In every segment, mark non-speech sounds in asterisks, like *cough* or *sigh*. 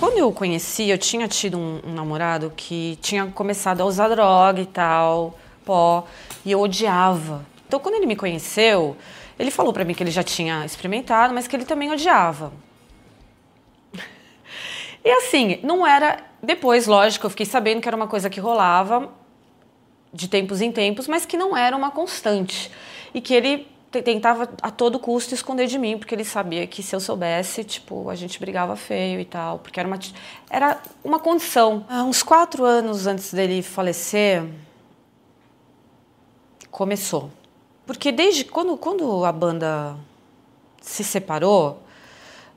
Quando eu conheci, eu tinha tido um, um namorado que tinha começado a usar droga e tal, pó, e eu odiava. Então, quando ele me conheceu, ele falou para mim que ele já tinha experimentado, mas que ele também odiava. *laughs* E assim, não era. Depois, lógico, eu fiquei sabendo que era uma coisa que rolava de tempos em tempos, mas que não era uma constante. E que ele tentava a todo custo esconder de mim, porque ele sabia que se eu soubesse, tipo, a gente brigava feio e tal, porque era uma, era uma condição. Há uns quatro anos antes dele falecer, começou. Porque desde quando, quando a banda se separou,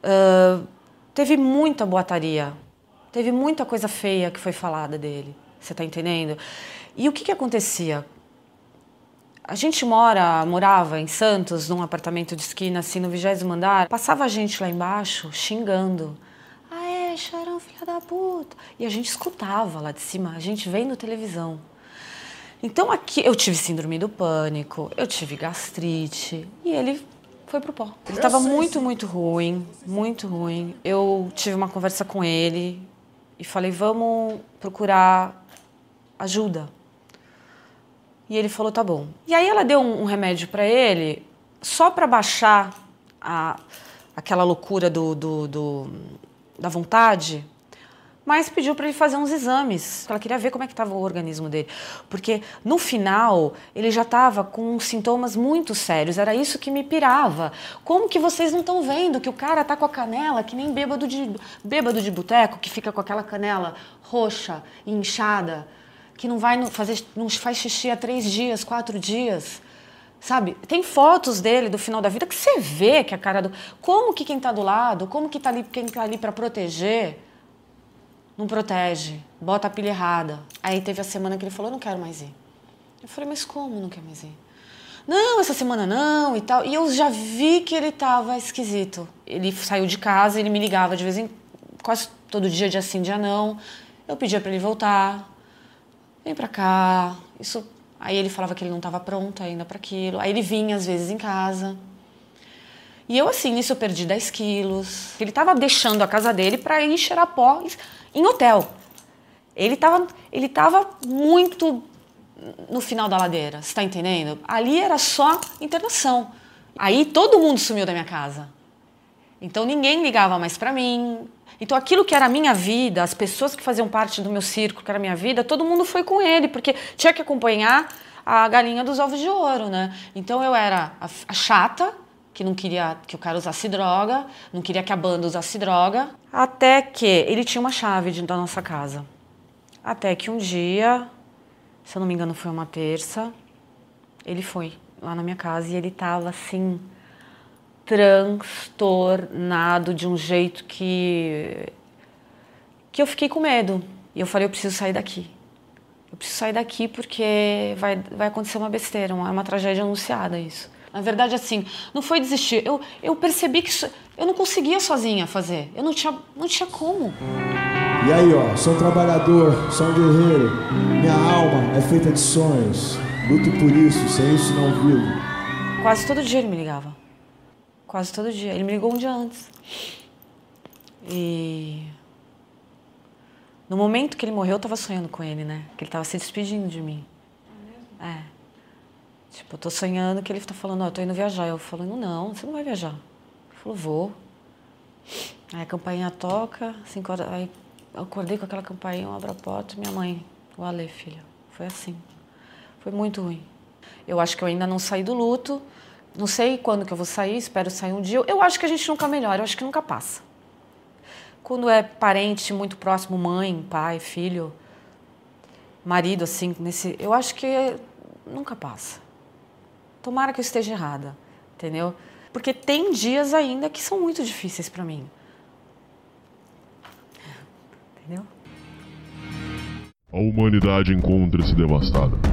uh, teve muita boataria, teve muita coisa feia que foi falada dele. Você tá entendendo? E o que, que acontecia? A gente mora, morava em Santos, num apartamento de esquina, assim, no vigésimo andar. Passava a gente lá embaixo xingando. Ah, é, Charão, filha da puta. E a gente escutava lá de cima, a gente vendo televisão. Então aqui eu tive síndrome do pânico, eu tive gastrite e ele foi pro pó. Ele estava muito, muito ruim, muito ruim. Eu tive uma conversa com ele e falei: vamos procurar ajuda. E ele falou: tá bom. E aí ela deu um, um remédio para ele só para baixar a, aquela loucura do, do, do da vontade mas pediu para ele fazer uns exames. Ela queria ver como é que estava o organismo dele, porque no final ele já estava com sintomas muito sérios. Era isso que me pirava. Como que vocês não estão vendo que o cara tá com a canela que nem bêbado de bêbado de boteco, que fica com aquela canela roxa, inchada, que não vai fazer, não faz xixi há três dias, quatro dias. Sabe? Tem fotos dele do final da vida que você vê que a cara do. Como que quem está do lado, como que tá ali, quem está ali para proteger não protege, bota a pilha errada. Aí teve a semana que ele falou, não quero mais ir. Eu falei, mas como não quer mais ir? Não, essa semana não e tal. E eu já vi que ele tava esquisito. Ele saiu de casa, ele me ligava de vez em quase todo dia, dia sim, dia não. Eu pedia para ele voltar. Vem pra cá. Isso. Aí ele falava que ele não estava pronto ainda para aquilo. Aí ele vinha às vezes em casa. E eu, assim, nisso eu perdi 10 quilos. Ele estava deixando a casa dele para ir cheirar pó em hotel. Ele estava ele tava muito no final da ladeira, você está entendendo? Ali era só internação. Aí todo mundo sumiu da minha casa. Então ninguém ligava mais para mim. Então aquilo que era a minha vida, as pessoas que faziam parte do meu círculo, que era a minha vida, todo mundo foi com ele, porque tinha que acompanhar a galinha dos ovos de ouro, né? Então eu era a, a chata, que não queria que o cara usasse droga, não queria que a banda usasse droga, até que ele tinha uma chave de, da nossa casa. Até que um dia, se eu não me engano foi uma terça, ele foi lá na minha casa e ele tava assim transtornado de um jeito que que eu fiquei com medo. E eu falei, eu preciso sair daqui. Eu preciso sair daqui porque vai, vai acontecer uma besteira, uma, é uma tragédia anunciada isso. Na verdade, assim, não foi desistir. Eu, eu percebi que eu não conseguia sozinha fazer. Eu não tinha, não tinha como. E aí, ó, sou um trabalhador, sou um guerreiro. Minha alma é feita de sonhos. Luto por isso, sem isso não vivo. Quase todo dia ele me ligava. Quase todo dia. Ele me ligou um dia antes. E. No momento que ele morreu, eu tava sonhando com ele, né? Que ele tava se despedindo de mim. É. é. Tipo, eu tô sonhando que ele tá falando, ó, oh, eu tô indo viajar. Eu falando, não, você não vai viajar. Ele falou, vou. Aí a campainha toca, cinco horas, aí eu acordei com aquela campainha, eu abro a porta, minha mãe, o Ale, filha. Foi assim. Foi muito ruim. Eu acho que eu ainda não saí do luto. Não sei quando que eu vou sair, espero sair um dia. Eu acho que a gente nunca melhora, eu acho que nunca passa. Quando é parente muito próximo, mãe, pai, filho, marido, assim, nesse, eu acho que nunca passa. Tomara que eu esteja errada, entendeu? Porque tem dias ainda que são muito difíceis para mim. Entendeu? A humanidade encontra-se devastada.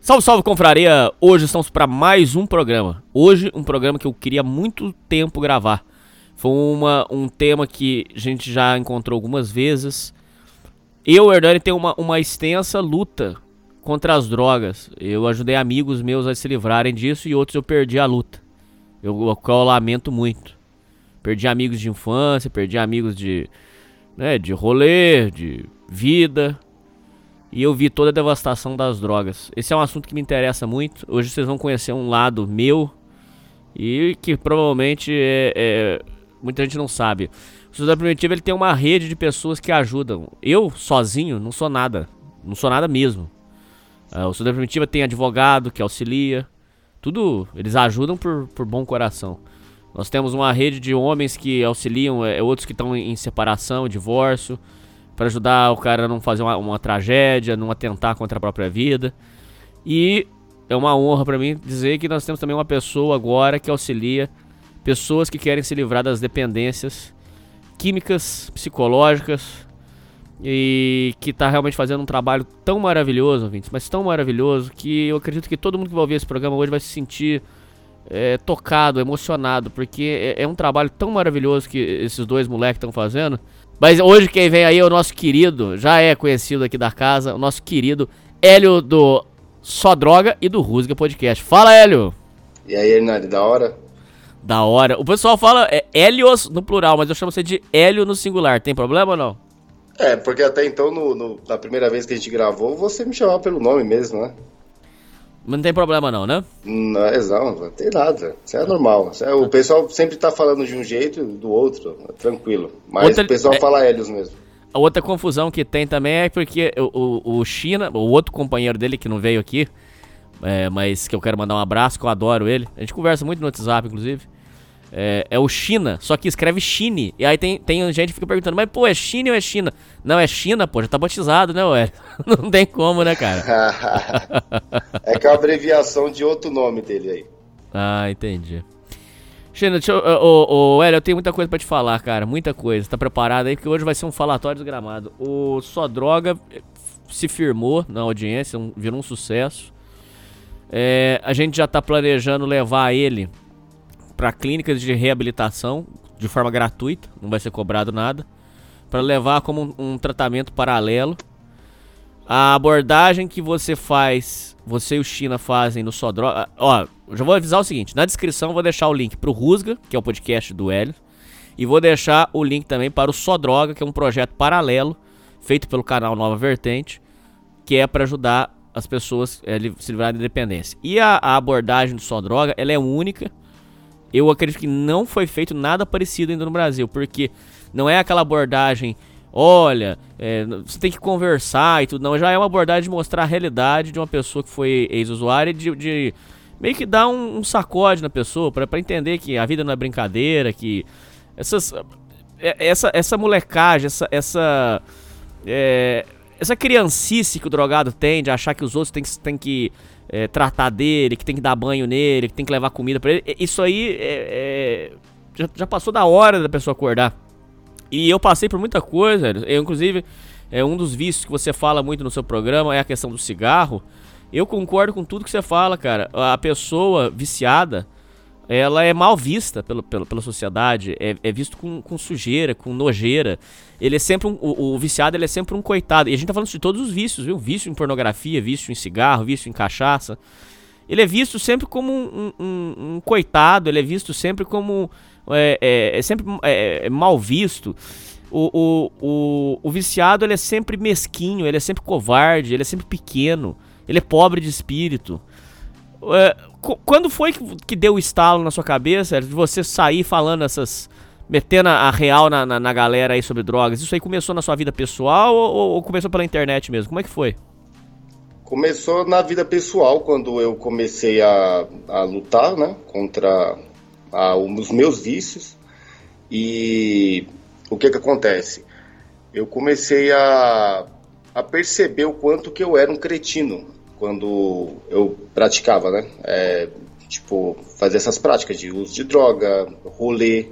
Salve, salve, confraria! Hoje estamos para mais um programa. Hoje, um programa que eu queria muito tempo gravar. Foi uma, um tema que a gente já encontrou algumas vezes. Eu, o Hernani, tem uma, uma extensa luta contra as drogas. Eu ajudei amigos meus a se livrarem disso e outros eu perdi a luta. Eu, eu, eu lamento muito. Perdi amigos de infância, perdi amigos de, né, de rolê, de vida. E eu vi toda a devastação das drogas. Esse é um assunto que me interessa muito. Hoje vocês vão conhecer um lado meu e que provavelmente é, é, muita gente não sabe. O Sociedade Primitiva ele tem uma rede de pessoas que ajudam. Eu, sozinho, não sou nada. Não sou nada mesmo. Uh, o Sociedade Primitiva tem advogado que auxilia. Tudo, eles ajudam por, por bom coração. Nós temos uma rede de homens que auxiliam, é, outros que estão em separação, divórcio para ajudar o cara a não fazer uma, uma, tragédia, não atentar contra a própria vida. E é uma honra para mim dizer que nós temos também uma pessoa agora que auxilia pessoas que querem se livrar das dependências químicas, psicológicas e que está realmente fazendo um trabalho tão maravilhoso, ouvintes, mas tão maravilhoso que eu acredito que todo mundo que vai ouvir esse programa hoje vai se sentir é, tocado, emocionado, porque é, é um trabalho tão maravilhoso que esses dois moleques estão fazendo mas hoje quem vem aí é o nosso querido, já é conhecido aqui da casa, o nosso querido Hélio do Só Droga e do Rusga Podcast. Fala, Hélio! E aí, Hernani, da hora? Da hora. O pessoal fala é, Hélios no plural, mas eu chamo você de Hélio no singular. Tem problema ou não? É, porque até então, no, no, na primeira vez que a gente gravou, você me chamava pelo nome mesmo, né? Não tem problema não, né? Não, não, não tem nada. Isso é normal. Isso é, o pessoal sempre tá falando de um jeito e do outro, tranquilo. Mas outra, o pessoal é, fala Hélios mesmo. A outra confusão que tem também é porque o, o, o China, o outro companheiro dele que não veio aqui, é, mas que eu quero mandar um abraço, que eu adoro ele. A gente conversa muito no WhatsApp, inclusive. É, é, o China, só que escreve Chine. E aí tem, tem gente que fica perguntando, mas pô, é Chine ou é China? Não, é China, pô, já tá batizado, né, ué? *laughs* Não tem como, né, cara? *laughs* é que é uma abreviação de outro nome dele aí. Ah, entendi. China, deixa eu, ô, ô, Hélio, eu tenho muita coisa pra te falar, cara, muita coisa. Tá preparado aí? Porque hoje vai ser um falatório desgramado. O Só Droga se firmou na audiência, virou um sucesso. É, a gente já tá planejando levar ele para clínicas de reabilitação de forma gratuita, não vai ser cobrado nada, para levar como um, um, tratamento paralelo. A abordagem que você faz, você e o China fazem no Só Droga. Ó, já vou avisar o seguinte: na descrição vou deixar o link pro Rusga, que é o podcast do Hélio, e vou deixar o link também para o Só Droga, que é um projeto paralelo feito pelo canal Nova Vertente, que é para ajudar as pessoas a se livrarem da dependência. E a, a abordagem do Só Droga, ela é única eu acredito que não foi feito nada parecido ainda no Brasil, porque não é aquela abordagem, olha, é, você tem que conversar e tudo, não. Já é uma abordagem de mostrar a realidade de uma pessoa que foi ex-usuária de, de, meio que dar um, um sacode na pessoa para entender que a vida não é brincadeira, que essas, é, essa, essa molecagem, essa, essa, é, essa criancice que o drogado tem de achar que os outros têm, têm que é, tratar dele, que tem que dar banho nele, que tem que levar comida para ele. Isso aí é, é, já, já, passou da hora da pessoa acordar. E eu passei por muita coisa, eu, inclusive, é um dos vícios que você fala muito no seu programa é a questão do cigarro. Eu concordo com tudo que você fala, cara. A pessoa viciada, ela é mal vista pelo, pelo pela sociedade, é, é visto com, com, sujeira, com nojeira. Ele é sempre um, o, o, viciado ele é sempre um coitado. E a gente tá falando de todos os vícios, viu? Vício em pornografia, vício em cigarro, vício em cachaça. Ele é visto sempre como um, um, um coitado, ele é visto sempre como. É, é, é sempre é, é, mal visto. O, o, o, o viciado ele é sempre mesquinho, ele é sempre covarde, ele é sempre pequeno, ele é pobre de espírito. É, quando foi que, que deu o estalo na sua cabeça de você sair falando essas. Metendo a real na, na, na, galera aí sobre drogas? Isso aí começou na sua vida pessoal ou, ou, começou pela internet mesmo? Como é que foi? Começou na vida pessoal, quando eu comecei a, a lutar né, contra a, os meus vícios. E o que que acontece? Eu comecei a, a perceber o quanto que eu era um cretino quando eu praticava, né? É, tipo, fazer essas práticas de uso de droga, rolê,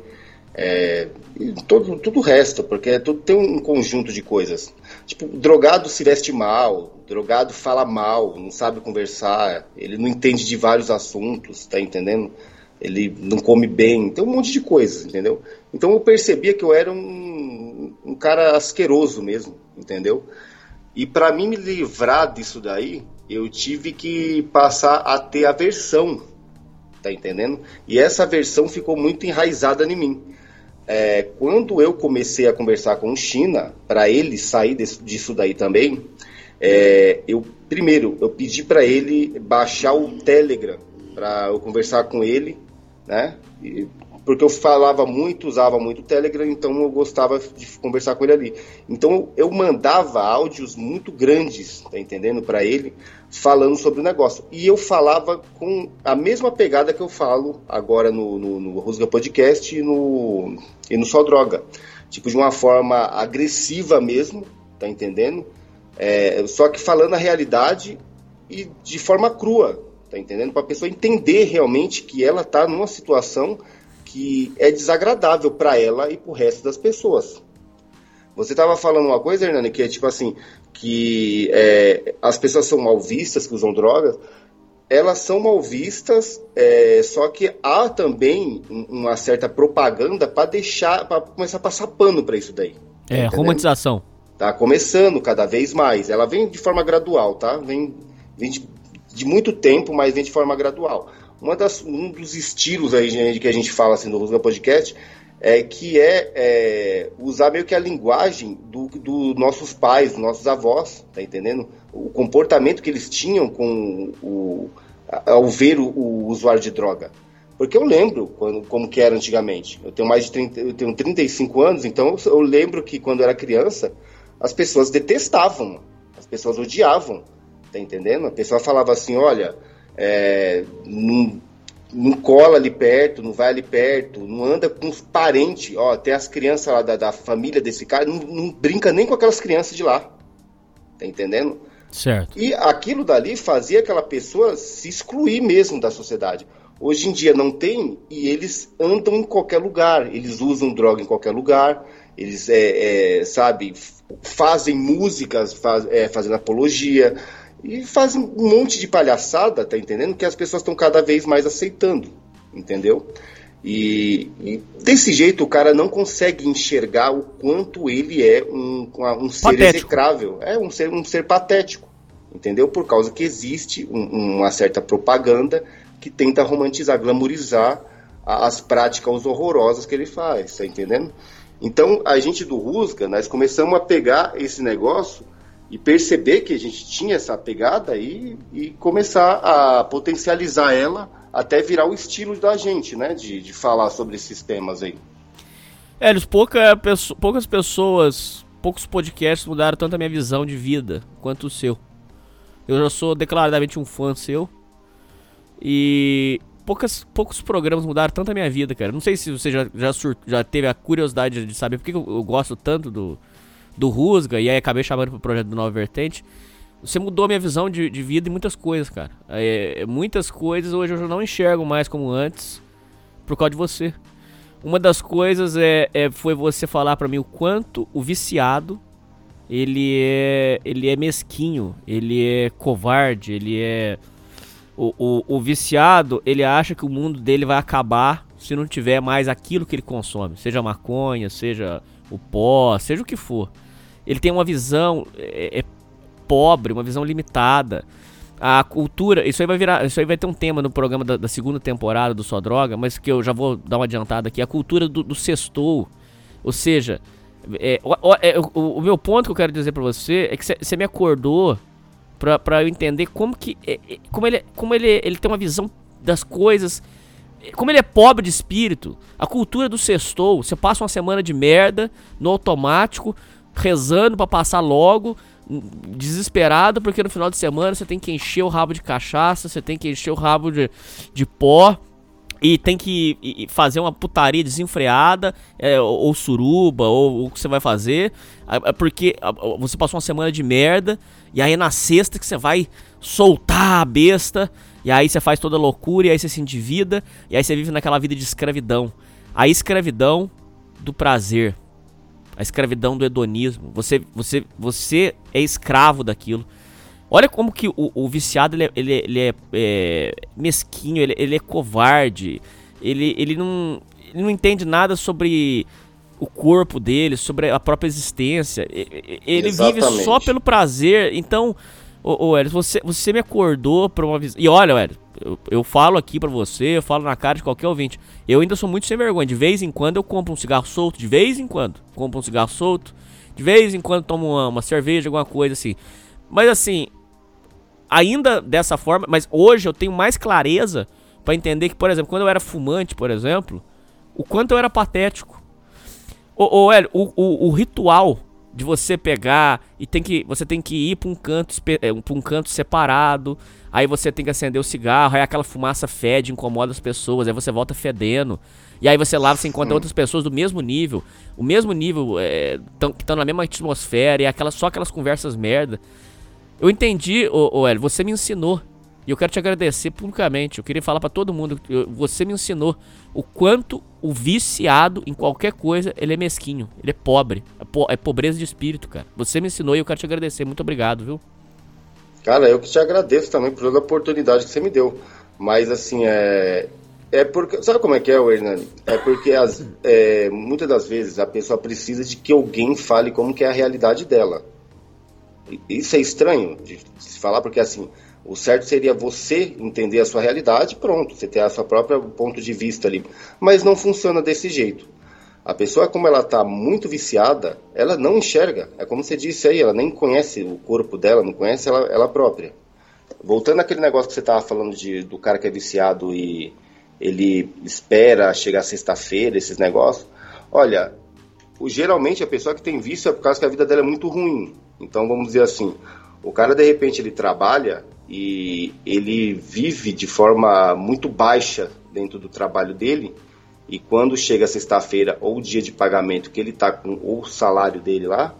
É, e todo, tudo o resto, porque tudo tem um conjunto de coisas. Tipo, drogado se veste mal, drogado fala mal, não sabe conversar, ele não entende de vários assuntos, tá entendendo? Ele não come bem, tem um monte de coisas, entendeu? Então eu percebia que eu era um, um cara asqueroso mesmo, entendeu? E para mim me livrar disso daí, eu tive que passar a ter aversão, tá entendendo? E essa aversão ficou muito enraizada em mim. É, quando eu comecei a conversar com o China, para ele sair desse, disso daí também, é, eu primeiro eu pedi para ele baixar o Telegram para eu conversar com ele, né? E porque eu falava muito, usava muito o Telegram, então eu gostava de conversar com ele ali. Então eu, mandava áudios muito grandes, tá entendendo, para ele, falando sobre o negócio. E eu falava com a mesma pegada que eu falo agora no, no, no Rusga Podcast e no, e no Só Droga. Tipo, de uma forma agressiva mesmo, tá entendendo? É, só que falando a realidade e de forma crua, tá entendendo? Para a pessoa entender realmente que ela tá numa situação que é desagradável para ela e para o resto das pessoas. Você estava falando uma coisa, Hernani, que é tipo assim, que é, as pessoas são mal vistas que usam drogas. Elas são mal vistas, é, só que há também uma certa propaganda para deixar, para começar a passar pano para isso daí. Tá é, romantização. Tá começando cada vez mais. Ela vem de forma gradual, tá? Vem, vem de, de muito tempo, mas vem de forma gradual. Uma das, um dos estilos aí que a gente fala assim, do Rusga Podcast é que é, é, usar meio que a linguagem dos do nossos pais, nossos avós, tá entendendo? O comportamento que eles tinham com o, ao ver o, o usuário de droga. Porque eu lembro quando, como que era antigamente. Eu tenho mais de 30, eu tenho 35 anos, então eu lembro que quando eu era criança, as pessoas detestavam, as pessoas odiavam, tá entendendo? A pessoa falava assim, olha, é, não, não, cola ali perto, não vai ali perto, não anda com os parentes, ó, até as crianças lá da, da família desse cara, não, não, brinca nem com aquelas crianças de lá. Tá entendendo? Certo. E aquilo dali fazia aquela pessoa se excluir mesmo da sociedade. Hoje em dia não tem e eles andam em qualquer lugar, eles usam droga em qualquer lugar, eles, é, é sabe, fazem músicas faz, é, fazendo apologia, e faz um monte de palhaçada, tá entendendo? Que as pessoas estão cada vez mais aceitando, entendeu? E, e, desse jeito o cara não consegue enxergar o quanto ele é um, um ser patético. execrável, é um ser, um ser patético, entendeu? Por causa que existe um, uma certa propaganda que tenta romantizar, glamorizar as práticas horrorosas que ele faz, tá entendendo? Então a gente do Rusga, nós começamos a pegar esse negócio e perceber que a gente tinha essa pegada e, e começar a potencializar ela até virar o estilo da gente, né? De, de falar sobre esses temas aí. É, eles, pouca, poucas pessoas, poucos podcasts mudaram tanto a minha visão de vida quanto o seu. Eu já sou declaradamente um fã seu. E poucas, poucos programas mudaram tanto a minha vida, cara. Não sei se você já, já, já teve a curiosidade de saber por que eu, eu gosto tanto do, do Rusga, e aí acabei chamando pro projeto do Nova Vertente. Você mudou minha visão de, de vida e muitas coisas, cara. É, é, muitas coisas hoje eu não enxergo mais como antes por causa de você. Uma das coisas é, é foi você falar para mim o quanto o viciado ele é ele é mesquinho, ele é covarde, ele é o, o, o viciado ele acha que o mundo dele vai acabar se não tiver mais aquilo que ele consome, seja maconha, seja o pó, seja o que for. Ele tem uma visão é, é pobre, uma visão limitada. A cultura, isso aí vai virar, isso aí vai ter um tema no programa da, da segunda temporada do Só Droga, mas que eu já vou dar uma adiantada aqui. A cultura do, do sextou, ou seja, é, o, é, o, o, meu ponto que eu quero dizer para você é que você me acordou para eu entender como que, é, é, como ele, como ele, ele tem uma visão das coisas como ele é pobre de espírito, a cultura do sextou, você passa uma semana de merda no automático, rezando para passar logo, desesperado, porque no final de semana você tem que encher o rabo de cachaça, você tem que encher o rabo de, de pó. E tem que fazer uma putaria desenfreada, é, ou, ou, suruba, ou, o que você vai fazer, porque você passou uma semana de merda, e aí é na sexta que você vai soltar a besta, e aí você faz toda loucura, e aí você se endivida, e aí você vive naquela vida de escravidão. A escravidão do prazer, a escravidão do hedonismo. Você, você, você é escravo daquilo. Olha como que o, o viciado ele é, ele, ele é, é mesquinho, ele, ele, é covarde, ele, ele, não, ele não entende nada sobre o corpo dele, sobre a própria existência. Ele Exatamente. vive só pelo prazer. Então, ô, ô Hélio, você, você me acordou pra uma visão. E olha, Hélio, eu, eu falo aqui pra você, eu falo na cara de qualquer ouvinte. Eu ainda sou muito sem vergonha. De vez em quando eu compro um cigarro solto, de vez em quando. Compro um cigarro solto. De vez em quando tomo uma, uma cerveja, alguma coisa assim. Mas assim, ainda dessa forma, mas hoje eu tenho mais clareza para entender que, por exemplo, quando eu era fumante, por exemplo, o quanto eu era patético. Ô, ô Hélio, o, o, o, ritual de você pegar e tem que você tem que ir para um canto para um canto separado, aí você tem que acender o cigarro, aí aquela fumaça fede, incomoda as pessoas, aí você volta fedendo. E aí você lá você encontra outras pessoas do mesmo nível, o mesmo nível, é, tão, que estão na mesma atmosfera, e aquelas, só aquelas conversas merda. Eu entendi, ô Hélio, você me ensinou e eu quero te agradecer publicamente. Eu queria falar para todo mundo, você me ensinou o quanto o viciado em qualquer coisa, ele é mesquinho, ele é pobre, é, po é pobreza de espírito, cara. Você me ensinou e eu quero te agradecer. Muito obrigado, viu? Cara, eu que te agradeço também por toda a oportunidade que você me deu. Mas assim, é é porque. Sabe como é que é, Hernani? É porque as, é, muitas das vezes a pessoa precisa de que alguém fale como que é a realidade dela. Isso é estranho de se falar, porque assim, o certo seria você entender a sua realidade, pronto, você ter a sua própria ponto de vista ali. Mas não funciona desse jeito. A pessoa, como ela está muito viciada, ela não enxerga. É como você disse aí, ela nem conhece o corpo dela, não conhece ela, ela própria. Voltando àquele negócio que você estava falando de, do cara que é viciado e ele espera chegar sexta-feira, esses negócios. Olha, o, geralmente a pessoa que tem vício é por causa que a vida dela é muito ruim. Então vamos dizer assim, o cara de repente ele trabalha e ele vive de forma muito baixa dentro do trabalho dele. E quando chega sexta-feira ou o dia de pagamento que ele está com o salário dele lá,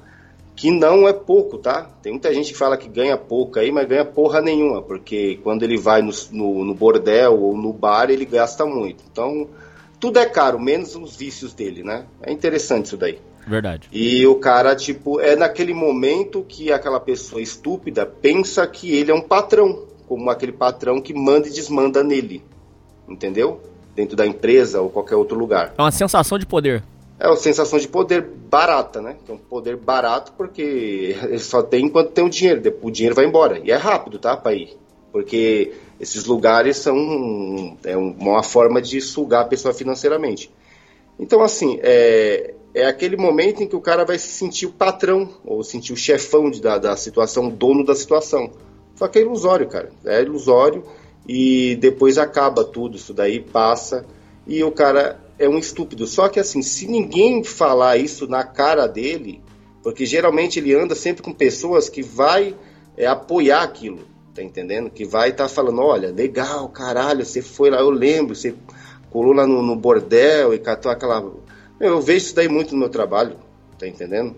que não é pouco, tá? Tem muita gente que fala que ganha pouco aí, mas ganha porra nenhuma, porque quando ele vai no, no, no bordel ou no bar, ele gasta muito. Então, tudo é caro, menos os vícios dele, né? É interessante isso daí. Verdade. E o cara, tipo, é naquele momento que aquela pessoa estúpida pensa que ele é um patrão, como aquele patrão que manda e desmanda nele. Entendeu? Dentro da empresa ou qualquer outro lugar. É uma sensação de poder. É uma sensação de poder barata, né? É um poder barato porque ele *laughs* só tem enquanto tem o dinheiro. O dinheiro vai embora. E é rápido, tá, pra ir. Porque esses lugares são é uma forma de sugar a pessoa financeiramente. Então, assim, é, é aquele momento em que o cara vai se sentir o patrão, ou sentir o chefão de, da, da situação, o dono da situação. Só que é ilusório, cara. É ilusório e depois acaba tudo, isso daí passa e o cara é um estúpido. Só que assim, se ninguém falar isso na cara dele, porque geralmente ele anda sempre com pessoas que vai é, apoiar aquilo, tá entendendo? Que vai estar tá falando, olha, legal, caralho, você foi lá, eu lembro, você colou lá no, no bordel e catou aquela eu vejo isso daí muito no meu trabalho, tá entendendo?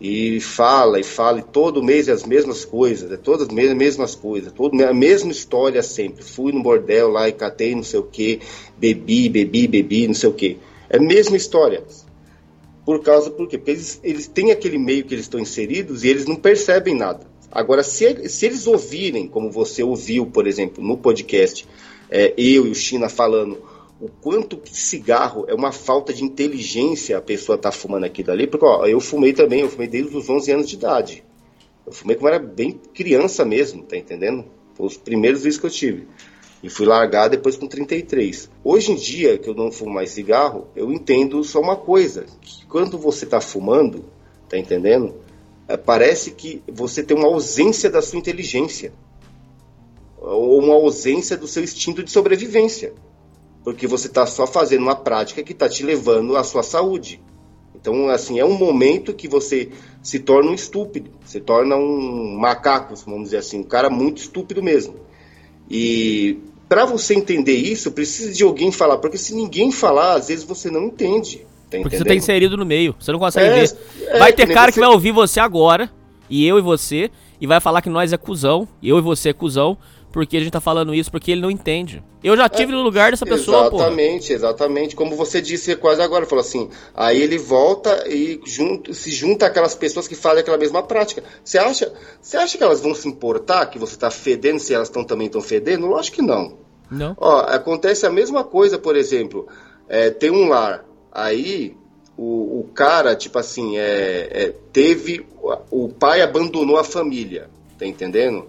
E fala, e fala, e todo mês é as mesmas coisas, é todas as mesmas coisas, todo, a mesma história sempre. Fui no bordel lá e catei não sei o que, bebi, bebi, bebi, não sei o que. É a mesma história. Por causa, por quê? Porque eles, eles têm aquele meio que eles estão inseridos e eles não percebem nada. Agora, se, se eles ouvirem, como você ouviu, por exemplo, no podcast, é, eu e o China falando o quanto que cigarro é uma falta de inteligência a pessoa tá fumando aqui dali, porque ó, eu fumei também, eu fumei desde os 11 anos de idade. Eu fumei quando era bem criança mesmo, tá entendendo? Foi os primeiros vídeos que eu tive. E fui largar depois com 33. Hoje em dia, que eu não fumo mais cigarro, eu entendo só uma coisa: que quando você tá fumando, tá entendendo? É, parece que você tem uma ausência da sua inteligência. Ou uma ausência do seu instinto de sobrevivência porque você está só fazendo uma prática que está te levando à sua saúde. Então, assim, é um momento que você se torna um estúpido, se torna um macaco, vamos dizer assim, um cara muito estúpido mesmo. E para você entender isso, precisa de alguém falar, porque se ninguém falar, às vezes você não entende. Tá porque você tá inserido no meio, você não consegue é, ver. É, vai ter cara você... que vai ouvir você agora, e eu e você, e vai falar que nós é cuzão, eu e você é cuzão, porque a gente tá falando isso, porque ele não entende. Eu já tive é, no lugar dessa pessoa, Exatamente, porra. exatamente. Como você disse quase agora, falou assim, aí ele volta e junto, se junta aquelas pessoas que fazem aquela mesma prática. Você acha, você acha que elas vão se importar que você tá fedendo se elas estão também estão fedendo? Lógico que não. Não. Ó, acontece a mesma coisa, por exemplo, é, tem um lar, aí o, o cara, tipo assim, é, é, teve. O pai abandonou a família, tá entendendo?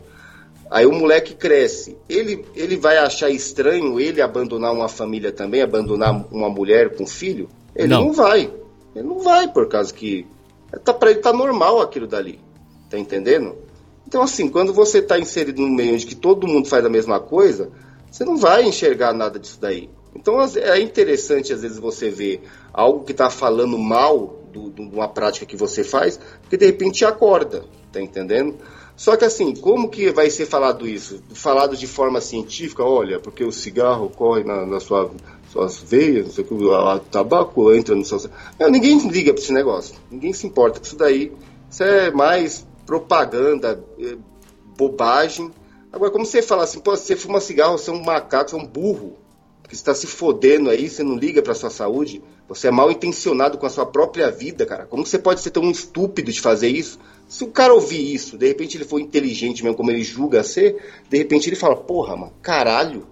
Aí o moleque cresce. Ele, ele vai achar estranho ele abandonar uma família também, abandonar uma mulher com filho? Ele não, não vai. Ele não vai, por causa que. Tá, pra ele tá normal aquilo dali. Tá entendendo? Então, assim, quando você tá inserido no meio onde que todo mundo faz a mesma coisa, você não vai enxergar nada disso daí. Então é interessante às vezes você ver algo que está falando mal de uma prática que você faz, porque de repente acorda, tá entendendo? Só que assim, como que vai ser falado isso? Falado de forma científica, olha, porque o cigarro corre na, na sua, suas veias, não sei o que, o tabaco entra no seu. Não, ninguém liga para esse negócio, ninguém se importa com isso daí. Isso é mais propaganda, é, bobagem. Agora, como você fala assim, pô, você fuma cigarro, você é um macaco, você é um burro que está se fodendo aí, você não liga para sua saúde, você é mal intencionado com a sua própria vida, cara. Como você pode ser tão estúpido de fazer isso? Se o cara ouvir isso, de repente ele for inteligente mesmo, como ele julga ser, de repente ele fala, porra, mano, caralho,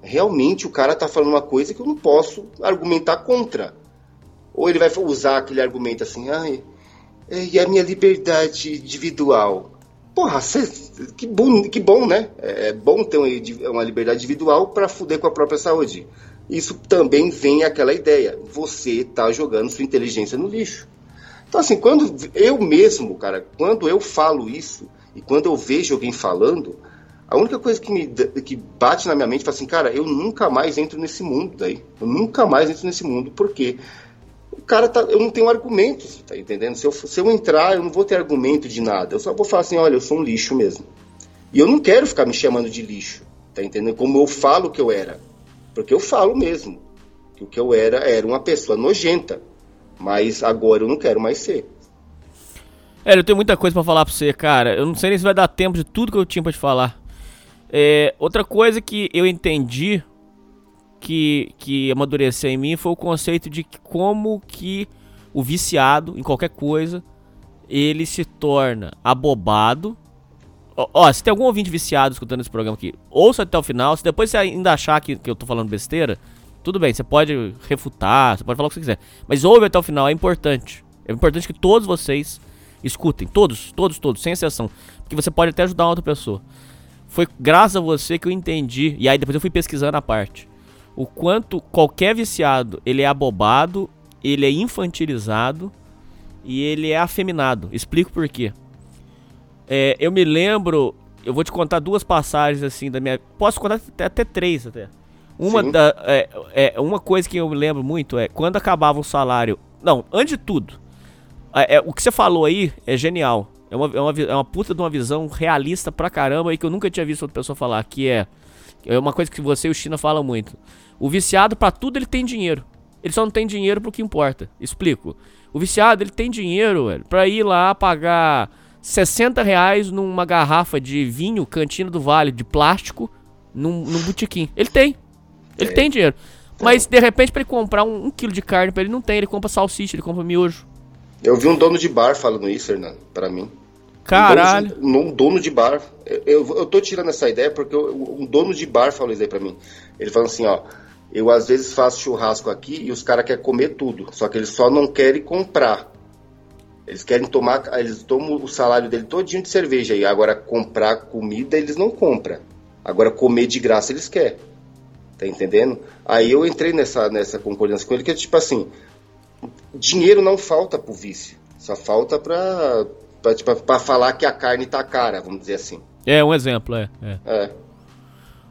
realmente o cara tá falando uma coisa que eu não posso argumentar contra. Ou ele vai usar aquele argumento assim, ai, é, e a minha liberdade individual? Porra, cê, que, bom, que bom, né? É, é bom ter uma liberdade individual para fuder com a própria saúde. Isso também vem aquela ideia. Você tá jogando sua inteligência no lixo. Então, assim, quando eu mesmo, cara, quando eu falo isso e quando eu vejo alguém falando, a única coisa que me que bate na minha mente é assim, cara, eu nunca mais entro nesse mundo daí. Eu nunca mais entro nesse mundo. Por quê? o cara tá, eu não tenho argumentos, tá entendendo? Se eu, se eu entrar, eu não vou ter argumento de nada. Eu só vou falar assim, olha, eu sou um lixo mesmo. E eu não quero ficar me chamando de lixo, tá entendendo? Como eu falo que eu era. Porque eu falo mesmo. Que o que eu era era uma pessoa nojenta. Mas agora eu não quero mais ser. É, eu tenho muita coisa para falar pra você, cara. Eu não sei nem se vai dar tempo de tudo que eu tinha pra te falar. É, outra coisa que eu entendi que, que amadureceu em mim foi o conceito de como que o viciado em qualquer coisa ele se torna abobado. Ó, ó, se tem algum ouvinte viciado escutando esse programa aqui, ouça até o final. Se depois você ainda achar que, que eu tô falando besteira, tudo bem, você pode refutar, você pode falar o que você quiser. Mas ouve até o final, é importante. É importante que todos vocês escutem, todos, todos, todos, sem exceção. Porque você pode até ajudar outra pessoa. Foi graças a você que eu entendi. E aí depois eu fui pesquisando a parte o quanto qualquer viciado ele é abobado, ele é infantilizado e ele é afeminado. Explico por quê. É, eu me lembro, eu vou te contar duas passagens assim da minha. Posso contar até, até três até. Uma, da, é, é, uma coisa que eu me lembro muito é quando acabava o salário. Não, antes de tudo, é, é, o que você falou aí é genial. É uma, é, uma, é uma puta de uma visão realista pra caramba e que eu nunca tinha visto outra pessoa falar, que é. É uma coisa que você e o China falam muito. O viciado, para tudo, ele tem dinheiro. Ele só não tem dinheiro pro que importa. Explico. O viciado, ele tem dinheiro, velho, pra ir lá pagar 60 reais numa garrafa de vinho Cantina do Vale de plástico num, num botequim. Ele tem. Ele é. tem dinheiro. Mas, de repente, para ele comprar um, um, quilo de carne, pra ele não tem. Ele compra salsicha, ele compra miojo. Eu vi um dono de bar falando isso, Fernando, pra mim. Caralho. Um dono de, um dono de bar. Eu, eu, eu, tô tirando essa ideia porque eu, um dono de bar falou isso aí pra mim. Ele falou assim, ó eu às vezes faço churrasco aqui e os caras querem comer tudo, só que eles só não querem comprar. Eles querem tomar, eles tomam o salário dele todinho de cerveja e agora comprar comida eles não compram. Agora comer de graça eles querem. Tá entendendo? Aí eu entrei nessa nessa concordância com ele que é tipo assim, dinheiro não falta pro vício, só falta pra para tipo, pra falar que a carne tá cara, vamos dizer assim. É um exemplo, é. é. é.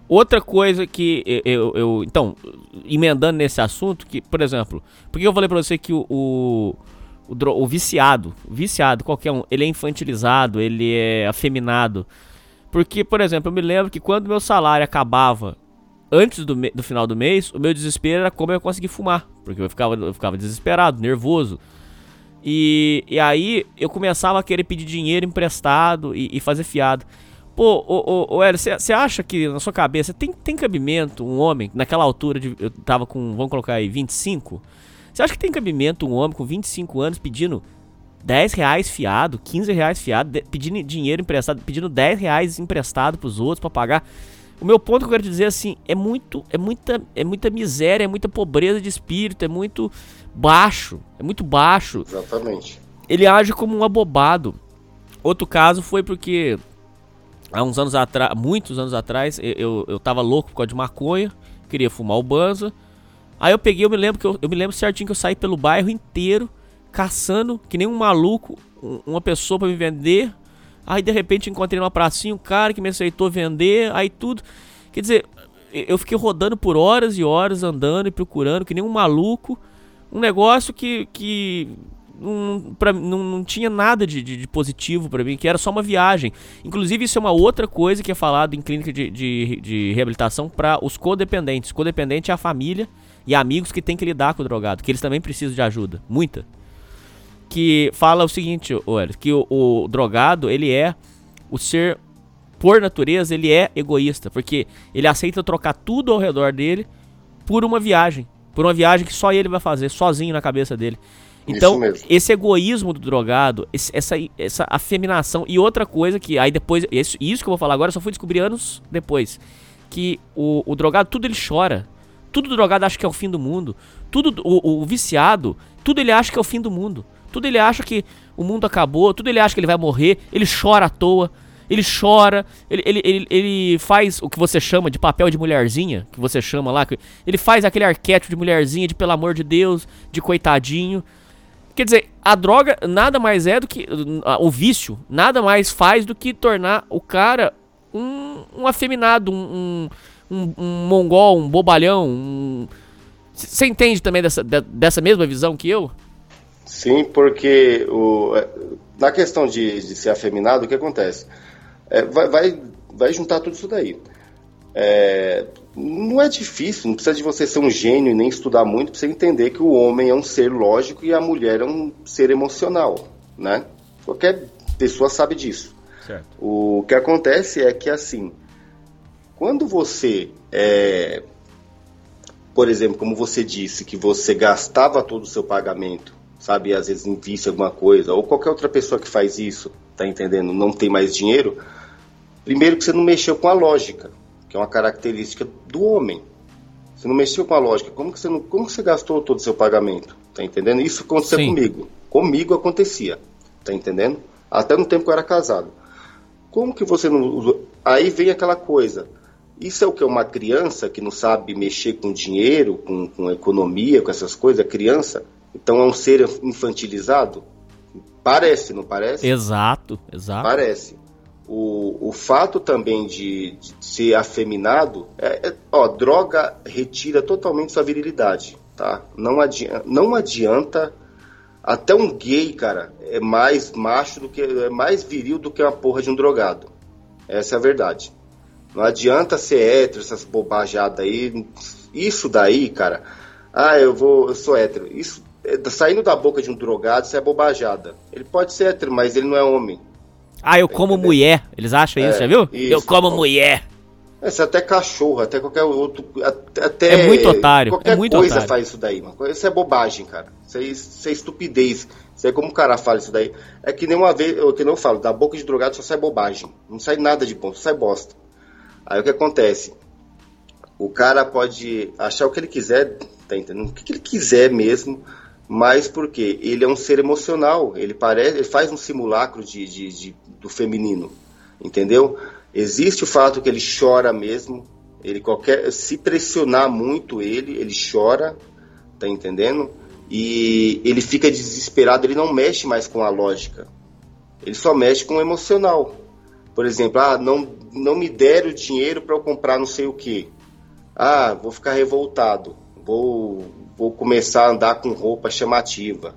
Outra coisa que eu, eu, Então, emendando nesse assunto, que, por exemplo, por que eu falei pra você que o, o, o, o viciado, viciado, qualquer um, ele é infantilizado, ele é afeminado. Porque, por exemplo, eu me lembro que quando meu salário acabava antes do, do final do mês, o meu desespero era como eu conseguir fumar. Porque eu ficava, eu ficava desesperado, nervoso. E, e aí eu começava a querer pedir dinheiro emprestado e, e fazer fiado. Pô, ô Hélio, você acha que na sua cabeça tem, tem cabimento um homem, naquela altura de. Eu tava com, vamos colocar aí, 25? Você acha que tem cabimento um homem com 25 anos pedindo 10 reais fiado, 15 reais fiado, de, pedindo dinheiro emprestado, pedindo 10 reais emprestado pros outros para pagar? O meu ponto que eu quero dizer assim, é muito, é muita, é muita miséria, é muita pobreza de espírito, é muito baixo, é muito baixo. Exatamente. Ele age como um abobado. Outro caso foi porque há uns anos atrás, muitos anos atrás, eu, eu, eu tava louco por causa de maconha, queria fumar o banza. Aí eu peguei, eu me lembro que eu, eu me lembro certinho que eu saí pelo bairro inteiro caçando que nem um maluco uma pessoa para me vender. Aí de repente encontrei numa pracinha um cara que me aceitou vender, aí tudo. Quer dizer, eu fiquei rodando por horas e horas andando e procurando que nem um maluco. Um negócio que, que não, pra, não, não tinha nada de, de, de positivo para mim, que era só uma viagem. Inclusive, isso é uma outra coisa que é falado em clínica de, de, de reabilitação para os codependentes. Codependente é a família e amigos que tem que lidar com o drogado, que eles também precisam de ajuda, muita. Que fala o seguinte, olha, que o, o drogado, ele é o ser, por natureza, ele é egoísta, porque ele aceita trocar tudo ao redor dele por uma viagem. Por uma viagem que só ele vai fazer, sozinho na cabeça dele. Então, esse egoísmo do drogado, esse, essa, essa afeminação. E outra coisa que aí depois. Isso, isso que eu vou falar agora, eu só fui descobrir anos depois. Que o, o drogado, tudo ele chora. Tudo drogado acha que é o fim do mundo. Tudo o, o viciado, tudo ele acha que é o fim do mundo. Tudo ele acha que o mundo acabou, tudo ele acha que ele vai morrer, ele chora à toa, ele chora, ele, ele, ele, ele, faz o que você chama de papel de mulherzinha, que você chama lá, ele faz aquele arquétipo de mulherzinha, de pelo amor de Deus, de coitadinho. Quer dizer, a droga nada mais é do que. O vício nada mais faz do que tornar o cara um, um afeminado, um, um, um, mongol, um bobalhão. Você entende também dessa, dessa mesma visão que eu? Sim, porque o, é, na questão de, de ser afeminado, o que acontece? É, vai, vai, vai juntar tudo isso daí. É, não é difícil, não precisa de você ser um gênio e nem estudar muito para você entender que o homem é um ser lógico e a mulher é um ser emocional, né? Qualquer pessoa sabe disso. Certo. O que acontece é que assim, quando você é, por exemplo, como você disse, que você gastava todo o seu pagamento, sabe, às vezes em vício alguma coisa, ou qualquer outra pessoa que faz isso, tá entendendo, não tem mais dinheiro, primeiro que você não mexeu com a lógica que é uma característica do homem. Você não mexeu com a lógica. Como que você, não, como que você gastou todo o seu pagamento? Tá entendendo? Isso aconteceu Sim. comigo. Comigo acontecia. Tá entendendo? Até no tempo que eu era casado. Como que você não usou? Aí vem aquela coisa. Isso é o que? Uma criança que não sabe mexer com dinheiro, com, com economia, com essas coisas, é criança. Então é um ser infantilizado? Parece, não parece? Exato, exato. Parece o, o fato também de, de ser afeminado, é, é, ó, droga retira totalmente sua virilidade, tá? Não adianta, não adianta até um gay, cara, é mais macho do que é mais viril do que uma porra de um drogado. Essa é a verdade. Não adianta ser hétero, essas bobajadas aí. Isso daí, cara. Ah, eu vou, eu sou hétero. Isso é, saindo da boca de um drogado, isso é bobajada. Ele pode ser hétero, mas ele não é homem. Ah, eu como mulher. Eles acham é, isso, já viu? Isso. Eu como mulher. Essa é até cachorro, até qualquer outro. Até é muito otário. Qualquer é muito coisa otário. faz isso daí, mano. Isso é bobagem, cara. Isso é, isso é estupidez. Isso é como o cara fala isso daí. É que nem uma vez, eu, que não falo, da boca de drogado só sai bobagem. Não sai nada de bom, só sai bosta. Aí o que acontece? O cara pode achar o que ele quiser, tá entendendo? O que ele quiser mesmo mas porque ele é um ser emocional, ele parece, ele faz um simulacro de, de, de, do feminino, entendeu? Existe o fato que ele chora mesmo, ele qualquer se pressionar muito ele, ele chora, tá entendendo? E ele fica desesperado, ele não mexe mais com a lógica, ele só mexe com o emocional. Por exemplo, ah, não, não me deram dinheiro para eu comprar não sei o que. Ah, vou ficar revoltado, vou vou começar a andar com roupa chamativa,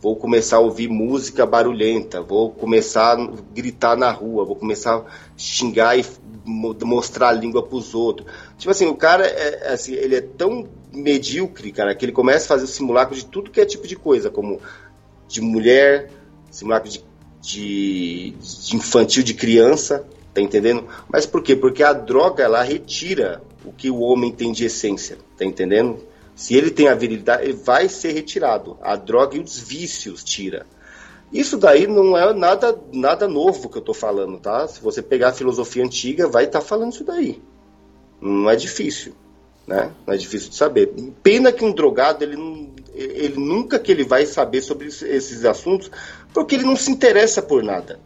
vou começar a ouvir música barulhenta, vou começar a gritar na rua, vou começar a xingar e mostrar a língua para os outros. Tipo assim, o cara é, é, assim, ele é tão medíocre, cara, que ele começa a fazer o simulacro de tudo que é tipo de coisa, como de mulher, simulacro de, de, de infantil de criança, tá entendendo? Mas por quê? Porque a droga ela retira o que o homem tem de essência, tá entendendo? Se ele tem a virilidade, ele vai ser retirado. A droga e os vícios tira. Isso daí não é nada, nada novo que eu tô falando, tá? Se você pegar a filosofia antiga, vai estar tá falando isso daí. Não é difícil, né? Não é difícil de saber. Pena que um drogado, ele, ele nunca que ele vai saber sobre esses assuntos, porque ele não se interessa por nada.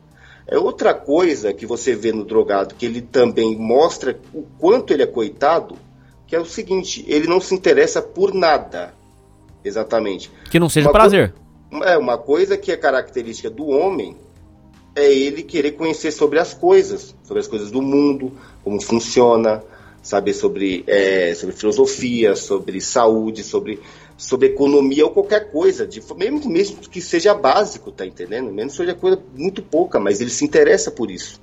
É outra coisa que você vê no drogado, que ele também mostra o quanto ele é coitado, que é o seguinte, ele não se interessa por nada. Exatamente. Que não seja uma prazer. É, uma coisa que é característica do homem é ele querer conhecer sobre as coisas, sobre as coisas do mundo, como funciona, saber sobre, é, sobre filosofia, sobre saúde, sobre, sobre economia ou qualquer coisa, de, mesmo, mesmo que seja básico, tá entendendo? Mesmo que seja coisa muito pouca, mas ele se interessa por isso,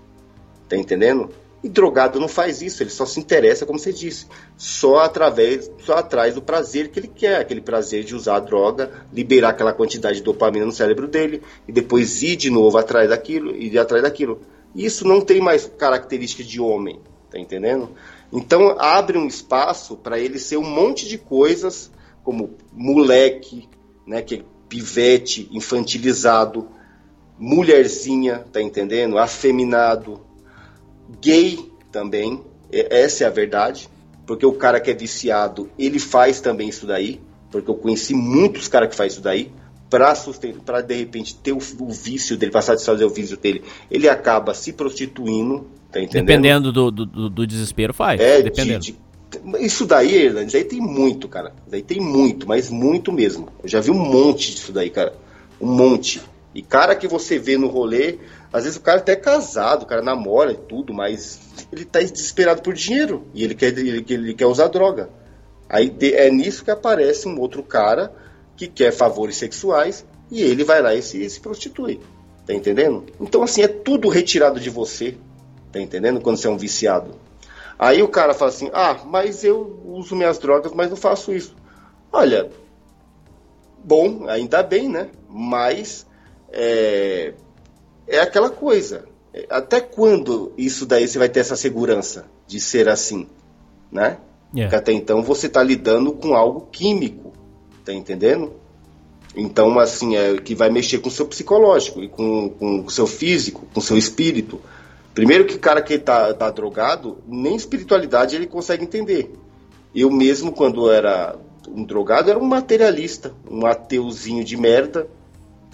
tá entendendo? E drogado não faz isso, ele só se interessa, como você disse, só através, só atrás do prazer que ele quer, aquele prazer de usar a droga, liberar aquela quantidade de dopamina no cérebro dele e depois ir de novo atrás daquilo e atrás daquilo. Isso não tem mais característica de homem, tá entendendo? Então abre um espaço para ele ser um monte de coisas como moleque, né, que é pivete, infantilizado, mulherzinha, tá entendendo? Afeminado, gay também, essa é a verdade, porque o cara que é viciado, ele faz também isso daí, porque eu conheci muitos caras que fazem isso daí, para para de repente ter o, o, vício dele, passar de fazer o vício dele, ele acaba se prostituindo, tá entendendo? Dependendo do, do, do desespero, faz. É, dependendo. De, de, isso daí, Irlande, aí tem muito, cara. Daí tem muito, mas muito mesmo. Eu já vi um monte disso daí, cara. Um monte. E cara que você vê no rolê, às vezes o cara até é casado, o cara namora e tudo, mas ele tá desesperado por dinheiro e ele quer, ele, ele quer usar droga. Aí é nisso que aparece um outro cara que quer favores sexuais e ele vai lá e se, se prostitui. Tá entendendo? Então, assim, é tudo retirado de você. Tá entendendo? Quando você é um viciado. Aí o cara fala assim: ah, mas eu uso minhas drogas, mas não faço isso. Olha, bom, ainda bem, né? Mas é, é aquela coisa. Até quando isso daí você vai ter essa segurança de ser assim, né? Yeah. Porque até então você está lidando com algo químico, tá entendendo? Então, assim, é que vai mexer com o seu psicológico e com, com o seu físico, com o seu espírito. Primeiro que o cara que tá, tá drogado, nem espiritualidade ele consegue entender. Eu mesmo, quando era um drogado, era um materialista, um ateuzinho de merda,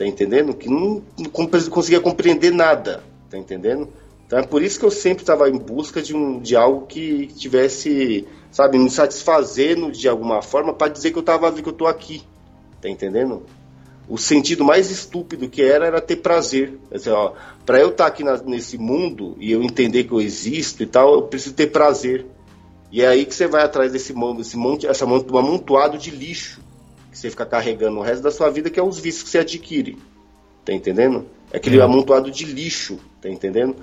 tá entendendo? Que não, não conseguia compreender nada, tá entendendo? Então é por isso que eu sempre estava em busca de, um, de algo que tivesse, sabe, me satisfazendo de alguma forma para dizer que eu tava que eu tô aqui, tá entendendo? O sentido mais estúpido que era era ter prazer. Assim, para eu estar tá aqui na, nesse mundo e eu entender que eu existo e tal, eu preciso ter prazer. E é aí que você vai atrás desse, desse monte, essa monte, um amontoado de lixo que você fica carregando o resto da sua vida, que é os vícios que você adquire. Tá entendendo? É aquele é. amontoado de lixo, tá entendendo?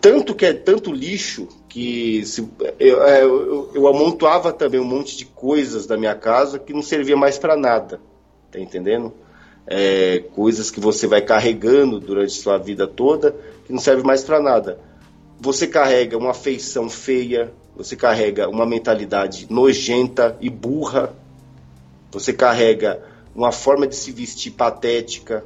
Tanto que é tanto lixo que se, eu, é, eu, eu, amontoava também um monte de coisas da minha casa que não servia mais para nada, tá entendendo? É, coisas que você vai carregando durante sua vida toda que não serve mais para nada. Você carrega uma feição feia, você carrega uma mentalidade nojenta e burra, você carrega uma forma de se vestir patética,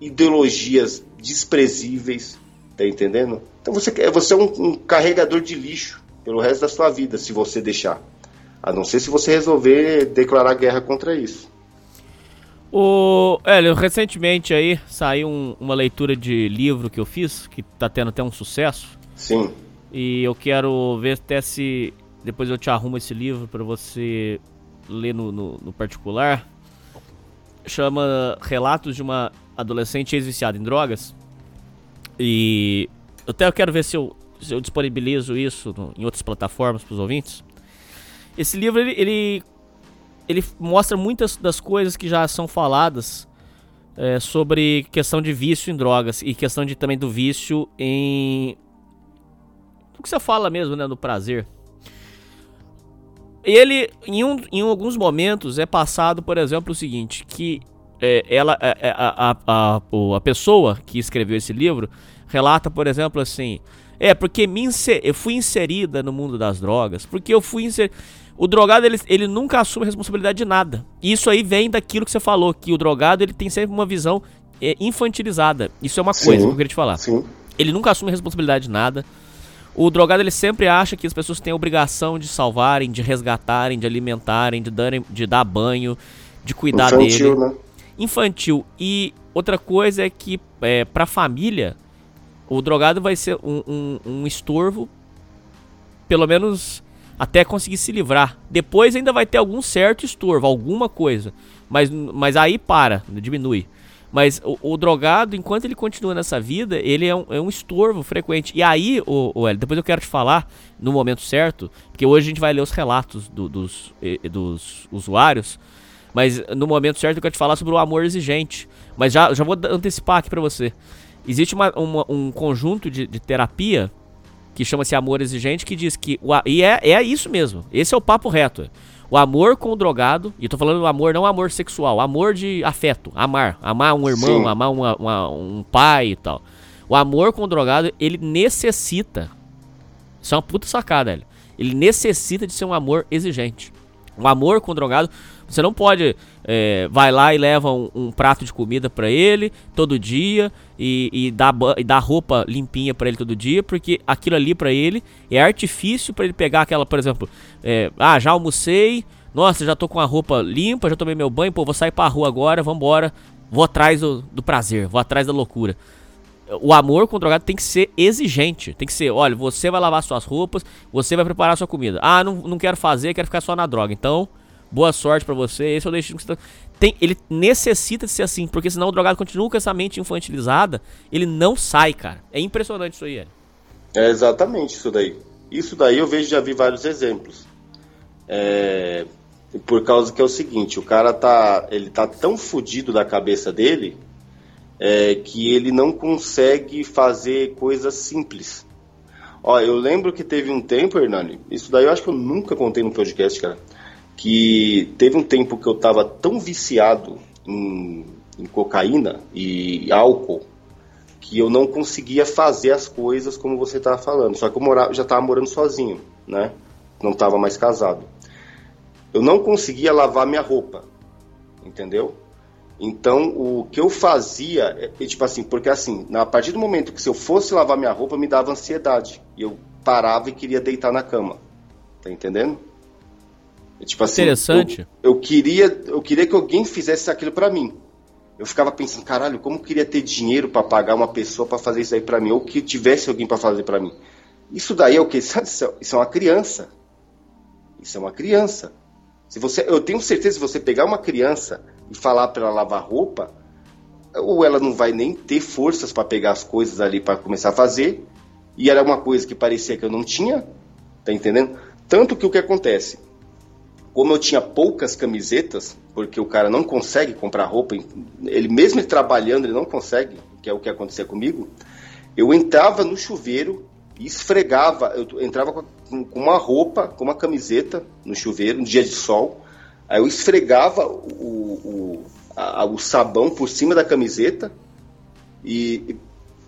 ideologias desprezíveis, tá entendendo? Então você, você é um, um carregador de lixo pelo resto da sua vida, se você deixar. A não ser se você resolver declarar guerra contra isso. O Hélio, recentemente aí saiu um, uma leitura de livro que eu fiz, que tá tendo até um sucesso. Sim. E eu quero ver até se depois eu te arrumo esse livro para você ler no, no, no particular, chama Relatos de uma Adolescente Ex-Viciada em Drogas. E até eu quero ver se eu, se eu disponibilizo isso no, em outras plataformas para os ouvintes. Esse livro ele, ele, ele, mostra muitas das coisas que já são faladas é, sobre questão de vício em drogas e questão de também do vício em o que você fala mesmo, né, no prazer ele, em, um, em alguns momentos, é passado, por exemplo, o seguinte: que é, ela, é, é, a, a, a, a, pessoa que escreveu esse livro relata, por exemplo, assim: é porque me inser, eu fui inserida no mundo das drogas, porque eu fui inserida. O drogado, ele, ele nunca assume responsabilidade de nada. Isso aí vem daquilo que você falou, que o drogado ele tem sempre uma visão é, infantilizada. Isso é uma coisa Sim. que eu queria te falar. Sim. Ele nunca assume responsabilidade de nada. O drogado ele sempre acha que as pessoas têm a obrigação de salvarem, de resgatarem, de alimentarem, de, darem, de dar banho, de cuidar Infantil, dele. Né? Infantil. E outra coisa é que é, pra família, o drogado vai ser um, um, um estorvo, pelo menos até conseguir se livrar. Depois ainda vai ter algum certo estorvo, alguma coisa. Mas, mas aí para, diminui. Mas o, o, drogado, enquanto ele continua nessa vida, ele é um, é um estorvo frequente. E aí, o, o depois eu quero te falar no momento certo, porque hoje a gente vai ler os relatos do, dos, dos usuários. Mas no momento certo eu quero te falar sobre o amor exigente. Mas já, já vou antecipar aqui pra você. Existe uma, uma, um conjunto de, de terapia que chama-se amor exigente, que diz que. O, e é, é isso mesmo. Esse é o papo reto. O amor com o drogado, e tô falando do amor, não amor sexual, amor de afeto, amar. Amar um irmão, Sim. amar uma, uma, um pai e tal. O amor com o drogado, ele necessita. Isso é uma puta sacada, velho. Ele necessita de ser um amor exigente. O amor com o drogado você não pode. É, vai lá e leva um, um prato de comida para ele todo dia e, e, dá, e dá roupa limpinha para ele todo dia, porque aquilo ali para ele é artifício para ele pegar aquela, por exemplo, é, ah, já almocei, nossa, já tô com a roupa limpa, já tomei meu banho, pô, vou sair pra rua agora, vambora, vou atrás do, do prazer, vou atrás da loucura o amor com o drogado tem que ser exigente. Tem que ser, olha, você vai lavar suas roupas, você vai preparar sua comida. Ah, não, não quero fazer, quero ficar só na droga. Então, boa sorte para você, esse é o destino que você tá... Tem, ele necessita de ser assim, porque senão o drogado continua com essa mente infantilizada, ele não sai, cara. É impressionante isso aí, É exatamente isso daí. Isso daí eu vejo, já vi vários exemplos. É, por causa que é o seguinte, o cara tá, ele tá tão fodido da cabeça dele é, que ele não consegue fazer coisas simples. Ó, eu lembro que teve um tempo, Hernani, isso daí eu acho que eu nunca contei no podcast, cara que teve um tempo que eu estava tão viciado em, em, cocaína e álcool que eu não conseguia fazer as coisas como você estava falando. Só que eu morava, já estava morando sozinho, né? Não estava mais casado. Eu não conseguia lavar minha roupa, entendeu? Então, o que eu fazia, é, é, tipo assim, porque assim, a partir do momento que se eu fosse lavar minha roupa, me dava ansiedade. E eu parava e queria deitar na cama. Tá entendendo? Tipo assim, Interessante. Eu, eu, queria, eu queria que alguém fizesse aquilo para mim. Eu ficava pensando, caralho, como eu queria ter dinheiro para pagar uma pessoa para fazer isso aí para mim, ou que tivesse alguém para fazer para mim. Isso daí é o que? *laughs* Isso é uma criança. Isso é uma criança. Se você, eu tenho certeza se você pegar uma criança e falar para ela lavar roupa, ou ela não vai nem ter forças para pegar as coisas ali para começar a fazer, e era uma coisa que parecia que eu não tinha, tá entendendo? Tanto que o que acontece? Como eu tinha poucas camisetas, porque o cara não consegue comprar roupa, ele mesmo trabalhando, ele não consegue, que é o que acontecia comigo, eu entrava no chuveiro e esfregava, eu entrava com, uma roupa, com uma camiseta no chuveiro, um dia de sol, aí eu esfregava o, o, a, o sabão por cima da camiseta e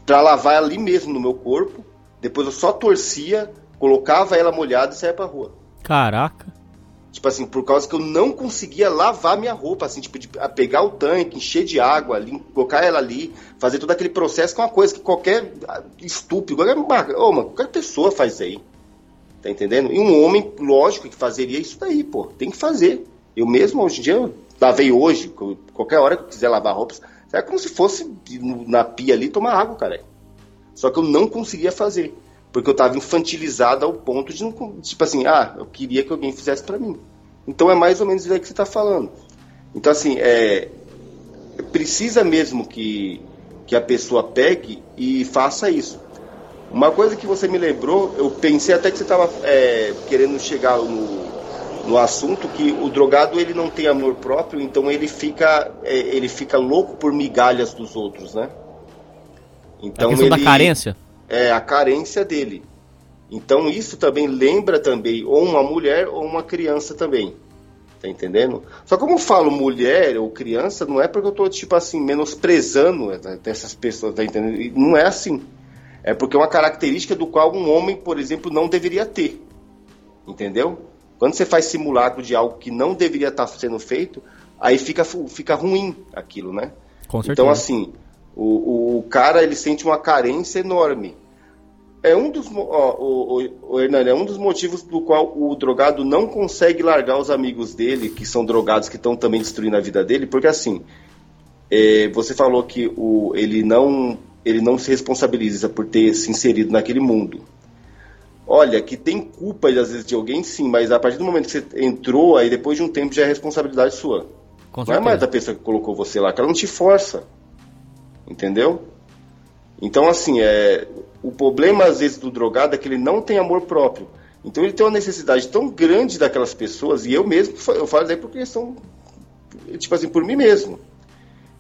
para lavar ali mesmo no meu corpo, depois eu só torcia, colocava ela molhada e saía pra rua. Caraca. Tipo assim, por causa que eu não conseguia lavar minha roupa, assim, tipo, de pegar o tanque, encher de água, ali, colocar ela ali, fazer todo aquele processo, que é uma coisa que qualquer ah, estúpido, qualquer, oh, mano, qualquer pessoa faz aí. Tá entendendo? E um homem, lógico, que fazeria isso daí, pô. Tem que fazer. Eu mesmo, hoje em dia, eu lavei hoje, qualquer hora que eu quiser lavar roupas, é como se fosse na pia ali tomar água, cara. Só que eu não conseguia fazer porque eu estava infantilizado ao ponto de não, tipo assim, ah, eu queria que alguém fizesse para mim. Então é mais ou menos isso aí que você está falando. Então assim, é, precisa mesmo que, que a pessoa pegue e faça isso. Uma coisa que você me lembrou, eu pensei até que você estava é, querendo chegar no, no assunto que o drogado ele não tem amor próprio, então ele fica é, ele fica louco por migalhas dos outros, né? Então a questão ele, da carência é, a carência dele. Então isso também lembra também ou uma mulher ou uma criança também. Tá entendendo? Só como eu falo mulher ou criança, não é porque eu tô, tipo assim, menosprezando essas pessoas, tá entendendo? Não é assim. É porque é uma característica do qual um homem, por exemplo, não deveria ter. Entendeu? Quando você faz simulacro de algo que não deveria estar sendo feito, aí fica, fica ruim aquilo, né? Com certeza. Então, assim, o, o cara ele sente uma carência enorme. É um dos, ó, o, o, o Hernani, é um dos motivos do qual o drogado não consegue largar os amigos dele, que são drogados que estão também destruindo a vida dele, porque assim, é, você falou que o, ele, não, ele não se responsabiliza por ter se inserido naquele mundo. Olha, que tem culpa às vezes de alguém, sim, mas a partir do momento que você entrou, aí depois de um tempo já é responsabilidade sua. Com não é mais da pessoa que colocou você lá, que ela não te força. Entendeu? Então, assim, é, o problema às vezes do drogado é que ele não tem amor próprio. Então ele tem uma necessidade tão grande daquelas pessoas, e eu mesmo, eu falo daí por questão, tipo assim, por mim mesmo.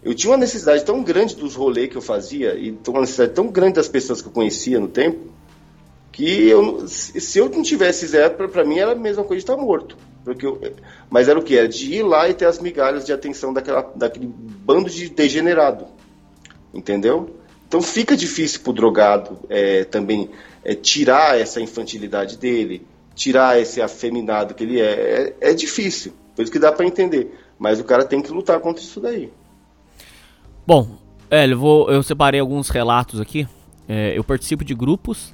Eu tinha uma necessidade tão grande dos rolês que eu fazia, e uma necessidade tão grande das pessoas que eu conhecia no tempo, que eu, se eu não tivesse zero, para mim era a mesma coisa de estar morto. Porque eu, mas era o que? Era de ir lá e ter as migalhas de atenção daquela, daquele bando de degenerado. Entendeu? Então fica difícil para o drogado é, também é, tirar essa infantilidade dele, tirar esse afeminado que ele é. É, é difícil, por isso que dá para entender. Mas o cara tem que lutar contra isso daí. Bom, Hélio, vou, eu separei alguns relatos aqui. É, eu participo de grupos,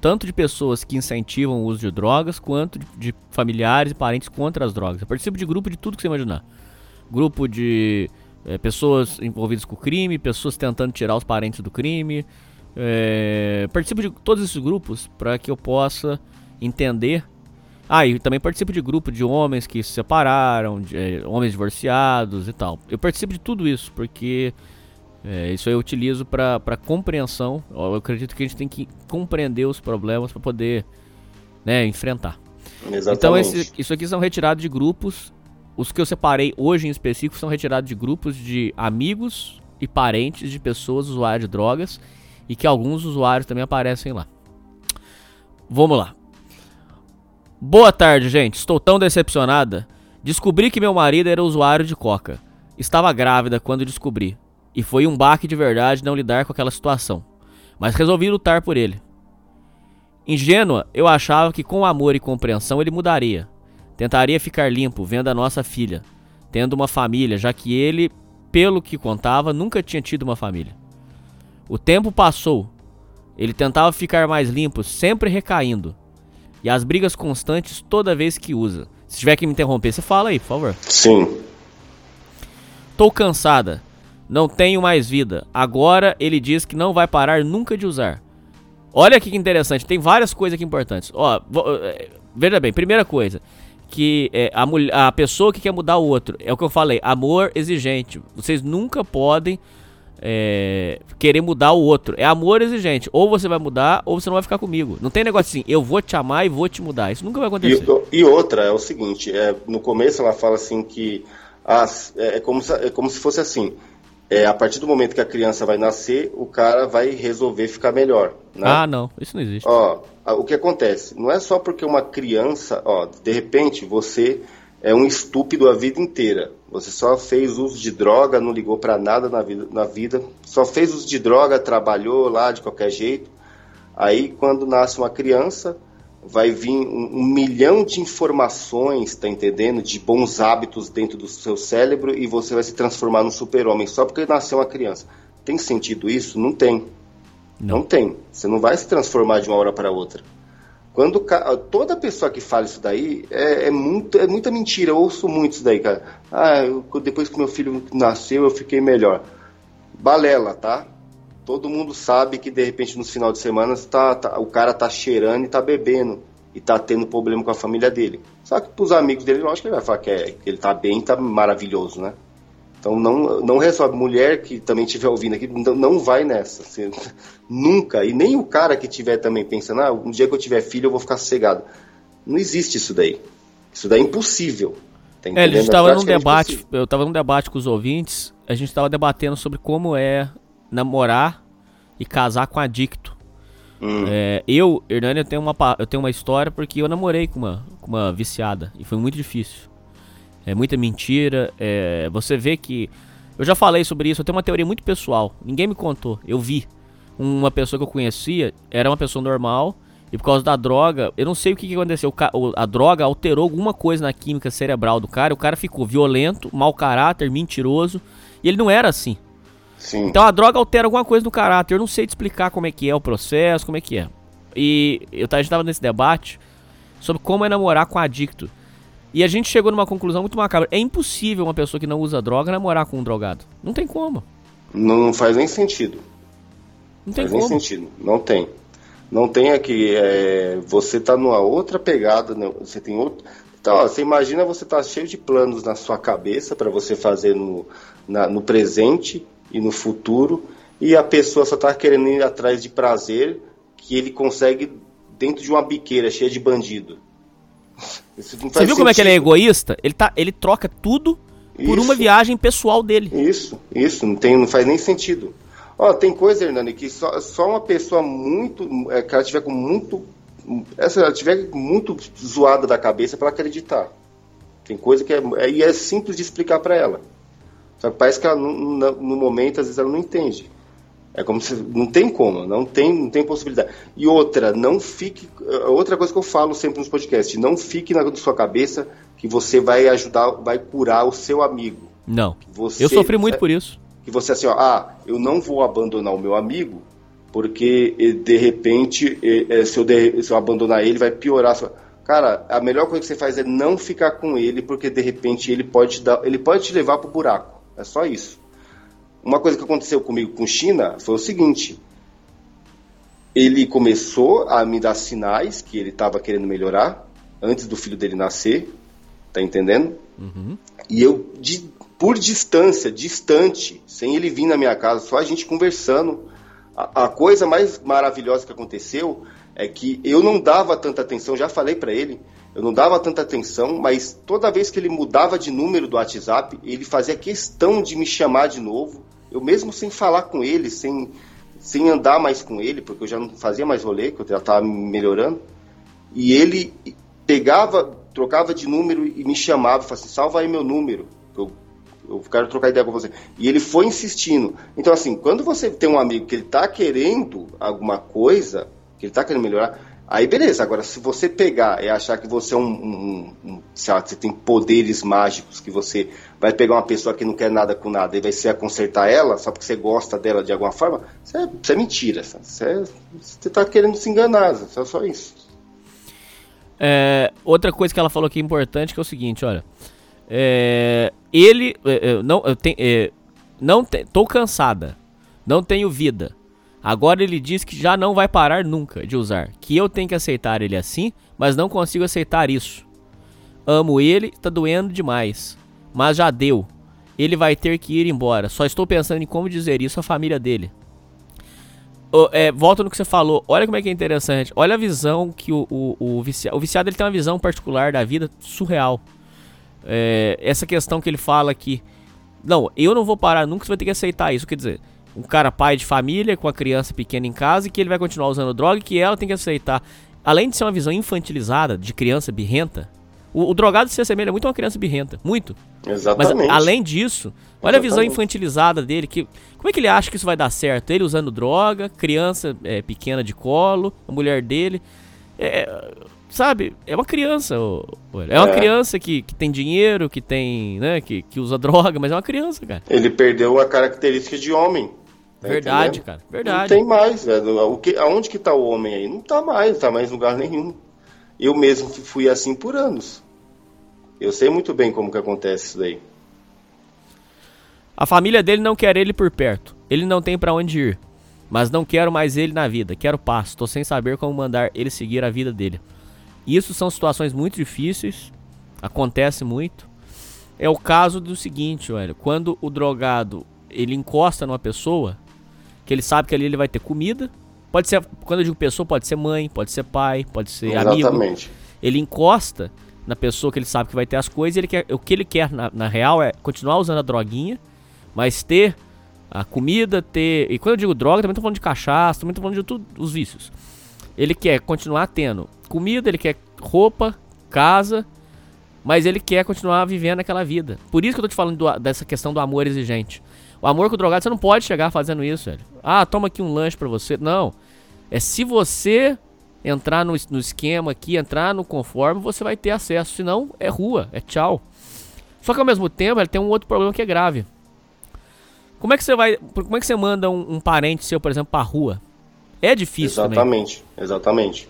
tanto de pessoas que incentivam o uso de drogas, quanto de, de familiares e parentes contra as drogas. Eu participo de grupo de tudo que você imaginar. Grupo de é, pessoas envolvidas com o crime, pessoas tentando tirar os parentes do crime. É, participo de todos esses grupos para que eu possa entender. Ah, e também participo de grupo de homens que se separaram, de, é, homens divorciados e tal. Eu participo de tudo isso porque é, isso eu utilizo para compreensão. Eu acredito que a gente tem que compreender os problemas para poder né, enfrentar. Exatamente. Então esse, isso aqui são retirados de grupos os que eu separei hoje em específico são retirados de grupos de amigos e parentes de pessoas usuárias de drogas e que alguns usuários também aparecem lá. Vamos lá. Boa tarde, gente. Estou tão decepcionada. Descobri que meu marido era usuário de coca. Estava grávida quando descobri. E foi um baque de verdade não lidar com aquela situação. Mas resolvi lutar por ele. Ingênua, eu achava que com amor e compreensão ele mudaria. Tentaria ficar limpo vendo a nossa filha, tendo uma família, já que ele, pelo que contava, nunca tinha tido uma família. O tempo passou. Ele tentava ficar mais limpo, sempre recaindo. E as brigas constantes toda vez que usa. Se tiver que me interromper, você fala aí, por favor. Sim. Tô cansada. Não tenho mais vida. Agora ele diz que não vai parar nunca de usar. Olha que interessante, tem várias coisas aqui importantes. Ó, eh, veja bem, primeira coisa que é, a, mulher, a pessoa que quer mudar o outro. É o que eu falei, amor exigente. Vocês nunca podem é, querer mudar o outro. É amor exigente. Ou você vai mudar, ou você não vai ficar comigo. Não tem negócio assim, eu vou te amar e vou te mudar. Isso nunca vai acontecer. E, e outra, é o seguinte, é, no começo ela fala assim que as, é, é, como, se, é como se fosse assim. É, a partir do momento que a criança vai nascer, o cara vai resolver ficar melhor. Né? Ah, não, isso não existe. Ó, o que acontece? Não é só porque uma criança, ó, de repente você é um estúpido a vida inteira. Você só fez uso de droga, não ligou para nada na vida, na vida, só fez uso de droga, trabalhou lá de qualquer jeito. Aí, quando nasce uma criança, vai vir um, um milhão de informações, tá entendendo? De bons hábitos dentro do seu cérebro e você vai se transformar num super-homem só porque nasceu uma criança. Tem sentido isso? Não tem. Não. não tem. Você não vai se transformar de uma hora para outra. Quando toda pessoa que fala isso daí é, é, muito, é muita mentira. Eu ouço muito isso daí, cara. Ah, eu, depois que meu filho nasceu, eu fiquei melhor. Balela, tá? Todo mundo sabe que de repente nos final de semana tá, tá, o cara tá cheirando e tá bebendo e tá tendo problema com a família dele. Só que pros amigos dele, eu acho que ele vai falar que, é, que ele tá bem, tá maravilhoso, né? Então não, não resolve. Mulher que também estiver ouvindo aqui, não, não vai nessa. *laughs* Nunca. E nem o cara que estiver também pensando, ah, um dia que eu tiver filho eu vou ficar sossegado. Não existe isso daí. Isso daí é impossível. Tá é, a gente estava num debate, eu estava num debate com os ouvintes, a gente estava debatendo sobre como é namorar e casar com adicto. Hum. É, eu, Hernani, eu tenho, uma, eu tenho uma história porque eu namorei com uma, com uma viciada e foi muito difícil. É muita mentira. É, você vê que. Eu já falei sobre isso, eu tenho uma teoria muito pessoal. Ninguém me contou. Eu vi. Uma pessoa que eu conhecia era uma pessoa normal. E por causa da droga, eu não sei o que, que aconteceu. A droga alterou alguma coisa na química cerebral do cara. O cara ficou violento, mau caráter, mentiroso. E ele não era assim. Sim. Então a droga altera alguma coisa no caráter. Eu não sei te explicar como é que é o processo, como é que é. E eu a gente tava nesse debate sobre como é namorar com adicto. E a gente chegou numa conclusão muito macabra. É impossível uma pessoa que não usa droga namorar com um drogado. Não tem como. Não, faz nem sentido. Não tem faz como. nem sentido. Não tem. Não tem aqui. É, você tá numa outra pegada. Né? Você tem outro. Então, ó, você imagina você tá cheio de planos na sua cabeça para você fazer no, na, no presente e no futuro. E a pessoa só tá querendo ir atrás de prazer que ele consegue dentro de uma biqueira cheia de bandido. *laughs* Você viu sentido. como é que ele é egoísta? Ele, tá, ele troca tudo por isso, uma viagem pessoal dele. Isso, isso, não, tem, não faz nem sentido. Ó, tem coisa, Hernani, que só, só uma pessoa muito. É, que ela tiver com muito. Essa, ela tiver muito zoada da cabeça para acreditar. Tem coisa que é, é, e é simples de explicar para ela. Só que parece que ela, no, momento, às vezes, ela não entende. É como se não tem como, não tem, não tem possibilidade. E outra, não fique, outra coisa que eu falo sempre nos podcasts, não fique na sua cabeça que você vai ajudar, vai curar o seu amigo. Não. Você, eu sofri muito é, por isso. Que você assim, ó, ah, eu não vou abandonar o meu amigo porque eh, de repente eh, eh, se eu, de, se eu abandonar ele vai piorar. Sua... Cara, a melhor coisa que você faz é não ficar com ele porque de repente ele pode dar, ele pode te levar pro buraco. É só isso. Uma coisa que aconteceu comigo com China foi o seguinte: ele começou a me dar sinais que ele estava querendo melhorar antes do filho dele nascer, tá entendendo? Uhum. E eu, de, por distância, distante, sem ele vir na minha casa, só a gente conversando. A, a coisa mais maravilhosa que aconteceu é que eu não dava tanta atenção, já falei para ele, eu não dava tanta atenção, mas toda vez que ele mudava de número do WhatsApp, ele fazia questão de me chamar de novo eu mesmo sem falar com ele, sem, sem andar mais com ele, porque eu já não fazia mais rolê, que eu já estava melhorando, e ele pegava, trocava de número e me chamava, falava assim, salva aí meu número, eu, eu quero trocar ideia com você. E ele foi insistindo. Então, assim, quando você tem um amigo que ele está querendo alguma coisa, que ele está querendo melhorar, Aí beleza, agora se você pegar e achar que você é um, um, um sei lá, você tem poderes mágicos, que você vai pegar uma pessoa que não quer nada com nada e vai ser a consertar ela, só porque você gosta dela de alguma forma, isso é, isso é mentira. Você, você tá querendo se enganar, é só isso. É, outra coisa que ela falou que é importante que é o seguinte, olha. É, ele. É, não, eu tenho, é, não te, tô cansada. Não tenho vida. Agora ele diz que já não vai parar nunca de usar, que eu tenho que aceitar ele assim, mas não consigo aceitar isso. Amo ele, tá doendo demais, mas já deu. Ele vai ter que ir embora. Só estou pensando em como dizer isso à família dele. Oh, é, volta no que você falou. Olha como é que é interessante. Olha a visão que o, o, o viciado. O viciado ele tem uma visão particular da vida surreal. É, essa questão que ele fala aqui. Não, eu não vou parar nunca, você vai ter que aceitar isso. Quer dizer, um cara pai de família com a criança pequena em casa e que ele vai continuar usando droga e que ela tem que aceitar. Além de ser uma visão infantilizada de criança birrenta, o, o drogado se assemelha muito a uma criança birrenta, muito. Exatamente. Mas além disso, olha Exatamente. a visão infantilizada dele, que como é que ele acha que isso vai dar certo? Ele usando droga, criança é, pequena de colo, a mulher dele, é, sabe? É uma criança, é uma é. criança que, que tem dinheiro, que tem, né, que, que usa droga, mas é uma criança, cara. Ele perdeu a característica de homem. Tá verdade, cara. Verdade. Não tem mais, velho. O que, aonde que tá o homem aí? Não tá mais, não tá mais em lugar nenhum. Eu mesmo fui assim por anos. Eu sei muito bem como que acontece isso daí. A família dele não quer ele por perto. Ele não tem para onde ir. Mas não quero mais ele na vida. Quero paz. Tô sem saber como mandar ele seguir a vida dele. Isso são situações muito difíceis. Acontece muito. É o caso do seguinte, velho. Quando o drogado ele encosta numa pessoa, que ele sabe que ali ele vai ter comida. Pode ser, quando eu digo pessoa, pode ser mãe, pode ser pai, pode ser Exatamente. amigo. Ele encosta na pessoa que ele sabe que vai ter as coisas. Ele quer, o que ele quer na, na real é continuar usando a droguinha, mas ter a comida, ter. E quando eu digo droga, também tô falando de cachaça, também tô falando de tudo, os vícios. Ele quer continuar tendo comida, ele quer roupa, casa Mas ele quer continuar vivendo aquela vida. Por isso que eu tô te falando do- dessa questão do amor exigente. O amor com o drogado, você não pode chegar fazendo isso, velho. Ah, toma aqui um lanche pra você. Não. É se você entrar no, no esquema aqui, entrar no conforme, você vai ter acesso. Senão, é rua, é tchau. Só que ao mesmo tempo, ele tem um outro problema que é grave. Como é que você vai. Como é que você manda um, um parente seu, por exemplo, pra rua? É difícil também. Exatamente, exatamente.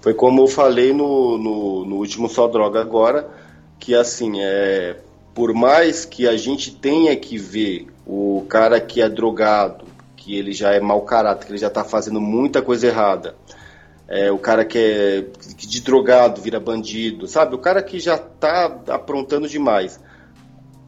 Foi como eu falei no, no, no último Só Droga agora, que assim, é, por mais que a gente tenha que ver o cara que é drogado, que ele já é mau caráter, que ele já tá fazendo muita coisa errada, é, o cara que é de drogado vira bandido, sabe? O cara que já tá aprontando demais.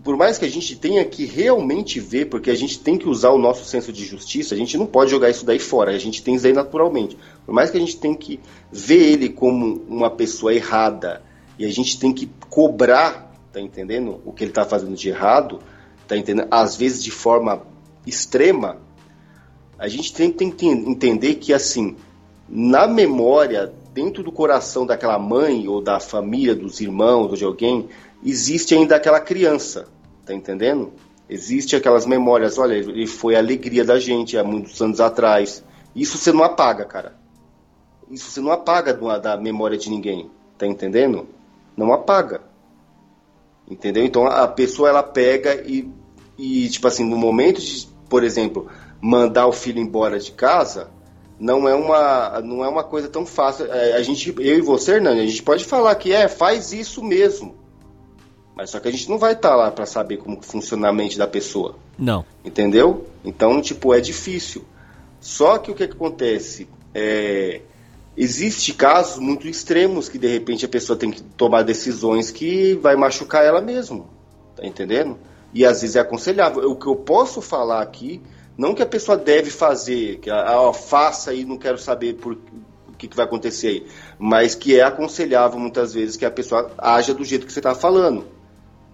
Por mais que a gente tenha que realmente ver, porque a gente tem que usar o nosso senso de justiça, a gente não pode jogar isso daí fora, a gente tem isso daí naturalmente. Por mais que a gente tenha que ver ele como uma pessoa errada e a gente tem que cobrar, tá entendendo? O que ele tá fazendo de errado, tá entendendo? Às vezes de forma extrema, a gente tem, tem que entender que assim, na memória, dentro do coração daquela mãe ou da família, dos irmãos ou de alguém, existe ainda aquela criança, tá entendendo? Existe aquelas memórias, olha, ele foi a alegria da gente há muitos anos atrás. Isso você não apaga, cara. Isso você não apaga da memória de ninguém, tá entendendo? Não apaga. Entendeu? Então a pessoa ela pega e, e tipo assim, no momento de, por exemplo, mandar o filho embora de casa, não é uma não é uma coisa tão fácil. É, a gente, eu e você, Hernani, a gente pode falar que é, faz isso mesmo. Mas só que a gente não vai estar lá para saber como funciona a mente da pessoa. Não. Entendeu? Então, tipo, é difícil. Só que o que, que acontece? É, existe casos muito extremos que de repente a pessoa tem que tomar decisões que vai machucar ela mesmo. Tá entendendo? E às vezes é aconselhável. O que eu posso falar aqui, não que a pessoa deve fazer, que ó, faça aí, não quero saber por o que, que vai acontecer aí, mas que é aconselhável muitas vezes que a pessoa haja do jeito que você está falando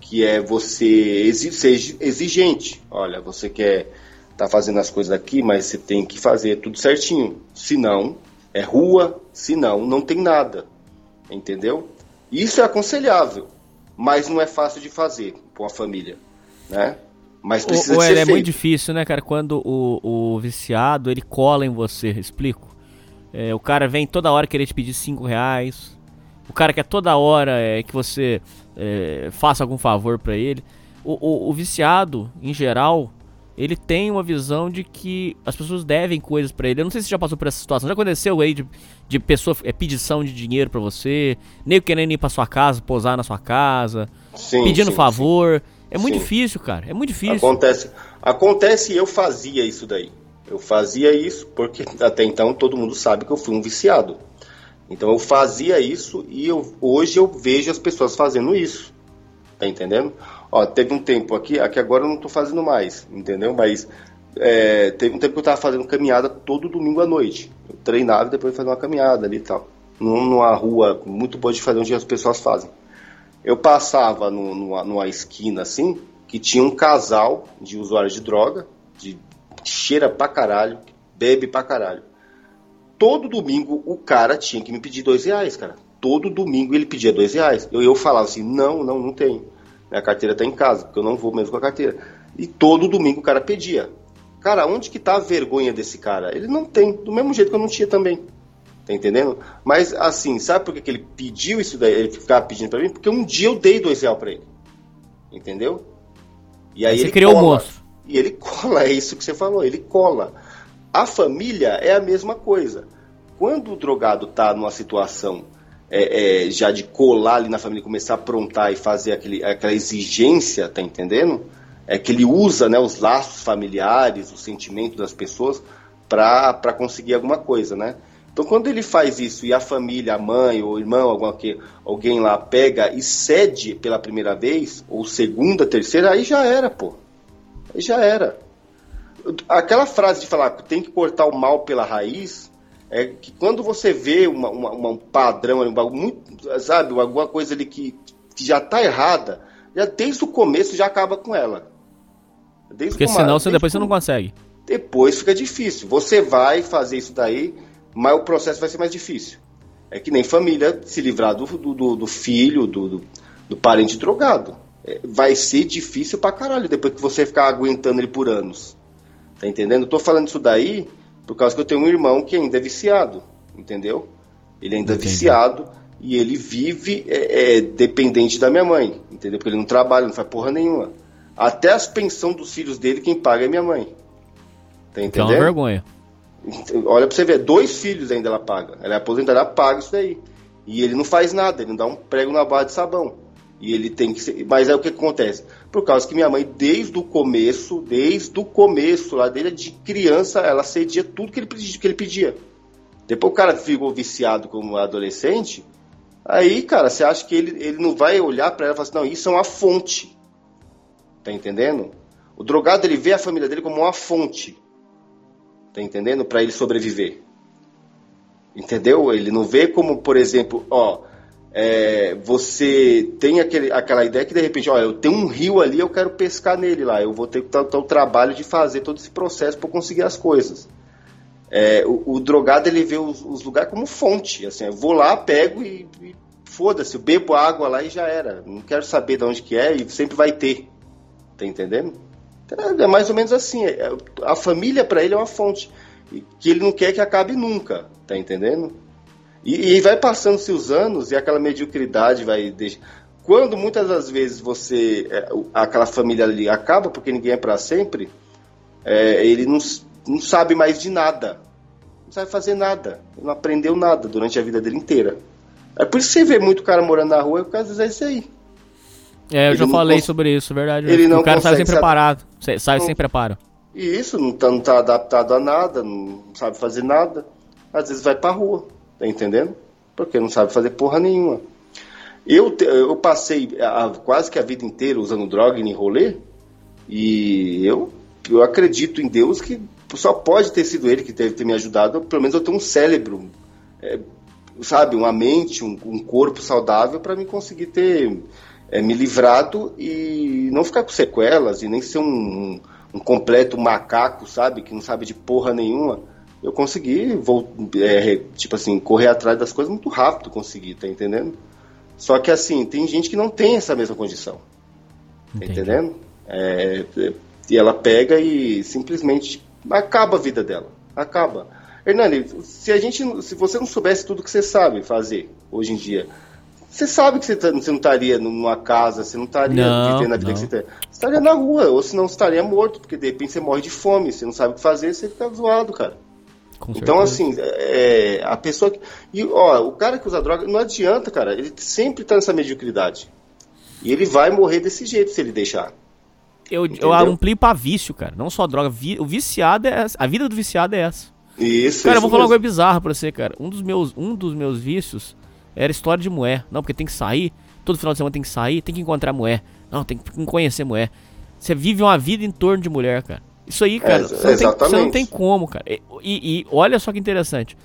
que é você ser exigente. Olha, você quer tá fazendo as coisas aqui, mas você tem que fazer tudo certinho. Se não, é rua, se não, não tem nada. Entendeu? Isso é aconselhável, mas não é fácil de fazer com a família, né? Mas precisa ou ser é feito. muito difícil, né, cara? Quando o, o viciado ele cola em você, explico. É, o cara vem toda hora querer te pedir 5 reais. O cara quer toda hora é, que você é, faça algum favor pra ele. O, o- o viciado, em geral, ele tem uma visão de que as pessoas devem coisas pra ele. Eu não sei se você já passou por essa situação. Já aconteceu aí de, de pessoa é, pedição de dinheiro pra você, nego querendo ir pra sua casa, posar na sua casa, Sim, pedindo sim, favor. É muito Sim. difícil, cara. É muito difícil. Acontece, acontece e eu fazia isso daí. Eu fazia isso porque *laughs* até então todo mundo sabe que eu fui um viciado. Então eu fazia isso e eu, hoje eu vejo as pessoas fazendo isso. Tá entendendo? Ó, teve um tempo aqui, aqui agora eu não tô fazendo mais, entendeu? Mas é, teve um tempo que eu tava fazendo caminhada todo domingo à noite. Eu treinava e depois fazia uma caminhada ali e tal. Num- Numa rua muito boa de fazer onde as pessoas fazem. Eu passava no- numa, numa esquina assim, que tinha um casal de usuários de droga, de cheira pra caralho, bebe pra caralho. Todo domingo o cara tinha que me pedir dois reais, cara. Todo domingo ele pedia dois reais. Eu, eu falava assim, não, não, não tenho. Minha carteira tá em casa, porque eu não vou mesmo com a carteira. E todo domingo o cara pedia. Cara, onde que tá a vergonha desse cara? Ele não tem, do mesmo jeito que eu não tinha também. Tá entendendo? Mas assim, sabe por que, que ele pediu isso daí? Ele ficava pedindo pra mim? Porque um dia eu dei dois reais pra ele. Entendeu? E aí Você ele criou o cola. monstro. E ele cola, *laughs* é isso que você falou, ele cola. A família é a mesma coisa. Quando o drogado tá numa situação é, é, já de colar ali na família, começar a aprontar e fazer aquele, aquela exigência, tá entendendo? É que ele usa né, os laços familiares, o sentimento das pessoas para conseguir alguma coisa, né? Então, quando ele faz isso e a família, a mãe ou o irmão, alguma que, alguém lá pega e cede pela primeira vez, ou segunda, terceira, aí já era, pô. Aí já era. Aquela frase de falar que tem que cortar o mal pela raiz, é que quando você vê uma, uma- uma- um padrão, um muito, sabe, alguma coisa ali que, que já tá errada, já desde o começo já acaba com ela. Desde Porque o senão você, depois você não consegue. depois fica difícil. Você vai fazer isso daí, mas o processo vai ser mais difícil. É que nem família se livrar do, do, do- do filho, do, do, do parente drogado. É, vai ser difícil pra caralho depois que você ficar aguentando ele por anos. Tá entendendo? Eu tô falando isso daí por causa que eu tenho um irmão que ainda é viciado, entendeu? Ele ainda Entendi. é viciado e ele vive é, é, dependente da minha mãe, entendeu? Porque ele não trabalha, não faz porra nenhuma. Até as pensões dos filhos dele, quem paga é minha mãe. Tá Então é vergonha. Olha pra você ver, dois filhos ainda ela paga. Ela é aposentada, ela paga isso daí. E ele não faz nada, ele não dá um prego na barra de sabão. E ele tem que ser. Mas aí o que acontece? Por causa que minha mãe, desde o começo, desde o começo, lá dele de criança, ela cedia tudo que ele pedia. Que ele pedia. Depois o cara ficou viciado como adolescente. Aí, cara, você acha que ele, ele não vai olhar pra ela e falar assim, não, isso é uma fonte. Tá entendendo? O drogado ele vê a família dele como uma fonte. Tá entendendo? Para ele sobreviver. Entendeu? Ele não vê como, por exemplo, ó, é, você tem aquele, aquela ideia que de repente, ó, eu tenho um rio ali, eu quero pescar nele lá, eu vou ter que o trabalho de fazer todo esse processo para conseguir as coisas. É, o, o drogado ele vê os, os lugares como fonte, assim, eu vou lá, pego e, e foda-se, eu bebo água lá e já era. Não quero saber de onde que é e sempre vai ter. Tá entendendo? É mais ou menos assim. é- A família para ele é uma fonte que ele não quer que acabe nunca, tá entendendo? E, e vai passando-se os anos e aquela mediocridade vai deixar. Quando muitas das vezes você é, aquela família ali acaba porque ninguém é para sempre, é, ele não, não sabe mais de nada, não sabe fazer nada, não aprendeu nada durante a vida dele inteira. É por isso que você vê muito cara morando na rua, é por causa disso aí. É, eu Ele já falei cons- sobre isso, verdade. Ele mesmo. não o cara sai sem preparado. Sai sai Não- sem preparo. E isso, não tá, não tá adaptado a nada, não sabe fazer nada. Às vezes vai pra rua, tá entendendo? Porque não sabe fazer porra nenhuma. Eu, eu passei a- quase que a vida inteira usando droga em rolê, e eu, eu acredito em Deus que só pode ter sido ele que deve ter me ajudado, pelo menos eu ter um cérebro, é, sabe, uma mente, um, um corpo saudável para me conseguir ter é, me livrado e não ficar com sequelas e nem ser um, um completo macaco, sabe, que não sabe de porra nenhuma. Eu consegui, vou, é, tipo assim, correr atrás das coisas muito rápido, consegui, tá entendendo? Só que assim, tem gente que não tem essa mesma condição. Tá entendendo? É, é, e ela pega e simplesmente acaba a vida dela. Acaba. Hernani, se a gente, se você não soubesse tudo que você sabe fazer hoje em dia, você sabe que você, tá- você não estaria numa casa, você não estaria Não, vivendo a vida não. que você tem. Você estaria na rua, ou senão você estaria morto, porque de repente você morre de fome, você não sabe o que fazer, você fica zoado, cara. Com Então, certeza. assim, é, a pessoa. que- E, ó, o cara que usa droga, não adianta, cara. Ele sempre tá nessa mediocridade. E ele vai morrer desse jeito se ele deixar. eu, eu amplio pra vício, cara. Não só droga. vi- o viciado é essa. A vida do viciado é essa. Isso, Cara, eu isso vou falar mesmo. coisa bizarra pra você, cara. Um dos meus, um dos meus vícios era história de mulher. Não, porque tem que sair. Todo final de semana tem que sair, tem que encontrar mulher. Não, tem que conhecer mulher. Você vive uma vida em torno de mulher, cara. Isso aí, cara, É, você, não tem, você não tem como, cara. E, e- olha só que interessante.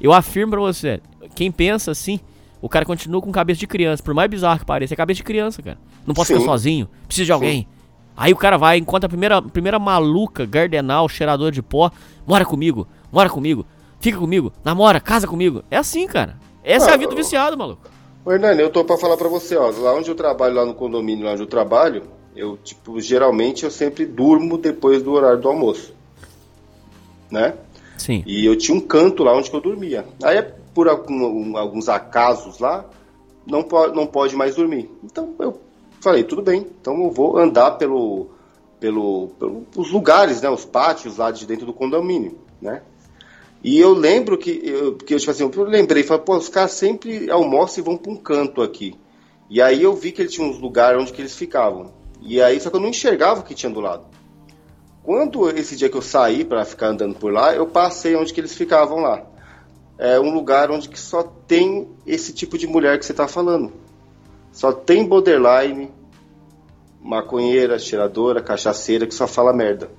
Eu afirmo pra você, quem pensa assim, o cara continua com cabeça de criança. Por mais bizarro que pareça, é cabeça de criança, cara. Não posso Sim. ficar sozinho, preciso de alguém. Aí o cara vai, encontra a primeira, primeira maluca, gardenal, cheirador de pó, mora comigo, mora comigo, fica comigo, namora, casa comigo. É assim, cara. Essa é a Ah, vida do viciado, maluco. Ô, Hernani, eu tô pra falar pra você, ó. Lá onde eu trabalho, lá no condomínio, lá onde eu trabalho, eu, tipo, geralmente eu sempre durmo depois do horário do almoço. Né? Sim. E eu tinha um canto lá onde eu dormia. Aí, por algum- alguns acasos lá, não, po não pode mais dormir. Então eu falei, tudo bem, então eu vou andar pelo, pelo, pelos lugares, né, os pátios lá de dentro do condomínio, né? E eu lembro que, eu, que eu, tipo assim, eu lembrei, falei, pô, os caras sempre almoçam e vão para um canto aqui. E aí eu vi que ele tinha uns lugares onde que eles ficavam. E aí, só que eu não enxergava o que tinha do lado. Quando esse dia que eu saí para ficar andando por lá, eu passei onde que eles ficavam lá. É um lugar onde que só tem esse tipo de mulher que você tá falando. Só tem borderline, maconheira, cheiradora, cachaceira que só fala merda.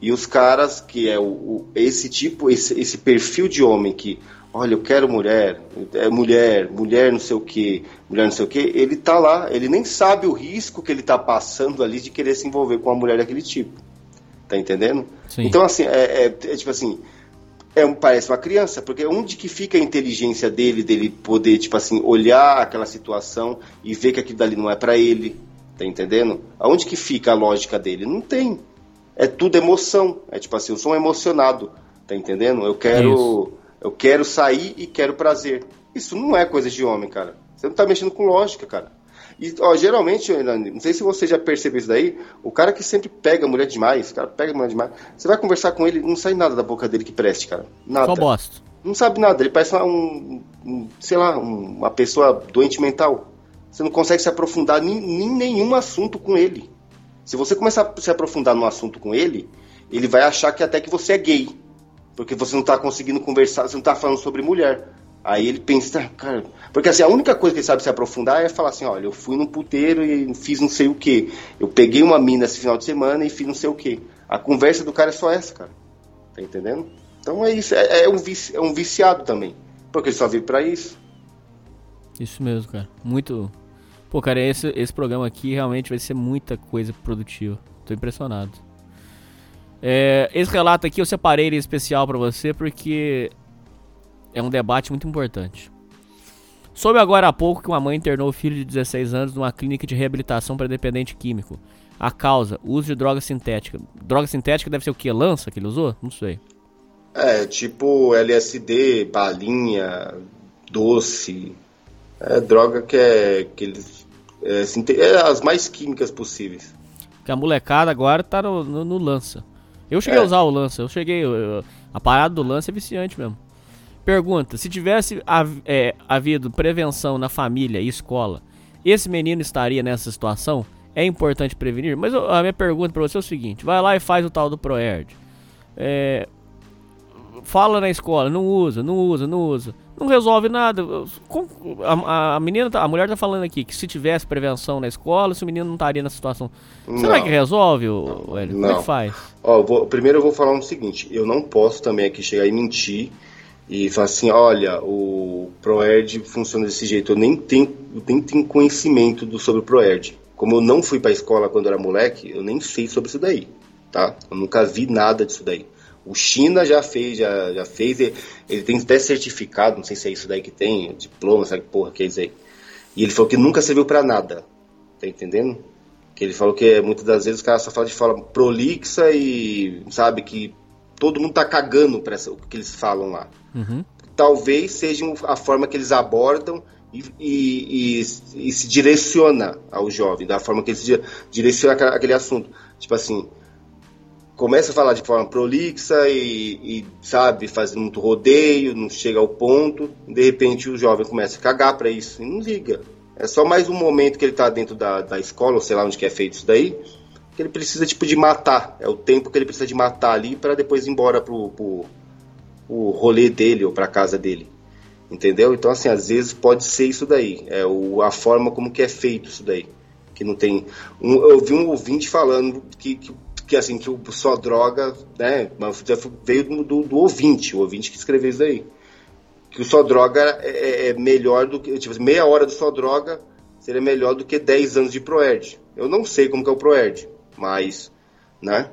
E os caras que é o, o- esse tipo, esse, esse perfil de homem que, olha, eu quero mulher, é mulher, mulher não sei o que, mulher não sei o que, ele tá lá, ele nem sabe o risco que ele tá passando ali de querer se envolver com uma mulher daquele tipo. Tá entendendo? Sim. Então, assim, é, é- é tipo assim, é parece uma criança, porque onde que fica a inteligência dele, dele poder, tipo assim, olhar aquela situação e ver que aquilo dali não é para ele, tá entendendo? Aonde que fica a lógica dele? Não tem. É tudo emoção. É tipo assim, eu sou um emocionado, tá entendendo? Eu quero, Isso. Eu quero sair e quero prazer. Isso não é coisa de homem, cara. Você não tá mexendo com lógica, cara. E, ó, geralmente, não sei se você já percebeu isso daí, o cara que sempre pega a mulher demais, o cara pega a mulher demais, você vai conversar com ele, não sai nada da boca dele que preste, cara. Nada. Só bosta. Não sabe nada, ele parece um, um sei lá, um- uma pessoa doente mental. Você não consegue se aprofundar em, em nenhum assunto com ele. Se você começar a se aprofundar num assunto com ele, ele vai achar que até que você é gay. Porque você não tá conseguindo conversar, você não tá falando sobre mulher. Aí ele pensa, "Ah, cara. Porque assim, a única coisa que ele sabe se aprofundar é falar assim: olha, eu fui num puteiro e fiz não sei o que. Eu peguei uma mina esse final de semana e fiz não sei o que. A conversa do cara é só essa, cara. Tá entendendo? Então é isso. É, é um, vici- é um viciado também. Porque ele só vive pra isso. Isso mesmo, cara. Muito. Pô, cara, esse, esse programa aqui realmente vai ser muita coisa produtiva. Tô impressionado. É, esse relato aqui eu separei ele especial pra você porque é um debate muito importante. Soube agora há pouco que uma mãe internou o filho de 16 anos numa clínica de reabilitação para dependente químico. A causa, uso de droga sintética. Droga sintética deve ser o que? Lança que ele usou? Não sei. É, tipo LSD, balinha, doce. É droga que é. Que eles, é, é as mais químicas possíveis. Porque a molecada agora tá no, no- no lança. Eu cheguei a É. usar o lança, eu cheguei. eu- eu- a parada do lança é viciante mesmo. Pergunta: se tivesse hav- é, havido prevenção na família e escola, esse menino estaria nessa situação? É importante prevenir? Mas eu- a minha pergunta pra você é o seguinte: vai lá e faz o tal do Proerd. É, fala na escola, não usa, não usa, não usa. Não resolve nada. A, a menina, tá- a mulher tá falando aqui que se tivesse prevenção na escola, se o menino não estaria nessa situação. Será Não. que resolve, ô, Hélio? Como é Não. que faz? Ó, vou- primeiro eu vou falar o seguinte: eu não posso também aqui chegar e mentir e falar assim: olha, o ProErd funciona desse jeito. Eu nem tenho, nem tenho conhecimento do, sobre o ProErd. Como eu não fui pra escola quando era moleque, eu nem sei sobre isso daí, tá? Eu nunca vi nada disso daí. O China já fez, já, já fez, ele, ele tem até certificado, não sei se é isso daí que tem, diploma, sabe que porra que é isso aí. E ele falou que nunca serviu pra nada, tá entendendo? Que ele falou que é, muitas das vezes os caras só falam de forma prolixa e sabe que todo mundo tá cagando pra essa, o que eles falam lá. Uhum. Talvez seja a forma que eles abordam e, e- e- e se direciona ao jovem, da forma que eles di- direcionam aquela- aquele assunto. Tipo assim, começa a falar de forma prolixa e, e, sabe, faz muito rodeio, não chega ao ponto, de repente o jovem começa a cagar pra isso e não liga. É só mais um momento que ele tá dentro da, da escola, ou sei lá onde que é feito isso daí, que ele precisa tipo de matar. É o tempo que ele precisa de matar ali para depois ir embora pro, pro, o rolê dele ou pra casa dele. Entendeu? Então, assim, às vezes pode ser isso daí. É o, a forma como que é feito isso daí. Que não tem. Um, eu vi um ouvinte falando que, que, que, assim, que o só droga, né? Veio do, do, do ouvinte, o ouvinte que escreveu isso daí. Que o só droga é, é- é melhor do que. Tipo, meia hora do só droga seria melhor do que 10 anos de Proerd. Eu não sei como que é o Proerd, mas, né?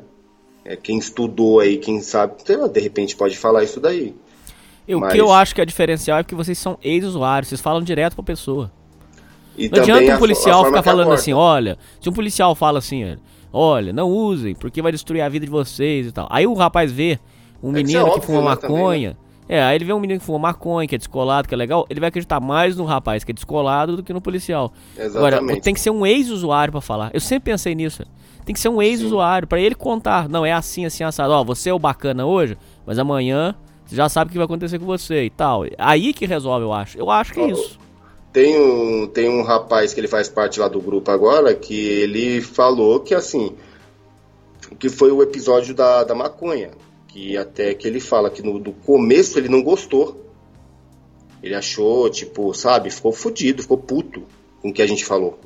É, quem estudou aí, quem sabe, sei lá, de repente pode falar isso daí. E o Mas- que eu acho que é diferencial é que vocês são ex-usuários, vocês falam direto pra pessoa. E Não adianta um policial ficar falando assim, olha, se um policial fala assim, olha, olha, não usem, porque vai destruir a vida de vocês e tal. Aí o rapaz vê um É que é menino que óbvio, fuma né, também, maconha. É, aí ele vê um menino que fuma maconha, que é descolado, que é legal, ele vai acreditar mais no rapaz que é descolado do que no policial. Agora, Exatamente. tem que ser um ex-usuário pra falar. Eu sempre pensei nisso. Tem que ser um ex-usuário pra ele contar. Não, é assim, assim, assado. Ó, você é o bacana hoje, mas amanhã você já sabe o que vai acontecer com você e tal. Aí que resolve, eu acho. Eu acho que é isso. Tem um, tem um rapaz que ele faz parte lá do grupo agora que ele falou que assim que foi o episódio da, da maconha que até que ele fala que no do começo ele não gostou. Ele achou tipo sabe ficou fudido ficou puto com o que a gente falou.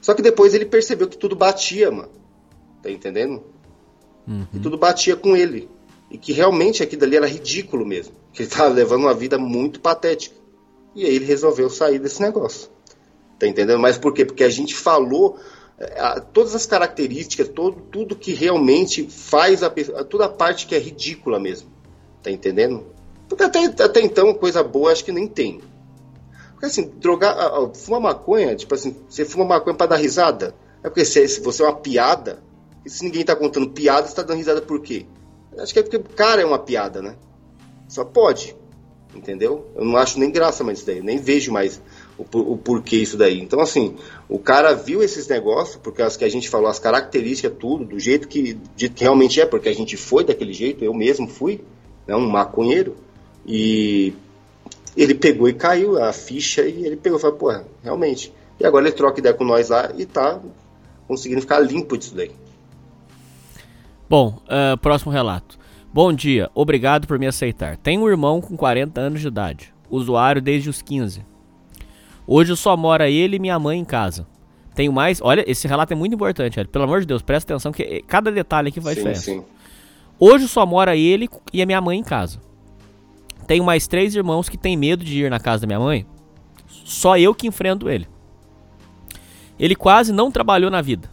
Só que depois ele percebeu que tudo batia mano. Tá entendendo? Que tudo batia com ele. E que realmente aquilo ali era ridículo mesmo. Que ele tava levando uma vida muito patética e aí ele resolveu sair desse negócio. Tá entendendo? Mas por quê? Porque a gente falou a- todas as características, todo, tudo que realmente faz a toda a parte que é ridícula mesmo. Tá entendendo? Porque até, até então, coisa boa acho que nem tem. Porque assim, drogar, fumar maconha, tipo assim, você fuma maconha pra dar risada? É porque se, se você é uma piada, e se ninguém tá contando piada, você tá dando risada por quê? Acho que é porque o cara é uma piada, né? Só pode. Entendeu? Eu não acho nem graça mais isso daí, nem vejo mais o, o porquê isso daí. Então, assim, o cara viu esses negócios, porque as que a gente falou, as características, tudo, do jeito que, de, que realmente é, porque a gente foi daquele jeito, eu mesmo fui, né, um maconheiro, e ele pegou e caiu a ficha e ele pegou e falou, pô, realmente. E agora ele troca ideia com nós lá e tá conseguindo ficar limpo disso daí. Bom, uh, próximo relato. Bom dia, obrigado por me aceitar. Tenho um irmão com 40 anos de idade, usuário desde os 15. Hoje só mora ele e minha mãe em casa. Tenho mais. Olha, esse relato é muito importante, velho. Pelo amor de Deus, presta atenção que cada detalhe aqui vai sim, diferença. Sim. Hoje só mora ele e a minha mãe em casa. Tenho mais três irmãos que têm medo de ir na casa da minha mãe. Só eu que enfrento ele. Ele quase não trabalhou na vida.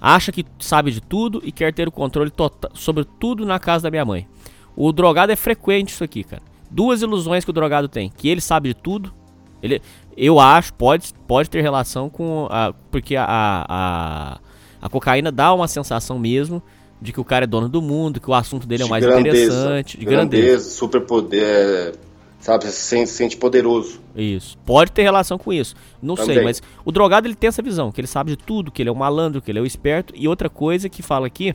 Acha que sabe de tudo e quer ter o controle total sobre tudo na casa da minha mãe. O drogado é frequente isso aqui, cara. Duas ilusões que o drogado tem: que ele sabe de tudo. Ele, eu acho, pode, pode ter relação com. A, porque a, a, a cocaína dá uma sensação mesmo de que o cara é dono do mundo, que o assunto dele é o mais grandeza, interessante. De grandeza, grandeza superpoder, sabe? Se sente poderoso. Isso. Pode ter relação com isso. Não Também. sei, mas o drogado ele tem essa visão, que ele sabe de tudo, que ele é um malandro, que ele é o um esperto. E outra coisa que fala aqui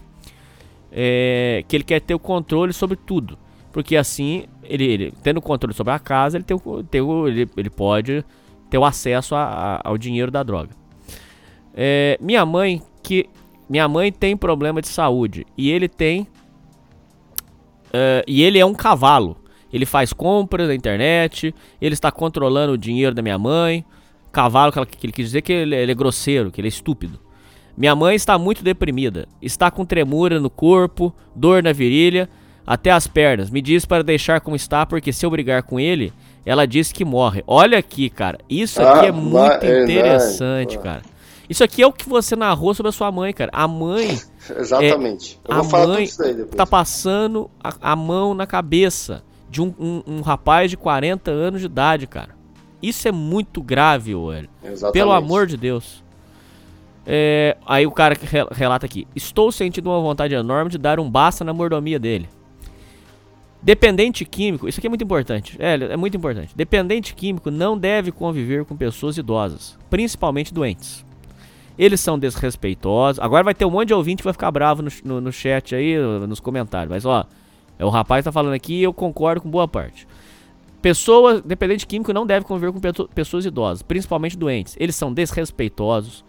é que ele quer ter o controle sobre tudo. Porque assim, ele, ele tendo controle sobre a casa, ele, tem, tem, ele, ele pode ter o acesso a, a, ao dinheiro da droga. É, minha mãe, que minha mãe tem problema de saúde e ele tem uh, e ele é um cavalo. Ele faz compras na internet, ele está controlando o dinheiro da minha mãe. Cavalo, que ele quis dizer que ele, ele é grosseiro, que ele é estúpido. Minha mãe está muito deprimida, está com tremura no corpo, dor na virilha, até as pernas. Me diz para deixar como está, porque se eu brigar com ele, ela disse que morre. Olha aqui, cara. Isso aqui ah, é muito é interessante, cara. Isso aqui é o que você narrou sobre a sua mãe, cara. A mãe. *laughs* Exatamente. É, a mãe tá passando a, a, mão na cabeça de um, um, um, rapaz de 40 anos de idade, cara. Isso é muito grave, Oel. Pelo amor de Deus. É, aí o cara que relata aqui: Estou sentindo uma vontade enorme de dar um basta na mordomia dele. Dependente químico, isso aqui é muito importante. É, é muito importante. Dependente químico não deve conviver com pessoas idosas, principalmente doentes. Eles são desrespeitosos. Agora vai ter um monte de ouvinte que vai ficar bravo no, no, no chat aí, nos comentários. Mas ó, é o rapaz tá falando aqui e eu concordo com boa parte. Pessoa dependente químico não deve conviver com pessoas idosas, principalmente doentes. Eles são desrespeitosos,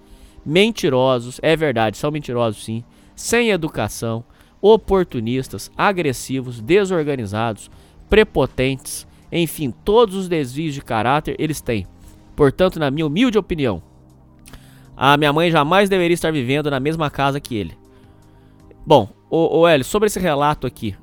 mentirosos, é verdade, são mentirosos sim, sem educação, oportunistas, agressivos, desorganizados, prepotentes, enfim, todos os desvios de caráter eles têm. Portanto, na minha humilde opinião, a minha mãe jamais deveria estar vivendo na mesma casa que ele. Bom, o, o sobre esse relato aqui,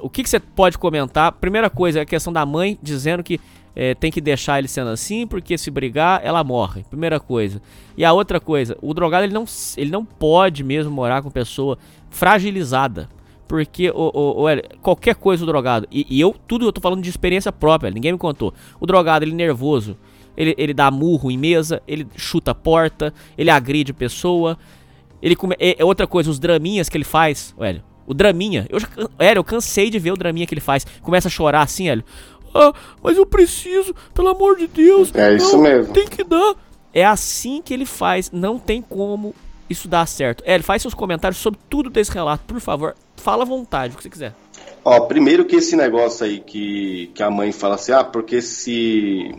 o que, que, você pode comentar? Primeira coisa é a questão da mãe dizendo que é, tem que deixar ele sendo assim, porque se brigar, ela morre. Primeira coisa. E a outra coisa, o drogado ele não, ele não pode mesmo morar com pessoa fragilizada. Porque o, o, o qualquer coisa o drogado, e, e, eu tudo eu tô falando de experiência própria, ninguém me contou. O drogado, ele nervoso, ele, ele dá murro em mesa, ele chuta a porta, ele agride pessoa. Ele come... é, é outra coisa, os draminhas que ele faz, velho. O draminha, eu já, Hélio, eu cansei de ver o draminha que ele faz. Começa a chorar assim, Hélio. Ah, mas eu preciso, pelo amor de Deus. É isso não, mesmo. Tem que dar. É assim que ele faz. Não tem como isso dar certo. Hélio, faz seus comentários sobre tudo desse relato, por favor. Fala à vontade, o que você quiser. Ó, primeiro que esse negócio aí que, que a mãe fala assim, ah, porque se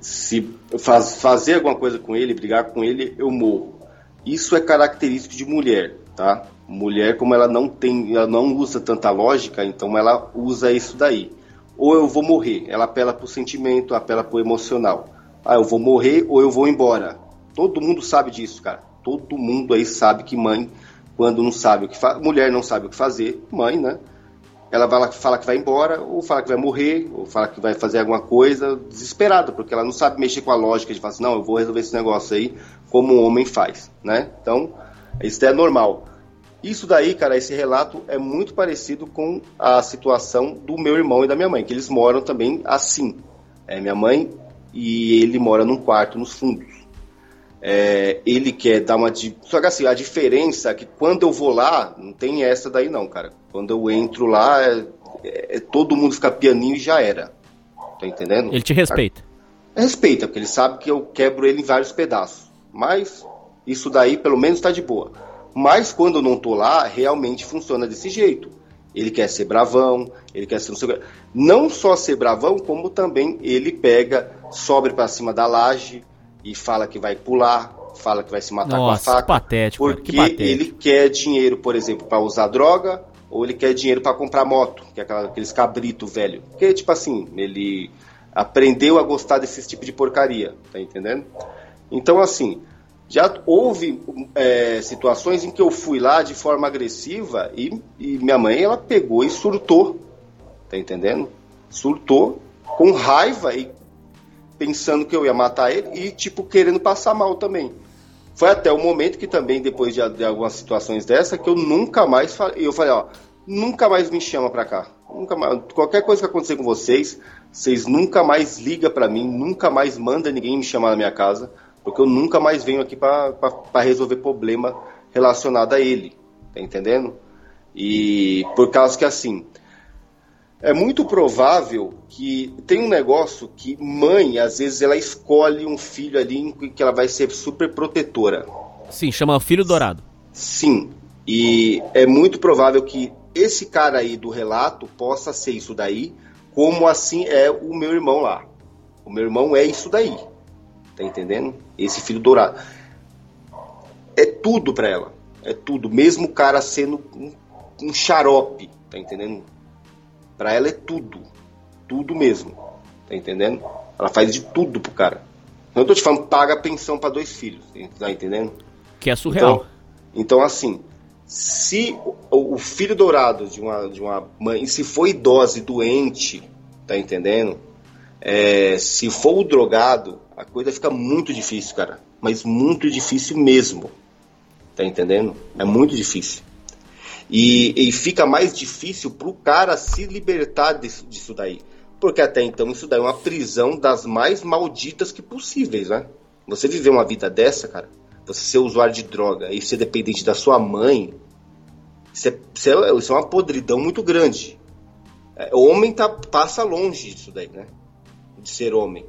se faz, fazer alguma coisa com ele, brigar com ele, eu morro. Isso é característico de mulher, tá? Mulher, como ela não tem, ela não usa tanta lógica, então ela usa isso daí. Ou eu vou morrer, ela apela pro sentimento, apela pro emocional. Ah, eu vou morrer ou eu vou embora. Todo mundo sabe disso, cara. Todo mundo aí sabe que mãe, quando não sabe o que faz, mulher não sabe o que fazer, mãe, né? ela vai fala que vai embora, ou fala que vai morrer, ou fala que vai fazer alguma coisa, desesperada, porque ela não sabe mexer com a lógica de falar assim, não, eu vou resolver esse negócio aí como um homem faz, né? Então, isso é normal. Isso daí, cara, esse relato é muito parecido com a situação do meu irmão e da minha mãe, que eles moram também assim. É, minha mãe e ele mora num quarto nos fundos. É, ele quer dar uma. Só que assim, a diferença é que quando eu vou lá, não tem essa daí não, cara. Quando eu entro lá, é, é, todo mundo fica pianinho e já era. Tá entendendo? Ele te respeita. Respeita, porque ele sabe que eu quebro ele em vários pedaços. Mas isso daí pelo menos está de boa. Mas quando eu não tô lá, realmente funciona desse jeito. Ele quer ser bravão, ele quer ser não, não só ser bravão, como também ele pega, sobe para cima da laje e fala que vai pular, fala que vai se matar Nossa, com a faca. Patético, porque que patético. ele quer dinheiro, por exemplo, para usar droga, ou ele quer dinheiro para comprar moto, que é aquela, aqueles cabrito velho. Porque, tipo assim, ele aprendeu a gostar desse tipo de porcaria, tá entendendo? Então, assim, já houve é, situações em que eu fui lá de forma agressiva e, e, minha mãe ela pegou e surtou, tá entendendo? Surtou com raiva e pensando que eu ia matar ele e tipo querendo passar mal também. Foi até o momento que também depois de, de algumas situações dessa que eu nunca mais falei, eu falei ó, nunca mais me chama pra cá, nunca mais, qualquer coisa que acontecer com vocês, vocês nunca mais liga para mim, nunca mais manda ninguém me chamar na minha casa porque eu nunca mais venho aqui para resolver problema relacionado a ele, tá entendendo? E por causa que assim, é muito provável que tem um negócio que mãe, às vezes, ela escolhe um filho ali em que ela vai ser super protetora. Sim, chama filho dourado. Sim, e é muito provável que esse cara aí do relato possa ser isso daí, como assim é o meu irmão lá. O meu irmão é isso daí. Tá entendendo? Esse filho dourado. É tudo para ela. É tudo. Mesmo o cara sendo um, um xarope. Tá entendendo? Para ela é tudo. Tudo mesmo. Tá entendendo? Ela faz de tudo pro cara. Não tô te falando, paga pensão para dois filhos. Tá entendendo? Que é surreal. Então, então assim, se o, o filho dourado de uma, de uma mãe, se for idosa e doente, tá entendendo? É, se for o drogado, a coisa fica muito difícil, cara. Mas muito difícil mesmo. Tá entendendo? É muito difícil. E, e fica mais difícil pro cara se libertar disso, disso daí. Porque até então isso daí é uma prisão das mais malditas que possíveis, né? Você viver uma vida dessa, cara, você ser usuário de droga e ser dependente da sua mãe, isso é, isso é, é uma podridão muito grande. É, o homem tá, passa longe disso daí, né? De ser homem.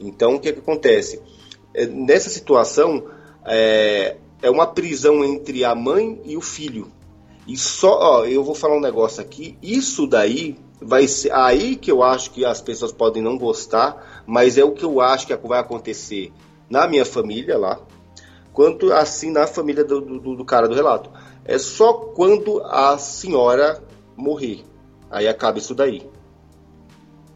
Então, o que, que acontece? É, nessa situação, é, é uma prisão entre a mãe e o filho. E só, ó, eu vou falar um negócio aqui, isso daí vai ser aí que eu acho que as pessoas podem não gostar, mas é o que eu acho que vai acontecer na minha família lá, quanto assim na família do, do, do cara do relato. É só quando a senhora morrer. Aí acaba isso daí.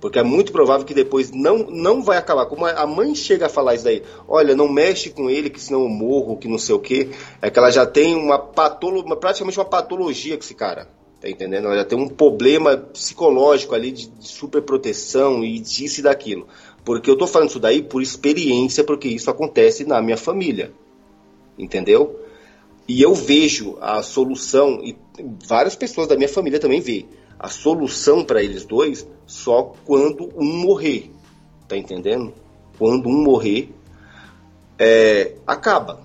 Porque é muito provável que depois não, não vai acabar. Como a mãe chega a falar isso daí, olha, não mexe com ele, que senão eu morro, que não sei o quê. É que ela já tem uma patologia, praticamente uma patologia com esse cara. Tá entendendo? Ela já tem um problema psicológico ali de, de superproteção e disso e daquilo. Porque eu tô falando isso daí por experiência, porque isso acontece na minha família. Entendeu? E eu vejo a solução, e várias pessoas da minha família também veem a solução para eles dois só quando um morrer. Tá entendendo? Quando um morrer, é, acaba.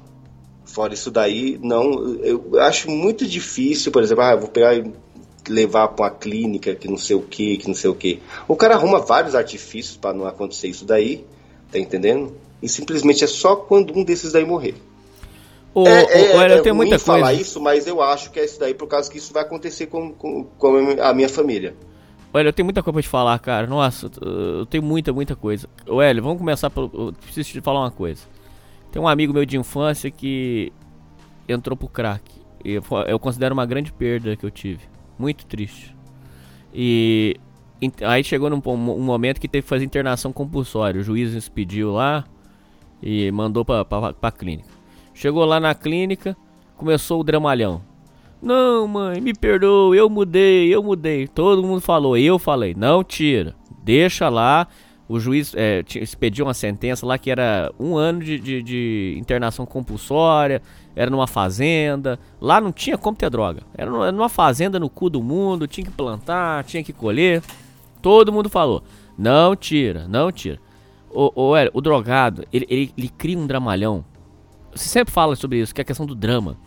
Fora isso daí, não. Eu acho muito difícil, por exemplo, ah, vou pegar e levar para uma clínica que não sei o que, que não sei o que. O cara arruma vários artifícios para não acontecer isso daí, tá entendendo? E simplesmente é só quando um desses daí morrer. O, é, é, olha, eu tenho muita coisa. falar isso, mas eu acho que é isso daí por causa que isso vai acontecer com, com, com a minha família. Olha, eu tenho muita coisa pra te falar, cara. Nossa, eu tenho muita, muita coisa. Hélio, vamos começar pelo. Eu preciso te falar uma coisa. Tem um amigo meu de infância que entrou pro crack. E eu considero uma grande perda que eu tive. Muito triste. E aí chegou num um momento que teve que fazer internação compulsória. O juiz pediu lá e mandou pra, pra, pra clínica. Chegou lá na clínica, começou o dramalhão. Não, mãe, me perdoa, eu mudei, eu mudei. Todo mundo falou, eu falei, não tira, deixa lá. o juiz é, expediu uma sentença lá que era um ano de, de- de internação compulsória, era numa fazenda. Lá não tinha como ter droga. Era numa- fazenda no cu do mundo, tinha que plantar, tinha que colher. Todo mundo falou: não tira, não tira. O, o, o drogado, ele, ele, ele cria um dramalhão. Você sempre fala sobre isso, que é a questão do drama.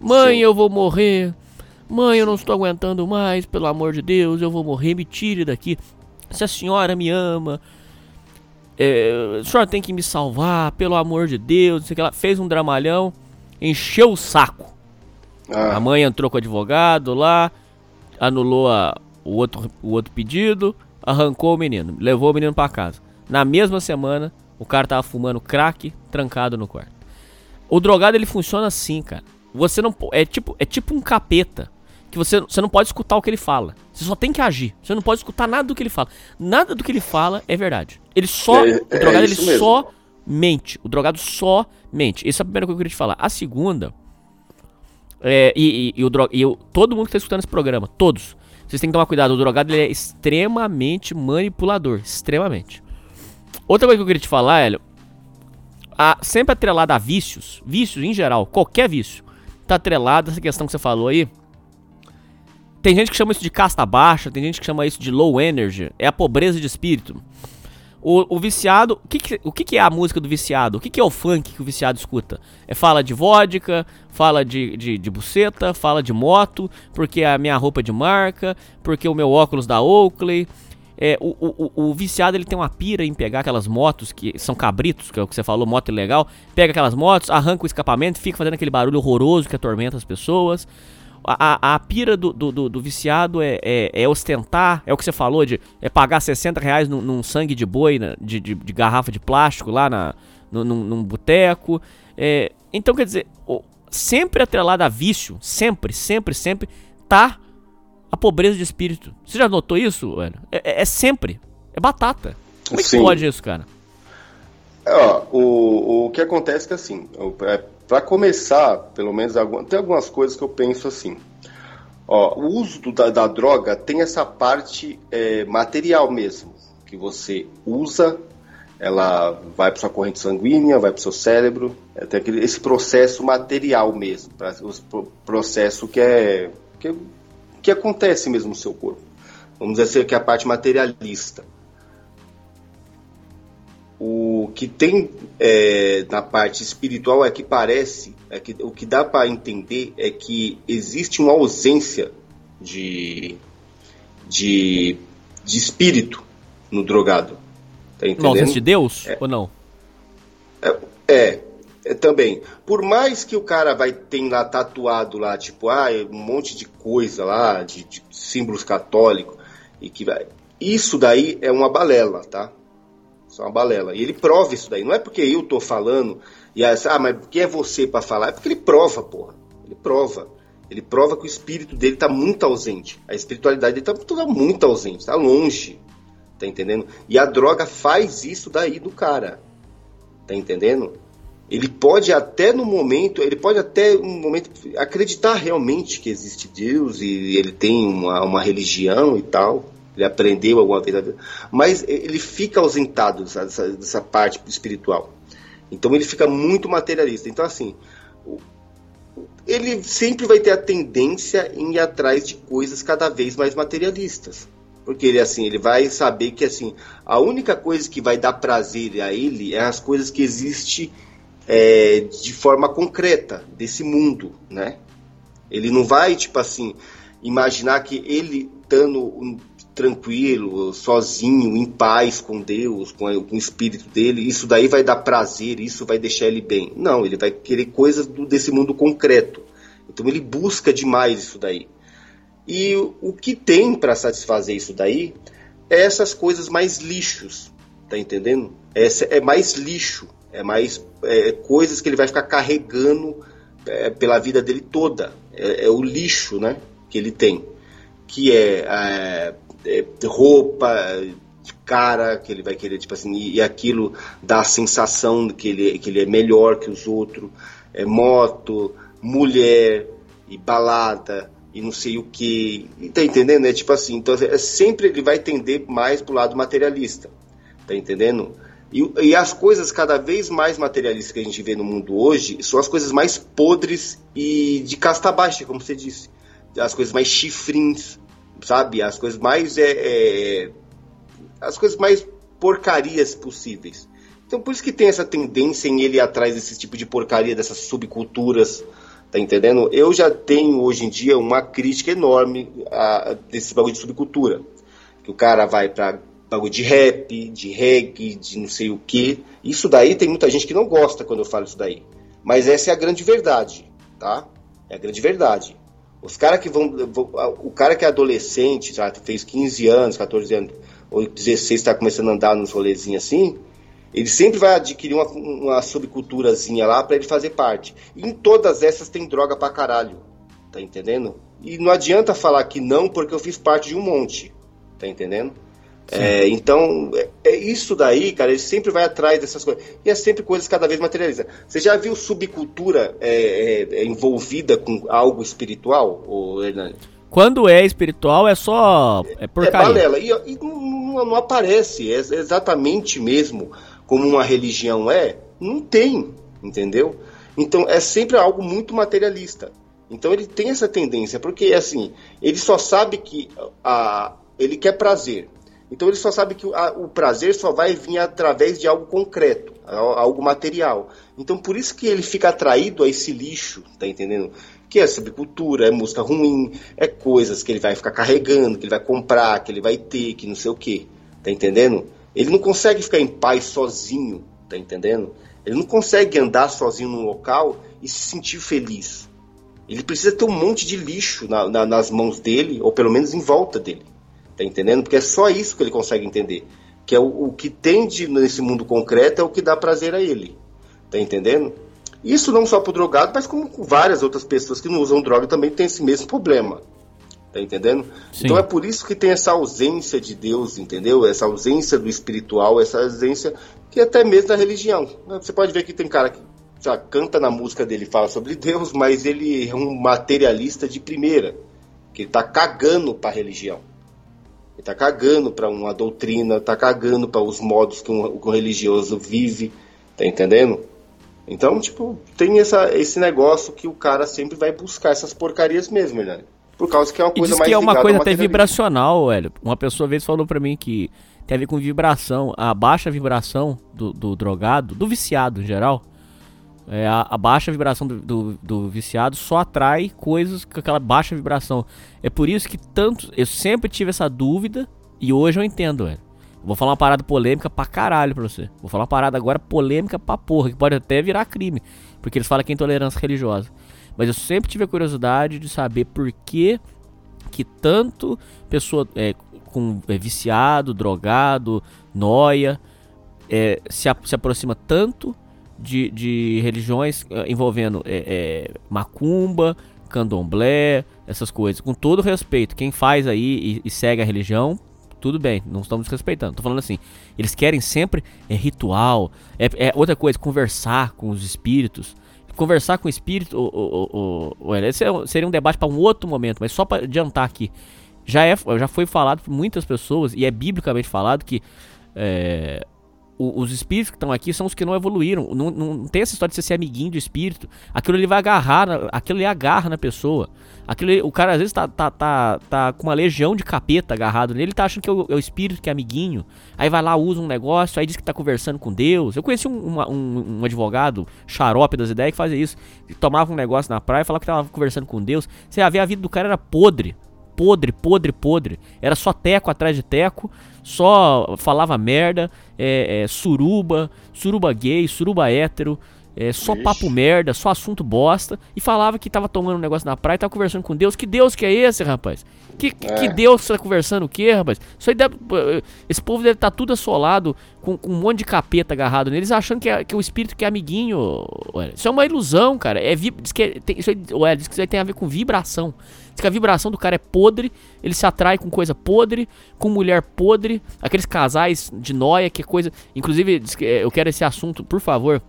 Mãe, Sim. eu vou morrer. Mãe, eu não estou aguentando mais, pelo amor de Deus, eu vou morrer, me tire daqui. Se a senhora me ama, é, a senhora tem que me salvar, pelo amor de Deus. não sei o que lá. Fez um dramalhão, encheu o saco. Ah, A mãe entrou com o advogado lá, anulou a- o, outro, o outro pedido, arrancou o menino, levou o menino pra casa. Na mesma semana, o cara tava fumando crack, trancado no quarto. O drogado ele funciona assim, cara. Você não é tipo é tipo um capeta que você você não pode escutar o que ele fala. Você só tem que agir. Você não pode escutar nada do que ele fala. Nada do que ele fala é verdade. Ele só É- o é drogado ele isso mesmo. só mente. O drogado só mente. Essa é a primeira coisa que eu queria te falar. A segunda é, e, e- e o dro- e eu- todo mundo que tá escutando esse programa, todos, vocês têm que tomar cuidado. O drogado ele é extremamente manipulador. Extremamente. Outra coisa que eu queria te falar, Hélio. A, sempre atrelado a vícios, vícios em geral, qualquer vício, tá atrelado a essa questão que você falou aí. Tem gente que chama isso de casta baixa, tem gente que chama isso de low energy, é a pobreza de espírito. O, o viciado, o, que, que- o que, que é a música do viciado? O que, que é o funk que o viciado escuta? É fala de vodka, fala de, de, de buceta, fala de moto, porque a minha roupa é de marca, porque o meu óculos da Oakley. É, o, o, o- viciado ele tem uma pira em pegar aquelas motos que são cabritos, que é o que você falou, moto ilegal. Pega aquelas motos, arranca o escapamento, fica fazendo aquele barulho horroroso que atormenta as pessoas. A, a, a pira do, do, do- do viciado é, é, é ostentar, é o que você falou, de é pagar 60 reais num, num sangue de boi, né, de, de, de garrafa de plástico lá na, num, num boteco. É, então, quer dizer, sempre atrelado a vício, sempre, sempre, sempre, tá a pobreza de espírito. Você já notou isso, velho? É, é- é sempre. É batata. Como é que Sim. pode isso, cara? É, ó, o, o que acontece é que assim, para começar, pelo menos tem algumas coisas que eu penso assim. Ó, o uso do- da, da droga tem essa parte é, material mesmo, que você usa, ela vai para sua corrente sanguínea, vai para seu cérebro, é, tem aquele, esse processo material mesmo, pra, o pro- processo que é que, que acontece mesmo no seu corpo. Vamos dizer assim, que é a parte materialista. O que tem é, na parte espiritual é que parece, é que, o que dá para entender é que existe uma ausência de, de, de espírito no drogado. Tá entendendo? ausência de Deus ou não? É, é, também. Por mais que o cara vai ter lá tatuado lá, tipo, ah, um monte de coisa lá, de, de símbolos católicos, e que vai. Isso daí é uma balela, tá? Isso é uma balela. E ele prova isso daí. Não é porque eu tô falando, e aí, ah, mas quem é você para falar? É porque ele prova, porra. Ele prova. Ele prova que o espírito dele tá muito ausente. A espiritualidade dele tá toda muito ausente, tá longe. Tá entendendo? E a droga faz isso daí do cara. Tá entendendo? Ele pode até no momento, ele pode até no momento acreditar realmente que existe Deus e ele tem uma, uma religião e tal. Ele aprendeu alguma vez, mas ele fica ausentado dessa, dessa, parte espiritual. Então ele fica muito materialista. Então assim, ele sempre vai ter a tendência em ir atrás de coisas cada vez mais materialistas. Porque ele assim, ele vai saber que assim, a única coisa que vai dar prazer a ele é as coisas que existem é, de forma concreta desse mundo, né? Ele não vai tipo assim imaginar que ele estando tranquilo, sozinho, em paz com Deus, com o espírito dele, isso daí vai dar prazer, isso vai deixar ele bem. Não, ele vai querer coisas do- desse mundo concreto. Então ele busca demais isso daí. E o, o que tem para satisfazer isso daí é essas coisas mais lixos, tá entendendo? Essa é mais lixo, é mais é, coisas que ele vai ficar carregando é, pela vida dele toda. É, é o lixo, né, que ele tem, que é, é, é roupa, cara que ele vai querer, tipo assim, e, e aquilo dá a sensação que ele, que ele é melhor que os outros, é moto, mulher e balada e não sei o que, tá entendendo? É tipo assim, então é sempre ele vai tender mais pro lado materialista. tá entendendo? E, e, as coisas cada vez mais materialistas que a gente vê no mundo hoje são as coisas mais podres e de casta baixa, como você disse. As coisas mais chifrins, sabe? As coisas mais. É, é, as coisas mais porcarias possíveis. Então por isso que tem essa tendência em ele ir atrás desse tipo de porcaria, dessas subculturas, tá entendendo? Eu já tenho hoje em dia uma crítica enorme a, desse bagulho de subcultura. Que o cara vai pra bagulho de rap, de reggae, de não sei o que. Isso daí tem muita gente que não gosta quando eu falo isso daí. Mas essa é a grande verdade, tá? É a grande verdade. Os caras que vão, O cara que é adolescente, já fez 15 anos, 14 anos, ou 16 está começando a andar nos rolezinhos assim, ele sempre vai adquirir uma, uma subculturazinha lá para ele fazer parte. Em todas essas tem droga pra caralho. Tá entendendo? E não adianta falar que não, porque eu fiz parte de um monte. Tá entendendo? É, então, é, é, isso daí, cara, ele sempre vai atrás dessas coisas. E é sempre coisas cada vez materializadas. Você já viu subcultura é, é, é envolvida com algo espiritual, Hernani? Quando é espiritual é só é porcaria. É balela. E, e não, não, aparece, é exatamente mesmo como uma religião é, não tem, entendeu? Então é sempre algo muito materialista. Então ele tem essa tendência, porque assim, ele só sabe que a, ele quer prazer. Então ele só sabe que o prazer só vai vir através de algo concreto, algo material. Então por isso que ele fica atraído a esse lixo, tá entendendo? Que é subcultura, é música ruim, é coisas que ele vai ficar carregando, que ele vai comprar, que ele vai ter, que não sei o que, tá entendendo? Ele não consegue ficar em paz sozinho, tá entendendo? Ele não consegue andar sozinho num local e se sentir feliz. Ele precisa ter um monte de lixo na, na, nas mãos dele, ou pelo menos em volta dele. Tá entendendo? Porque é só isso que ele consegue entender. Que é o, o que tem de, nesse mundo concreto é o que dá prazer a ele. Tá entendendo? Isso não só para o drogado, mas como com várias outras pessoas que não usam droga também tem esse mesmo problema. Tá entendendo? Sim. Então é por isso que tem essa ausência de Deus, entendeu? Essa ausência do espiritual, essa ausência que até mesmo da religião. Você pode ver que tem cara que já canta na música dele, fala sobre Deus, mas ele é um materialista de primeira, que tá cagando para a religião. Ele tá cagando para uma doutrina, tá cagando para os modos que um, que um religioso vive, tá entendendo? Então, tipo, tem essa, esse negócio que o cara sempre vai buscar essas porcarias mesmo, né? por causa que é uma coisa e diz mais que é uma coisa até vibracional, velho. Uma pessoa vez falou para mim que tem a ver com vibração, a baixa vibração do, do drogado, do viciado em geral. É, a, a, baixa vibração do, do, do, viciado só atrai coisas com aquela baixa vibração. É por isso que tanto. Eu sempre tive essa dúvida e hoje eu entendo, velho. Vou falar uma parada polêmica pra caralho pra você. Vou falar uma parada agora polêmica pra porra, que pode até virar crime. Porque eles falam que é intolerância religiosa. Mas eu sempre tive a curiosidade de saber por que que tanto pessoa é, com é, viciado, drogado, noia, é, se, a, se aproxima tanto de, de religiões é, envolvendo é, é, macumba, candomblé, essas coisas. Com todo respeito, quem faz aí e, e segue a religião, tudo bem, não estamos respeitando. Tô falando assim, eles querem sempre é ritual, é, é outra coisa, conversar com os espíritos, conversar com o espírito, o, o, o esse é seria um debate para um outro momento, mas só para adiantar aqui, já, é, já foi falado por muitas pessoas, e é biblicamente falado que é, os espíritos que estão aqui são os que não evoluíram. Não, não tem essa história de você ser amiguinho do espírito. Aquilo ele vai agarrar, aquilo ele agarra na pessoa. Aquilo, o cara às vezes tá, tá, tá, tá com uma legião de capeta agarrado nele, ele tá achando que é o, é o, espírito que é amiguinho. Aí vai lá, usa um negócio, aí diz que tá conversando com Deus. Eu conheci um, um, um advogado xarope das ideias que fazia isso. tomava um negócio na praia e falava que tava conversando com Deus. Você ia ver a vida do cara era podre podre, podre, podre. Era só teco atrás de teco, só falava merda, é, é, suruba, suruba gay, suruba hétero, é, só Ixi. papo merda, só assunto bosta. E falava que tava tomando um negócio na praia e tava conversando com Deus. Que Deus que é esse, rapaz? Que, é. que Deus tá conversando o quê, rapaz? Isso aí deve, esse povo deve estar tá tudo assolado, com, com, um monte de capeta agarrado neles, achando que, é, que é o espírito que é amiguinho. Ué. Isso é uma ilusão, cara. É, diz que é, tem, isso aí, ué, diz que isso aí tem a ver com vibração. Que a vibração do cara é podre, ele se atrai com coisa podre, com mulher podre, aqueles casais de noia, que é coisa. Inclusive, é, eu quero esse assunto, por favor.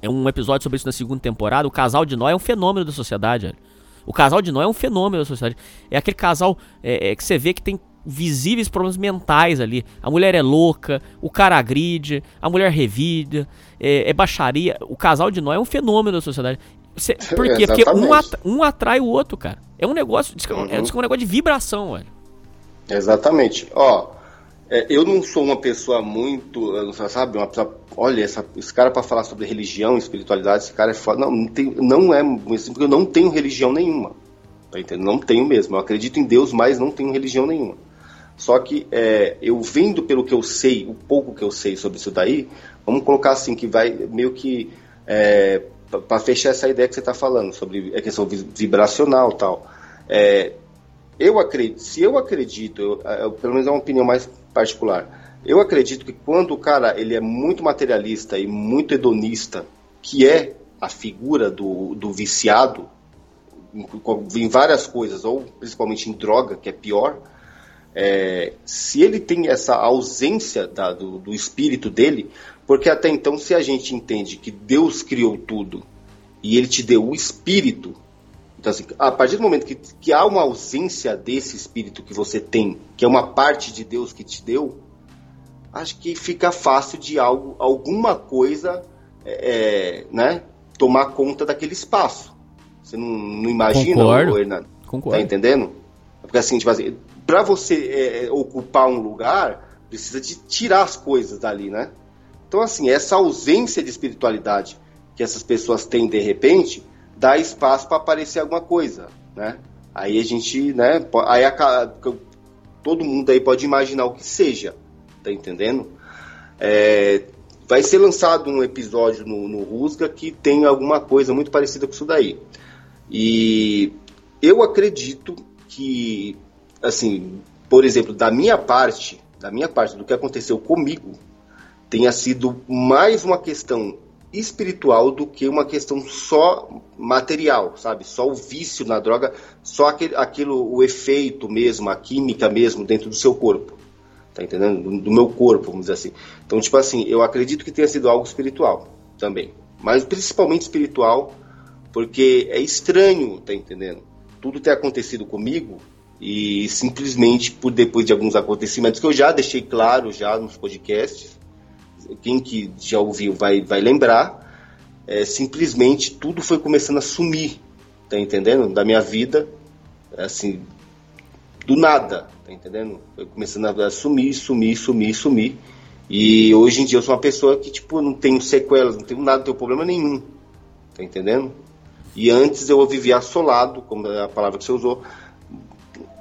É um episódio sobre isso na segunda temporada. O casal de noia é um fenômeno da sociedade, velho. O casal de Noé é um fenômeno da sociedade. É aquele casal é, é, que você vê que tem visíveis problemas mentais ali. A mulher é louca, o cara agride, a mulher revida, é, é baixaria. O casal de nó é um fenômeno da sociedade. Cê, por quê? Porque um, at, um, atrai o outro, cara. É um negócio, diz que é, uhum. é, um negócio de vibração, velho. Exatamente. Ó, é, eu não sou uma pessoa muito, sabe, uma pessoa, olha, essa, esse cara para falar sobre religião, espiritualidade, esse cara é foda. Não, não, tem, não é porque eu não tenho religião nenhuma. Tá entendendo? Não tenho mesmo. Eu acredito em Deus, mas não tenho religião nenhuma. Só que é, eu vendo pelo que eu sei, o pouco que eu sei sobre isso daí, vamos colocar assim, que vai meio que é, para fechar essa ideia que você está falando sobre a questão vibracional tal. É, eu acredito, se eu acredito, eu, eu, pelo menos é uma opinião mais particular, eu acredito que quando o cara ele é muito materialista e muito hedonista, que é a figura do, do viciado em, em várias coisas, ou principalmente em droga, que é pior, é, se ele tem essa ausência da, do, do espírito dele, porque até então, se a gente entende que Deus criou tudo e ele te deu o espírito, então, assim, a partir do momento que, que há uma ausência desse espírito que você tem, que é uma parte de Deus que te deu, acho que fica fácil de algo, alguma coisa é, é né, tomar conta daquele espaço. Você não, não imagina, Concordo. Hernando? Concordo. Tá entendendo? Porque assim, tipo assim, para você é, é, ocupar um lugar, precisa de tirar as coisas dali, né? Então, assim, essa ausência de espiritualidade que essas pessoas têm de repente, dá espaço para aparecer alguma coisa, né? Aí a gente, né? Aí a, todo mundo aí pode imaginar o que seja, tá entendendo? É, vai ser lançado um episódio no, no Rusga que tem alguma coisa muito parecida com isso daí. E eu acredito que, assim, por exemplo, da minha parte, da minha parte, do que aconteceu comigo, tenha sido mais uma questão espiritual do que uma questão só material, sabe? Só o vício na droga, só aquele, aquilo, o efeito mesmo, a química mesmo dentro do seu corpo. Tá entendendo? Do, do meu corpo, vamos dizer assim. Então, tipo assim, eu acredito que tenha sido algo espiritual também. Mas principalmente espiritual, porque é estranho, tá entendendo? Tudo ter acontecido comigo e simplesmente por depois de alguns acontecimentos que eu já deixei claro já nos podcasts, quem que já ouviu vai, vai lembrar, é, simplesmente tudo foi começando a sumir, tá entendendo? Da minha vida, assim, do nada, tá entendendo? Foi começando a sumir, sumir, sumir, sumir. E hoje em dia eu sou uma pessoa que, tipo, não tenho sequelas, não tenho nada, não tenho problema nenhum, tá entendendo? E antes eu vivia assolado, como é a palavra que você usou,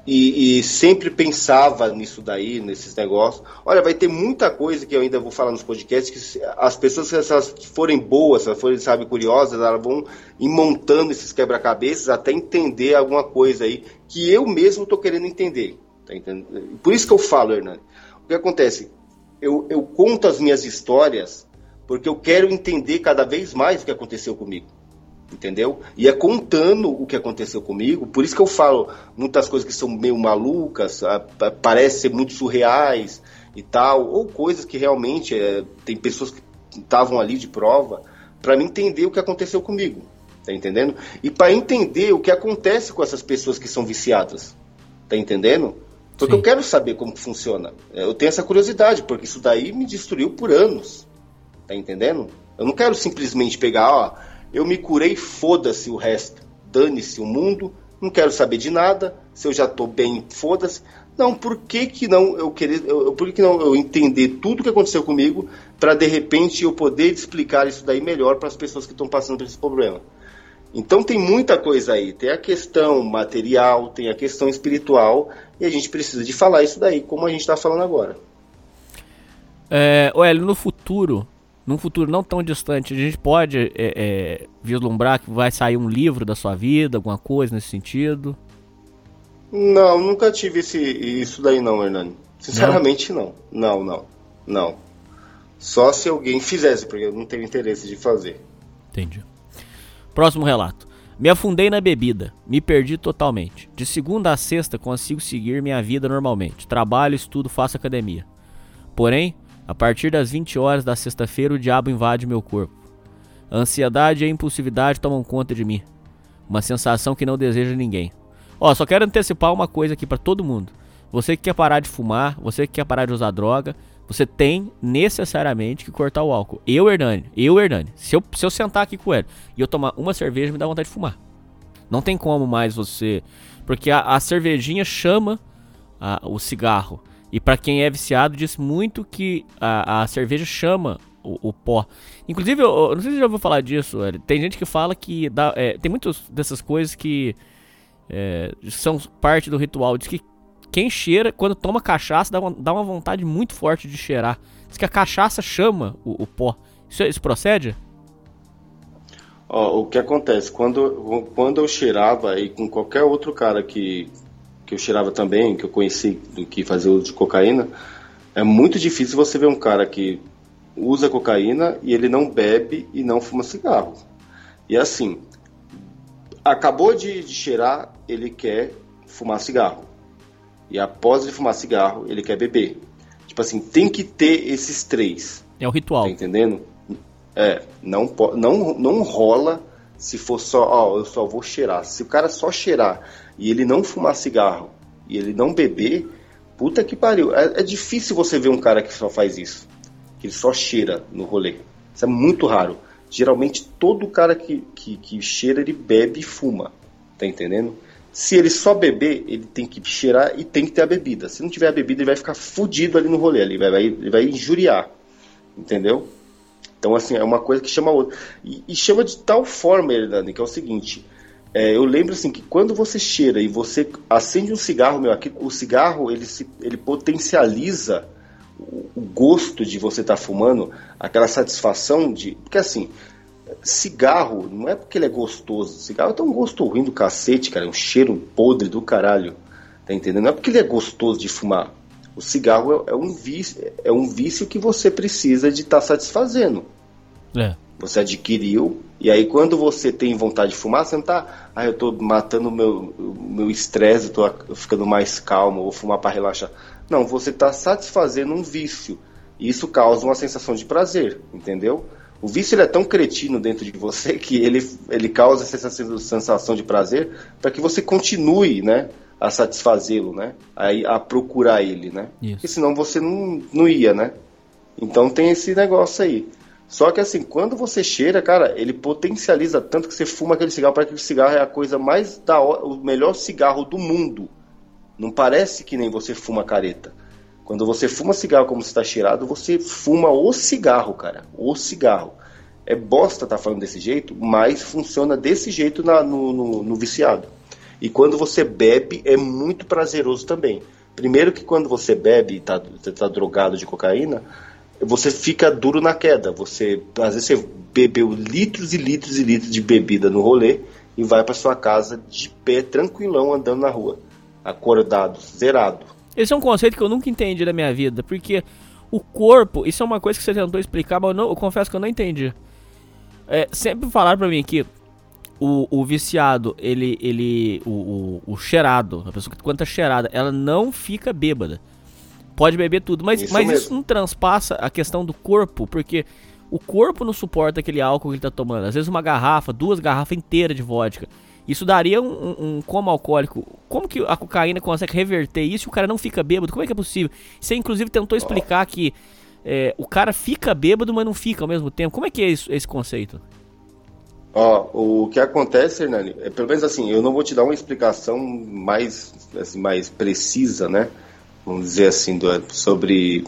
e, e, sempre pensava nisso daí, nesses negócios. Olha, vai ter muita coisa que eu ainda vou falar nos podcasts, que as pessoas, se elas forem boas, se elas forem, sabe, curiosas, elas vão ir montando esses quebra-cabeças até entender alguma coisa aí que eu mesmo estou querendo entender. Tá entendendo? Por isso que eu falo, Hernani. O que acontece? Eu, eu conto as minhas histórias porque eu quero entender cada vez mais o que aconteceu comigo entendeu? E é contando o que aconteceu comigo, por isso que eu falo muitas coisas que são meio malucas, parecem ser muito surreais e tal, ou coisas que realmente é, tem pessoas que estavam ali de prova, para mim entender o que aconteceu comigo, tá entendendo? E para entender o que acontece com essas pessoas que são viciadas, tá entendendo? Porque Sim. eu quero saber como funciona. Eu tenho essa curiosidade, porque isso daí me destruiu por anos. Tá entendendo? Eu não quero simplesmente pegar, ó, eu me curei, foda-se o resto. Dane-se o mundo, não quero saber de nada. Se eu já estou bem, foda-se. Não, por que, que não eu querer, eu, por que não eu entender tudo que aconteceu comigo para de repente eu poder explicar isso daí melhor para as pessoas que estão passando por esse problema? Então tem muita coisa aí, tem a questão material, tem a questão espiritual e a gente precisa de falar isso daí, como a gente está falando agora. É, Hélio, no futuro, num futuro não tão distante, a gente pode é, é, vislumbrar que vai sair um livro da sua vida, alguma coisa nesse sentido? Não, nunca tive esse, isso daí não, Hernani. Sinceramente não. não. Não, não, não. Só se alguém fizesse, porque eu não tenho interesse de fazer. Entendi. Próximo relato. Me afundei na bebida, me perdi totalmente. De segunda a sexta consigo seguir minha vida normalmente. Trabalho, estudo, faço academia. Porém, a partir das 20 horas da sexta-feira, o diabo invade meu corpo. A ansiedade e a impulsividade tomam conta de mim. Uma sensação que não deseja ninguém. Ó, só quero antecipar uma coisa aqui para todo mundo. Você que quer parar de fumar, você que quer parar de usar droga, você tem necessariamente que cortar o álcool. Eu, Hernani, eu, Hernani, se eu, se eu sentar aqui com ele e eu tomar uma cerveja, me dá vontade de fumar. Não tem como mais você. Porque a, a cervejinha chama a, o cigarro. E para quem é viciado, diz muito que a, a cerveja chama o, o, pó. Inclusive, eu, eu, não sei se já ouviu falar disso, velho. tem gente que fala que dá, é, tem muitas dessas coisas que é, são parte do ritual. Diz que quem cheira, quando toma cachaça, dá uma, dá uma vontade muito forte de cheirar. Diz que a cachaça chama o, o pó. Isso, isso procede? Ó, o que acontece, quando, quando eu cheirava, e com qualquer outro cara que, que eu cheirava também, que eu conheci, do que fazia uso de cocaína, é muito difícil você ver um cara que usa cocaína e ele não bebe e não fuma cigarro. E assim, acabou de, de cheirar, ele quer fumar cigarro. E após ele fumar cigarro, ele quer beber. Tipo assim, tem que ter esses três. É o ritual. Tá entendendo? É, não, não, não rola se for só, ó, eu só vou cheirar. Se o cara só cheirar e ele não fumar cigarro e ele não beber, puta que pariu. É, é difícil você ver um cara que só faz isso. Que ele só cheira no rolê. Isso é muito raro. Geralmente todo cara que, que, que cheira, ele bebe e fuma. Tá entendendo? Se ele só beber, ele tem que cheirar e tem que ter a bebida. Se não tiver a bebida, ele vai ficar fudido ali no rolê, ele vai, ele vai injuriar. Entendeu? Então, assim, é uma coisa que chama outra. E, e chama de tal forma, Hernani, que é o seguinte. É, eu lembro assim que quando você cheira e você acende um cigarro, meu, aqui, o cigarro ele, se, ele potencializa o, gosto de você estar tá fumando, aquela satisfação de. Porque assim, cigarro, não é porque ele é gostoso. Cigarro tem um gosto ruim do cacete, cara. É um cheiro podre do caralho. Tá entendendo? Não é porque ele é gostoso de fumar. O cigarro é, é um, vício, é um vício que você precisa de estar tá satisfazendo. É. Você adquiriu, e aí quando você tem vontade de fumar, você não tá. Ah, eu tô matando o meu meu estresse, tô ficando mais calmo, vou fumar para relaxar. Não, você está satisfazendo um vício. E isso causa uma sensação de prazer, entendeu? O vício é tão cretino dentro de você *laughs* que ele, ele causa essa sensação de prazer para que você continue, né? A satisfazê-lo, né? A, a procurar ele, né? Isso. Porque senão você não, não ia, né? Então tem esse negócio aí. Só que assim, quando você cheira, cara, ele potencializa tanto que você fuma aquele cigarro, para o cigarro é a coisa mais da hora, o melhor cigarro do mundo. Não parece que nem você fuma careta. Quando você fuma cigarro como está cheirado, você fuma o cigarro, cara. O cigarro. É bosta tá falando desse jeito, mas funciona desse jeito na, no, no, no viciado. E quando você bebe, é muito prazeroso também. Primeiro que quando você bebe e está tá drogado de cocaína, você fica duro na queda. Você às vezes você bebeu litros e litros e litros de bebida no rolê e vai para sua casa de pé tranquilão andando na rua, acordado, zerado. Esse é um conceito que eu nunca entendi na minha vida, porque o corpo, isso é uma coisa que você tentou explicar, mas eu, não, eu confesso que eu não entendi. É, sempre falaram pra mim que o, o viciado, ele, ele o, o, o, cheirado, a pessoa que quando tá cheirada, ela não fica bêbada. Pode beber tudo, mas isso, mas isso não transpassa a questão do corpo, porque o corpo não suporta aquele álcool que ele tá tomando. Às vezes uma garrafa, duas garrafas inteiras de vodka. Isso daria um, um, um coma alcoólico. Como que a cocaína consegue reverter isso e o cara não fica bêbado? Como é que é possível? Você inclusive tentou explicar que é, o cara fica bêbado, mas não fica ao mesmo tempo. Como é que é isso, esse conceito? Ó, o que acontece, Hernani, é pelo menos assim, eu não vou te dar uma explicação mais, assim, mais precisa, né? Vamos dizer assim, do, sobre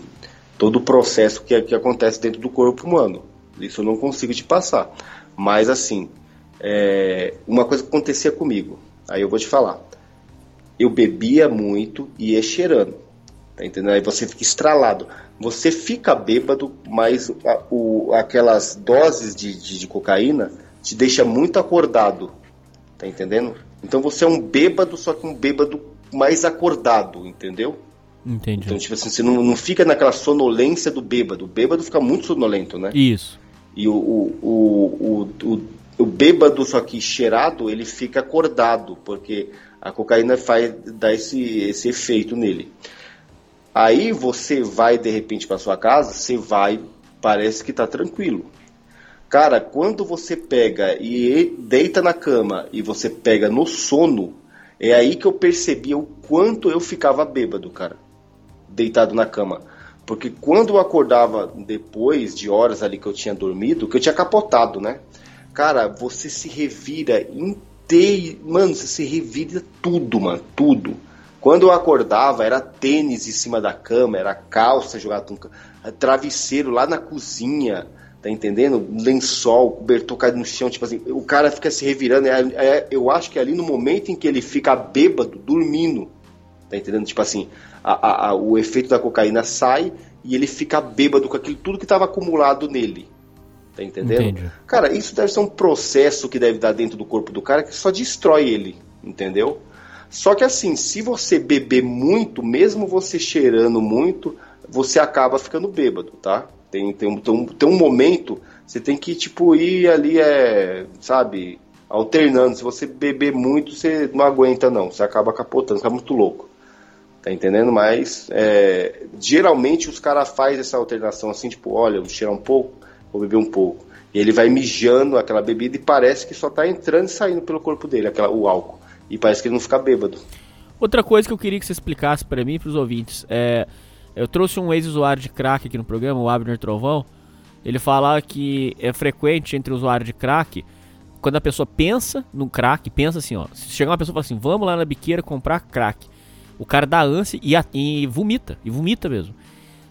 todo o processo que, que acontece dentro do corpo humano. Isso eu não consigo te passar. Mas assim, é, uma coisa que acontecia comigo. Aí eu vou te falar. Eu bebia muito e ia cheirando. Tá entendendo? Aí você fica estralado. Você fica bêbado, mas a, o, aquelas doses de, de, de, cocaína te deixa muito acordado. Tá entendendo? Então você é um bêbado, só que um bêbado mais acordado, entendeu? Entendi. Então, tipo assim, você não, não fica naquela sonolência do bêbado. O bêbado fica muito sonolento, né? Isso. E o, o, o, o, o bêbado, só que cheirado, ele fica acordado, porque a cocaína faz dá esse, esse efeito nele. Aí você vai de repente para sua casa, você vai, parece que está tranquilo. Cara, quando você pega e deita na cama e você pega no sono, É aí que eu percebi o quanto eu ficava bêbado, cara, deitado na cama. Porque quando eu acordava depois de horas ali que eu tinha dormido, que eu tinha capotado, né? Cara, você se revira inteiro. Mano, você se revira tudo, mano, tudo. Quando eu acordava, era tênis em cima da cama, era calça jogada no travesseiro lá na cozinha, tá entendendo? Lençol, cobertor caído no chão, tipo assim, o cara fica se revirando. É, é, eu acho que é ali no momento em que ele fica bêbado, dormindo, tá entendendo? Tipo assim, a, a, o efeito da cocaína sai e ele fica bêbado com aquilo tudo que estava acumulado nele. Tá entendendo? Entendi. Cara, isso deve ser um processo que deve dar dentro do corpo do cara que só destrói ele, entendeu? Só que assim, se você beber muito, mesmo você cheirando muito, você acaba ficando bêbado, tá? Tem, tem, um, tem, um, tem um momento, você tem que, tipo, ir ali, é, sabe, alternando. Se você beber muito, você não aguenta, não. Você acaba capotando, fica muito louco. Tá entendendo? Mas é, geralmente os caras fazem essa alternação assim, tipo, olha, vou cheirar um pouco, vou beber um pouco. E ele vai mijando aquela bebida e parece que só tá entrando e saindo pelo corpo dele, aquela, o álcool. E parece que ele não fica bêbado. Outra coisa que eu queria que você explicasse para mim e pros ouvintes é. Eu trouxe um ex-usuário de crack aqui no programa, o Abner Trovão. Ele fala que é frequente entre usuários de crack quando a pessoa pensa no crack, pensa assim, ó. Se chegar uma pessoa e fala assim, vamos lá na biqueira comprar crack o cara dá ânsia e, e vomita, e vomita mesmo.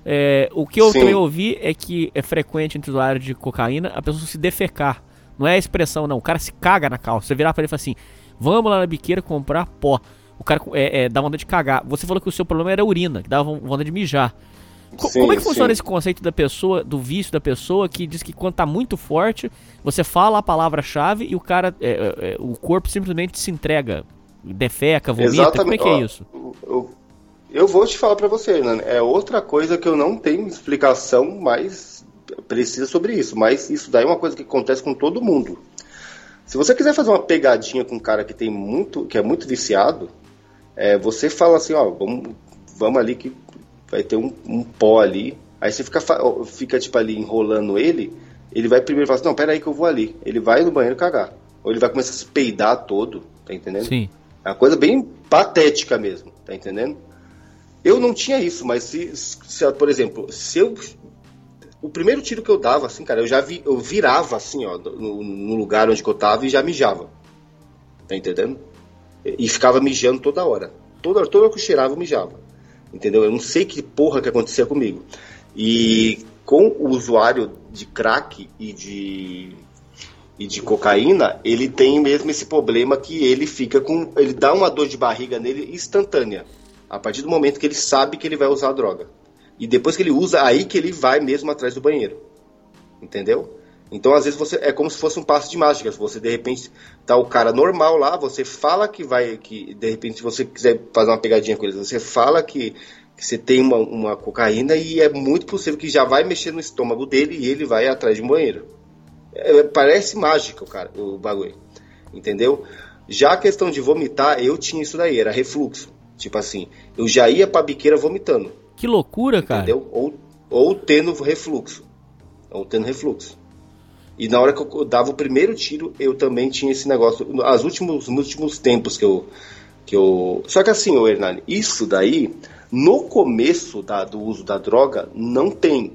É, o que eu Sim. também ouvi é que é frequente entre usuários de cocaína a pessoa se defecar. Não é a expressão, não. O cara se caga na calça. Você virar pra ele e fala assim: vamos lá na biqueira comprar pó. O cara é, é, dá vontade de cagar. Você falou que o seu problema era urina, que dava vontade de mijar. sim, como é que funciona sim. esse conceito da pessoa, do vício da pessoa, que diz que quando tá muito forte, você fala a palavra-chave e o cara, é, é, é o corpo simplesmente se entrega defeca, vomita? Exatamente. Como é que é isso? Eu, eu vou te falar para você, né? É outra coisa que eu não tenho explicação mais precisa sobre isso, mas isso daí é uma coisa que acontece com todo mundo. Se você quiser fazer uma pegadinha com um cara que tem muito, que é muito viciado, é, você fala assim, ó, vamos, vamos ali que vai ter um, um pó ali. Aí você fica, fica tipo ali enrolando ele, ele vai primeiro falar assim, não, pera aí que eu vou ali. Ele vai no banheiro cagar. Ou ele vai começar a se peidar todo, tá entendendo? Sim. É uma coisa bem patética mesmo, tá entendendo? Eu não tinha isso, mas se, se por exemplo, se eu o primeiro tiro que eu dava, assim, cara, eu já vi, eu virava assim, ó, no, no, lugar onde eu tava e já mijava. Tá entendendo? E ficava mijando toda hora. Toda, toda hora que eu cheirava, eu mijava. Entendeu? Eu não sei que porra que acontecia comigo. E com o usuário de crack e de e de cocaína, ele tem mesmo esse problema que ele fica com. Ele dá uma dor de barriga nele instantânea. A partir do momento que ele sabe que ele vai usar a droga. E depois que ele usa, aí que ele vai mesmo atrás do banheiro. Entendeu? Então, às vezes, você é como se fosse um passo de mágica. Você, de repente, tá o cara normal lá, você fala que vai. que De repente, se você quiser fazer uma pegadinha com eles, você fala que, que você tem uma, uma cocaína e é muito possível que já vai mexer no estômago dele e ele vai atrás de um banheiro. É, parece mágico, cara, o bagulho. Entendeu? Já a questão de vomitar, eu tinha isso daí, era refluxo. Tipo assim, eu já ia pra biqueira vomitando. Que loucura, cara. Entendeu? Ou, ou tendo refluxo. Ou tendo refluxo. E na hora que eu dava o primeiro tiro, eu também tinha esse negócio. As últimos, nos últimos tempos que eu. Que eu... Só que assim, o Hernani, isso daí, no começo da, do uso da droga, não tem.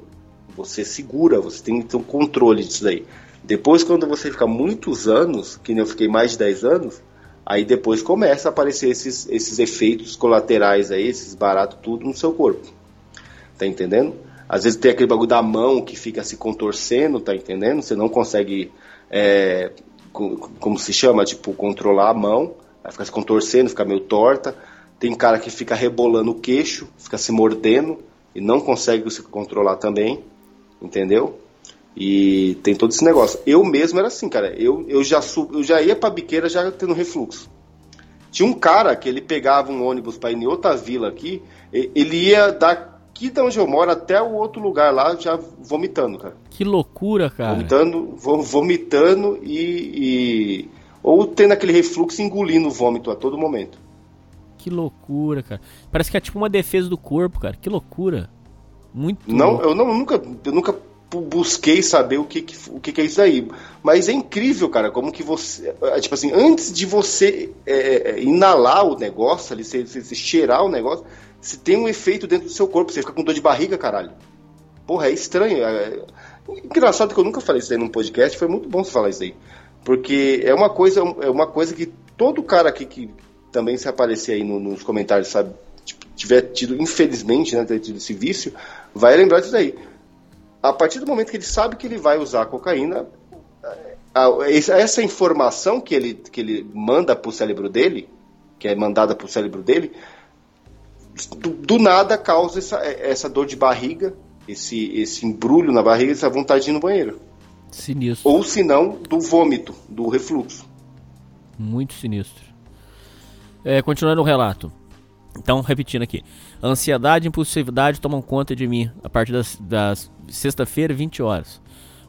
Você segura, você tem que ter um controle disso daí. Depois, quando você fica muitos anos, que eu fiquei mais de 10 anos, aí depois começa a aparecer esses, esses efeitos colaterais aí, esses baratos, tudo no seu corpo. Tá entendendo? Às vezes tem aquele bagulho da mão que fica se contorcendo, tá entendendo? Você não consegue, é, como se chama, tipo, controlar a mão, vai ficar se contorcendo, fica meio torta. Tem cara que fica rebolando o queixo, fica se mordendo e não consegue se controlar também, entendeu? E tem todo esse negócio. Eu mesmo era assim, cara. Eu, eu, já, eu já ia pra biqueira já tendo refluxo. Tinha um cara que ele pegava um ônibus para ir em outra vila aqui, ele ia daqui de onde eu moro até o outro lugar lá já vomitando, cara. Que loucura, cara. Vomitando, vomitando e, e... Ou tendo aquele refluxo engolindo o vômito a todo momento. Que loucura, cara. Parece que é tipo uma defesa do corpo, cara. Que loucura. Muito. Não, eu não, nunca, eu nunca busquei saber o que, o que, é isso aí. Mas é incrível, cara, como que você. é, Tipo assim, antes de você é, é, inalar o negócio ali, você, você- você cheirar o negócio, você tem um efeito dentro do seu corpo, você fica com dor de barriga, caralho. Porra, é estranho. É... Engraçado que eu nunca falei isso aí num podcast, foi muito bom você falar isso aí. Porque é uma coisa, é uma coisa que todo cara aqui que também se aparecer aí no- nos comentários, sabe, tipo, tiver tido, infelizmente, né, ter tido esse vício, vai lembrar disso aí. A partir do momento que ele sabe que ele vai usar cocaína, a- essa essa informação que ele, que ele manda pro cérebro dele, que é mandada pro cérebro dele, do, do nada causa essa, essa dor de barriga, esse, esse embrulho na barriga, essa vontade de ir no banheiro. Sinistro. Ou se não, do vômito, do refluxo. Muito sinistro. É, continuando o relato. Então, repetindo aqui. Ansiedade e impulsividade tomam conta de mim a partir das, das sexta-feira, 20 horas.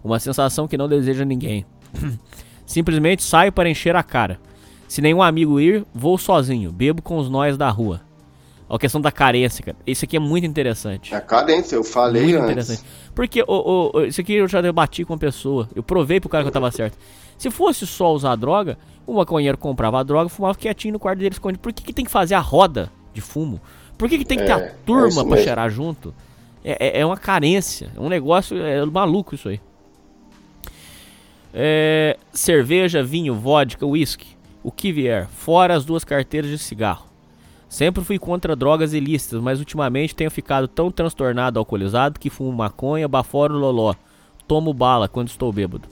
Uma sensação que não deseja ninguém. *clears throat* Simplesmente saio para encher a cara. Se nenhum amigo ir, vou sozinho. Bebo com os nós da rua. A questão da carência, cara. Isso aqui é muito interessante. A cadência, eu falei Muito antes. interessante. Porque o, o- o- isso aqui eu já debati com uma pessoa. Eu provei pro cara que eu tava certo. Se fosse só usar droga, o maconheiro comprava a droga, fumava quietinho no quarto dele escondido. Por que, que tem que fazer a roda de fumo? Por que, que tem que ter É, a é turma isso pra cheirar junto? É, é- é uma carência. É um negócio é maluco isso aí. É, cerveja, vinho, vodka, whisky. O que vier. Fora as duas carteiras de cigarro. Sempre fui contra drogas ilícitas, mas ultimamente tenho ficado tão transtornado alcoolizado que fumo maconha, baforo loló. Tomo bala quando estou bêbado.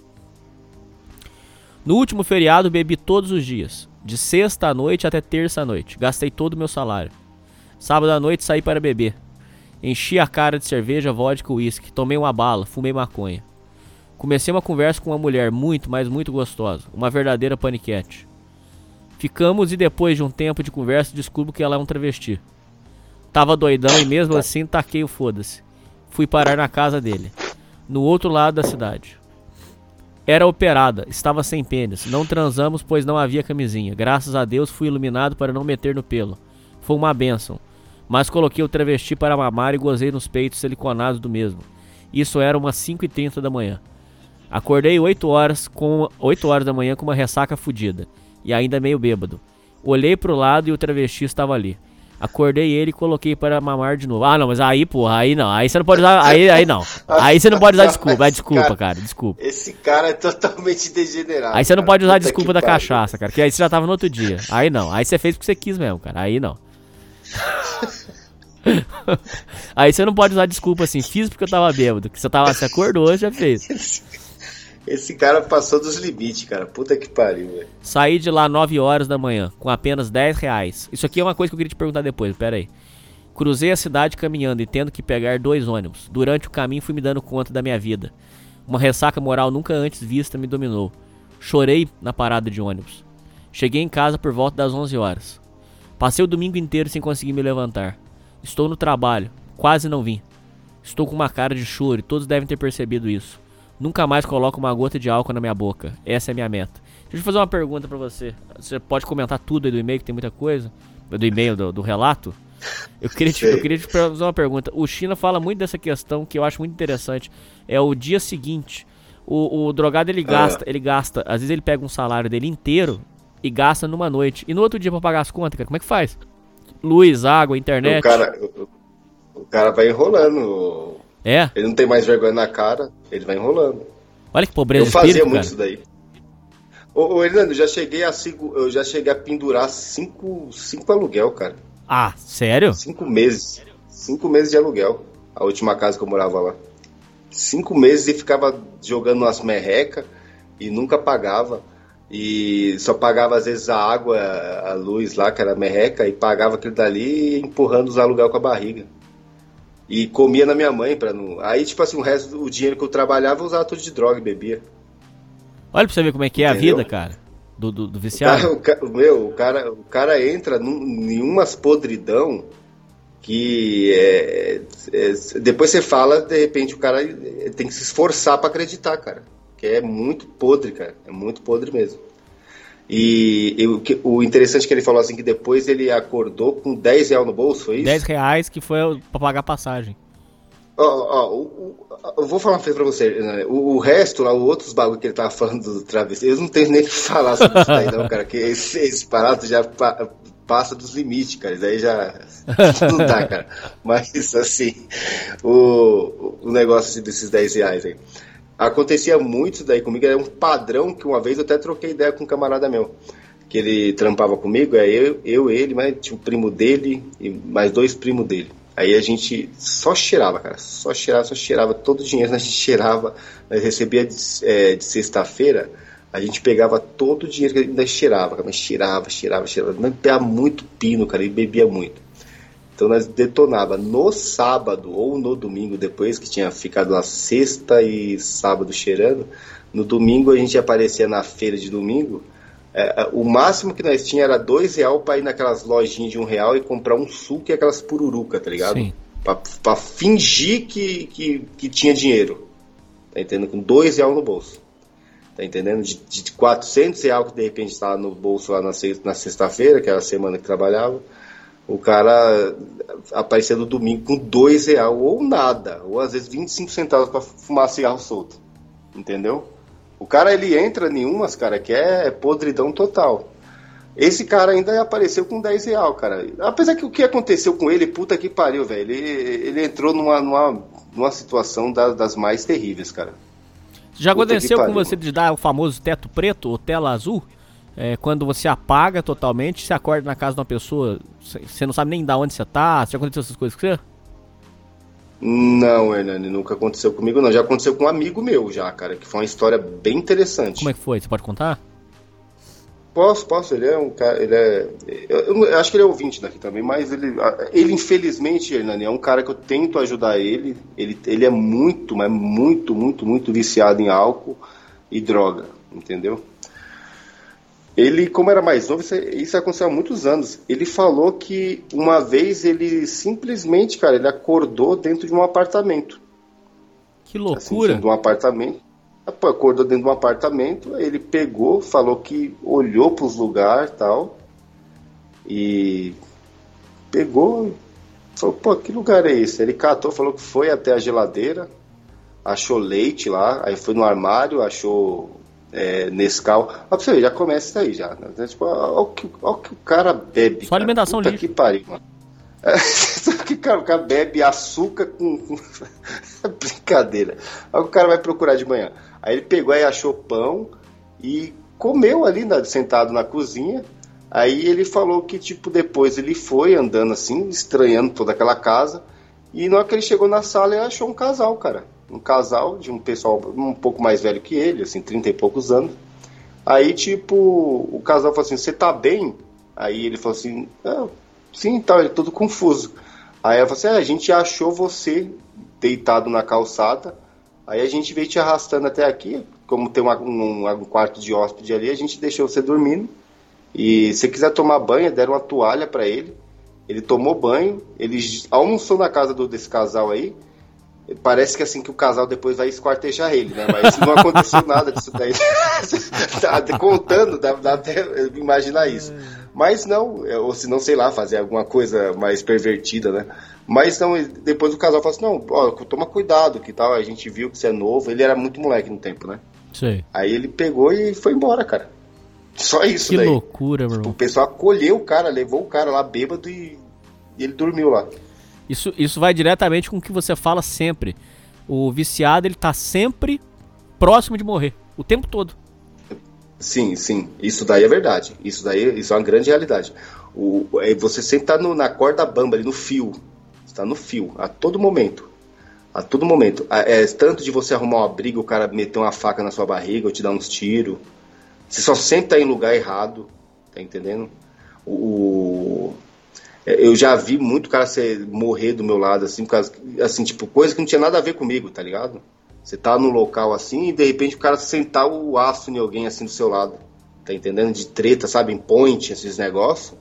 No último feriado bebi todos os dias, de sexta à noite até terça à noite. Gastei todo o meu salário. Sábado à noite saí para beber. Enchi a cara de cerveja, vodka, uísque. Tomei uma bala, fumei maconha. Comecei uma conversa com uma mulher muito, mas muito gostosa. Uma verdadeira paniquete. Ficamos e depois de um tempo de conversa descubro que ela é um travesti. Tava doidão e mesmo assim taquei o foda-se. Fui parar na casa dele, no outro lado da cidade. Era operada, estava sem pênis. Não transamos pois não havia camisinha. Graças a Deus fui iluminado para não meter no pelo. Foi uma bênção. Mas coloquei o travesti para mamar e gozei nos peitos siliconados do mesmo. Isso era umas 5h30 da manhã. Acordei 8 horas com 8 horas da manhã com uma ressaca fudida e ainda meio bêbado. Olhei pro lado e o travesti estava ali. Acordei ele e coloquei para mamar de novo. Ah, não, mas aí, porra, aí não. Aí você não pode usar. Aí, aí não. Aí você não pode usar desculpa. Aí, desculpa, cara, desculpa. Esse cara é totalmente degenerado. Aí você não cara. pode usar Puta desculpa da pariu. cachaça, cara. Que aí você já tava no outro dia. Aí não. Aí você fez porque você quis mesmo, cara. Aí não. *laughs* aí você não pode usar desculpa assim. Fiz porque eu tava bêbado. Que você tava, você acordou, já fez. *laughs* Esse cara passou dos limites, cara. Puta que pariu, velho. Saí de lá 9 horas da manhã, com apenas 10 reais. Isso aqui é uma coisa que eu queria te perguntar depois, pera aí. Cruzei a cidade caminhando e tendo que pegar dois ônibus. Durante o caminho fui me dando conta da minha vida. Uma ressaca moral nunca antes vista me dominou. Chorei na parada de ônibus. Cheguei em casa por volta das 11 horas. Passei o domingo inteiro sem conseguir me levantar. Estou no trabalho, quase não vim. Estou com uma cara de choro e todos devem ter percebido isso. Nunca mais coloco uma gota de álcool na minha boca. Essa é a minha meta. Deixa eu fazer uma pergunta pra você. Você pode comentar tudo aí do e-mail, que tem muita coisa. Do e-mail, do, do relato. Eu queria, te, eu queria te fazer uma pergunta. O China fala muito dessa questão que eu acho muito interessante. É o dia seguinte. O, o drogado ele gasta, ele gasta. Às vezes ele pega um salário dele inteiro e gasta numa noite. E no outro dia pra pagar as contas, cara, como é que faz? Luz, água, internet. O cara, o, o cara vai enrolando. É? Ele não tem mais vergonha na cara, ele vai enrolando. Olha que pobreza eu de fazia espírito, muito cara. isso daí. Ô, ô Hernando, eu já cheguei a cinco, eu já cheguei a pendurar cinco, cinco aluguel, cara. Ah, sério? Cinco meses. Cinco meses de aluguel. A última casa que eu morava lá. Cinco meses e ficava jogando umas merreca e nunca pagava. E só pagava às vezes a água, a luz lá, que era merreca, e pagava aquilo dali empurrando os aluguel com a barriga. E comia na minha mãe pra não. Aí, tipo assim, o resto, o dinheiro que eu trabalhava eu usava tudo de droga e bebia. Olha pra você ver como é que é a vida, cara. Do, do, do O viciado. cara, o meu, o cara, o cara entra num, em umas podridão que é, é- depois você fala, de repente o cara tem que se esforçar pra acreditar, cara. Que é muito podre, cara. É muito podre mesmo. E, e o, interessante é que ele falou assim que depois ele acordou com 10 reais no bolso, foi isso? 10 reais que foi pra pagar a passagem. Ó, ó, eu vou falar uma coisa pra você, né? o, o resto lá, os outros bagulho que ele tava falando do travesseiro, eu não tenho nem o que falar sobre isso aí não, cara, que esse, esse parado já pa- passa dos limites, cara, isso aí já *laughs* não dá, cara. Mas, assim, o, o negócio assim, desses 10 reais aí. Acontecia muito isso daí comigo, era um padrão que uma vez eu até troquei ideia com um camarada meu, que ele trampava comigo, é eu, eu ele, mas tinha um primo dele e mais dois primos dele. Aí a gente só cheirava, cara, só cheirava, só cheirava, todo o dinheiro *laughs* a gente cheirava, nós recebia de, é, de sexta-feira, a gente pegava todo o dinheiro que ainda cheirava, cara, mas cheirava, cheirava, cheirava, mas pegava muito pino, cara, e bebia muito. Então nós detonava no sábado ou no domingo depois, que tinha ficado na sexta e sábado cheirando. No domingo a gente aparecia na feira de domingo. é, é, o máximo que nós tinha era dois real para ir naquelas lojinhas de um real e comprar um suco e aquelas pururuca, tá ligado? Sim. Pra, pra fingir que, que, que tinha dinheiro. Tá entendendo? Com dois real no bolso. Tá entendendo? De, de 400 real que de repente estava no bolso lá na, na sexta-feira, que era a semana que trabalhava. O cara aparecia no domingo com dois real ou nada, ou às vezes 25 centavos para fumar cigarro solto. Entendeu? O cara ele entra em umas, cara, que é podridão total. Esse cara ainda apareceu com 10 real, cara. Apesar que o que aconteceu com ele, puta que pariu, velho. Ele, ele entrou numa, numa, numa situação da- das mais terríveis, cara. Já Puta aconteceu com você de dar o famoso teto preto ou tela azul? É, quando você apaga totalmente, você acorda na casa de uma pessoa, você não sabe nem da onde você tá. Já aconteceu essas coisas com você? Não, Hernani, nunca aconteceu comigo, não. Já aconteceu com um amigo meu, já, cara, que foi uma história bem interessante. Como é que foi? Você pode contar? Posso, posso. Ele é um cara. Ele é. Eu, eu acho que ele é ouvinte daqui também, mas ele, ele infelizmente, Hernani, é um cara que eu tento ajudar ele. Ele, ele é muito, mas muito, muito, muito viciado em álcool e droga, entendeu? Ele, como era mais novo, isso, isso aconteceu há muitos anos. Ele falou que uma vez ele simplesmente, cara, ele acordou dentro de um apartamento. Que Assim, loucura! dentro de um apartamento. Acordou dentro de um apartamento, aí ele pegou, falou que olhou para os lugares tal. E pegou, falou, pô, que lugar é esse? Ele catou, falou que foi até a geladeira, achou leite lá, aí foi no armário, achou é, Nescau. Pra você já começa isso aí já. Né? Tipo, ó, o que, ó o que o cara bebe. Só cara. alimentação Puta lixo. que pariu, mano. É, *laughs* que cara, o cara bebe açúcar com. com- *laughs* Brincadeira. Aí o cara vai procurar de manhã. Aí ele pegou e achou pão e comeu ali na- sentado na cozinha. Aí ele falou que, tipo, depois ele foi andando assim, estranhando toda aquela casa. E na hora que ele chegou na sala, ele achou um casal, cara. Um casal de um pessoal um pouco mais velho que ele, assim, 30 e poucos anos. Aí, tipo, o casal falou assim: Você tá bem? Aí ele falou assim: ah, Sim, tá, ele todo confuso. Aí ela falou assim: ah, A gente achou você deitado na calçada. Aí a gente veio te arrastando até aqui. Como tem uma- um, um quarto de hóspede ali, a gente deixou você dormindo. E se quiser tomar banho, deram uma toalha pra ele. Ele tomou banho, ele almoçou na casa do- desse casal aí. Parece que assim que o casal depois vai esquartejar ele, né? Mas não aconteceu nada disso daí. *laughs* tá contando, dá, dá até imaginar isso. Mas não, é, ou se não, sei lá, fazer alguma coisa mais pervertida, né? Mas não, depois o casal falou assim, não, ó, toma cuidado, que tal, a gente viu que você é novo, ele era muito moleque no tempo, né? Sei. Aí ele pegou e foi embora, cara. Só isso Que daí. loucura, meu O irmão. pessoal acolheu o cara, levou o cara lá bêbado e, e ele dormiu lá. Isso, isso vai diretamente com o que você fala sempre. O viciado, ele tá sempre próximo de morrer. O tempo todo. Sim, sim, isso daí é verdade. Isso daí isso é uma grande realidade. O, é, você sempre tá no- na corda bamba, ali no fio. Você tá no fio, a todo momento. A todo momento. É, tanto de você arrumar uma briga, o cara meter uma faca na sua barriga ou te dar uns tiros. Você só tá em lugar errado, tá entendendo? O, eu já vi muito cara ser, morrer do meu lado, assim, por causa, assim, tipo, coisa que não tinha nada a ver comigo, tá ligado? Você tá num local assim e de repente o cara sentar o aço em alguém assim do seu lado. Tá entendendo? De treta, sabe? Em point, esses negócios.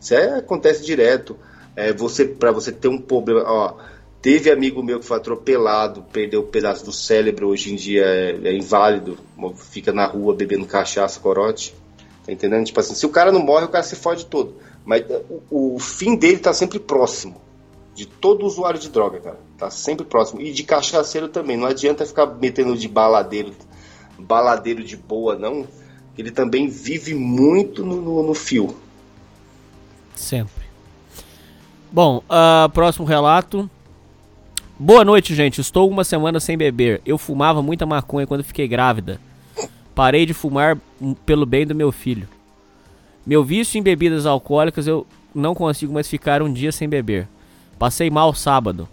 Isso é, acontece direto. É, você, para você ter um problema. Ó, teve amigo meu que foi atropelado, perdeu um pedaço do cérebro, hoje em dia é, é inválido, fica na rua bebendo cachaça, corote. Tá entendendo? Tipo assim, se o cara não morre, o cara se fode todo. Mas o, o fim dele tá sempre próximo. De todo usuário de droga, cara. Tá sempre próximo. E de cachaceiro também. Não adianta ficar metendo de baladeiro, baladeiro de boa, não. Ele também vive muito no, no, no fio. Sempre. Bom, uh, próximo relato. Boa noite, gente. Estou uma semana sem beber. Eu fumava muita maconha quando fiquei grávida. Parei de fumar pelo bem do meu filho. Meu vício em bebidas alcoólicas, eu não consigo mais ficar um dia sem beber. Passei mal sábado.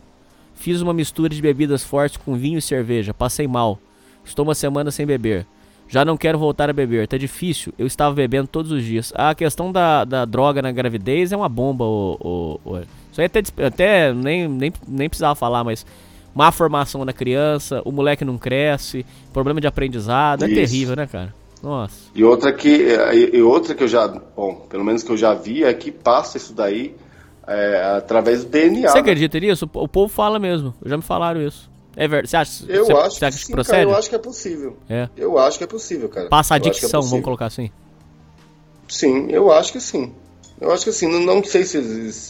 Fiz uma mistura de bebidas fortes com vinho e cerveja. Passei mal. Estou uma semana sem beber. Já não quero voltar a beber. Tá difícil. Eu estava bebendo todos os dias. A questão da, da droga na gravidez é uma bomba. O, o, o. Isso aí até, até nem, nem, nem precisava falar, mas má formação da criança, o moleque não cresce, problema de aprendizado. É Isso. terrível, né, cara? Nossa. E outra que, e outra que eu já, bom, pelo menos que eu já vi é que passa isso daí é, através do DNA. Você né? acredita nisso? O povo fala mesmo. Já me falaram isso. É verdade. Você acha, eu você, acho você acha que, sim, procede? Cara, eu acho que é possível. É. Eu acho que é possível, cara. Passa a é dicção, é vamos colocar assim. Sim, eu acho que sim. Eu acho que sim. Não, não sei se,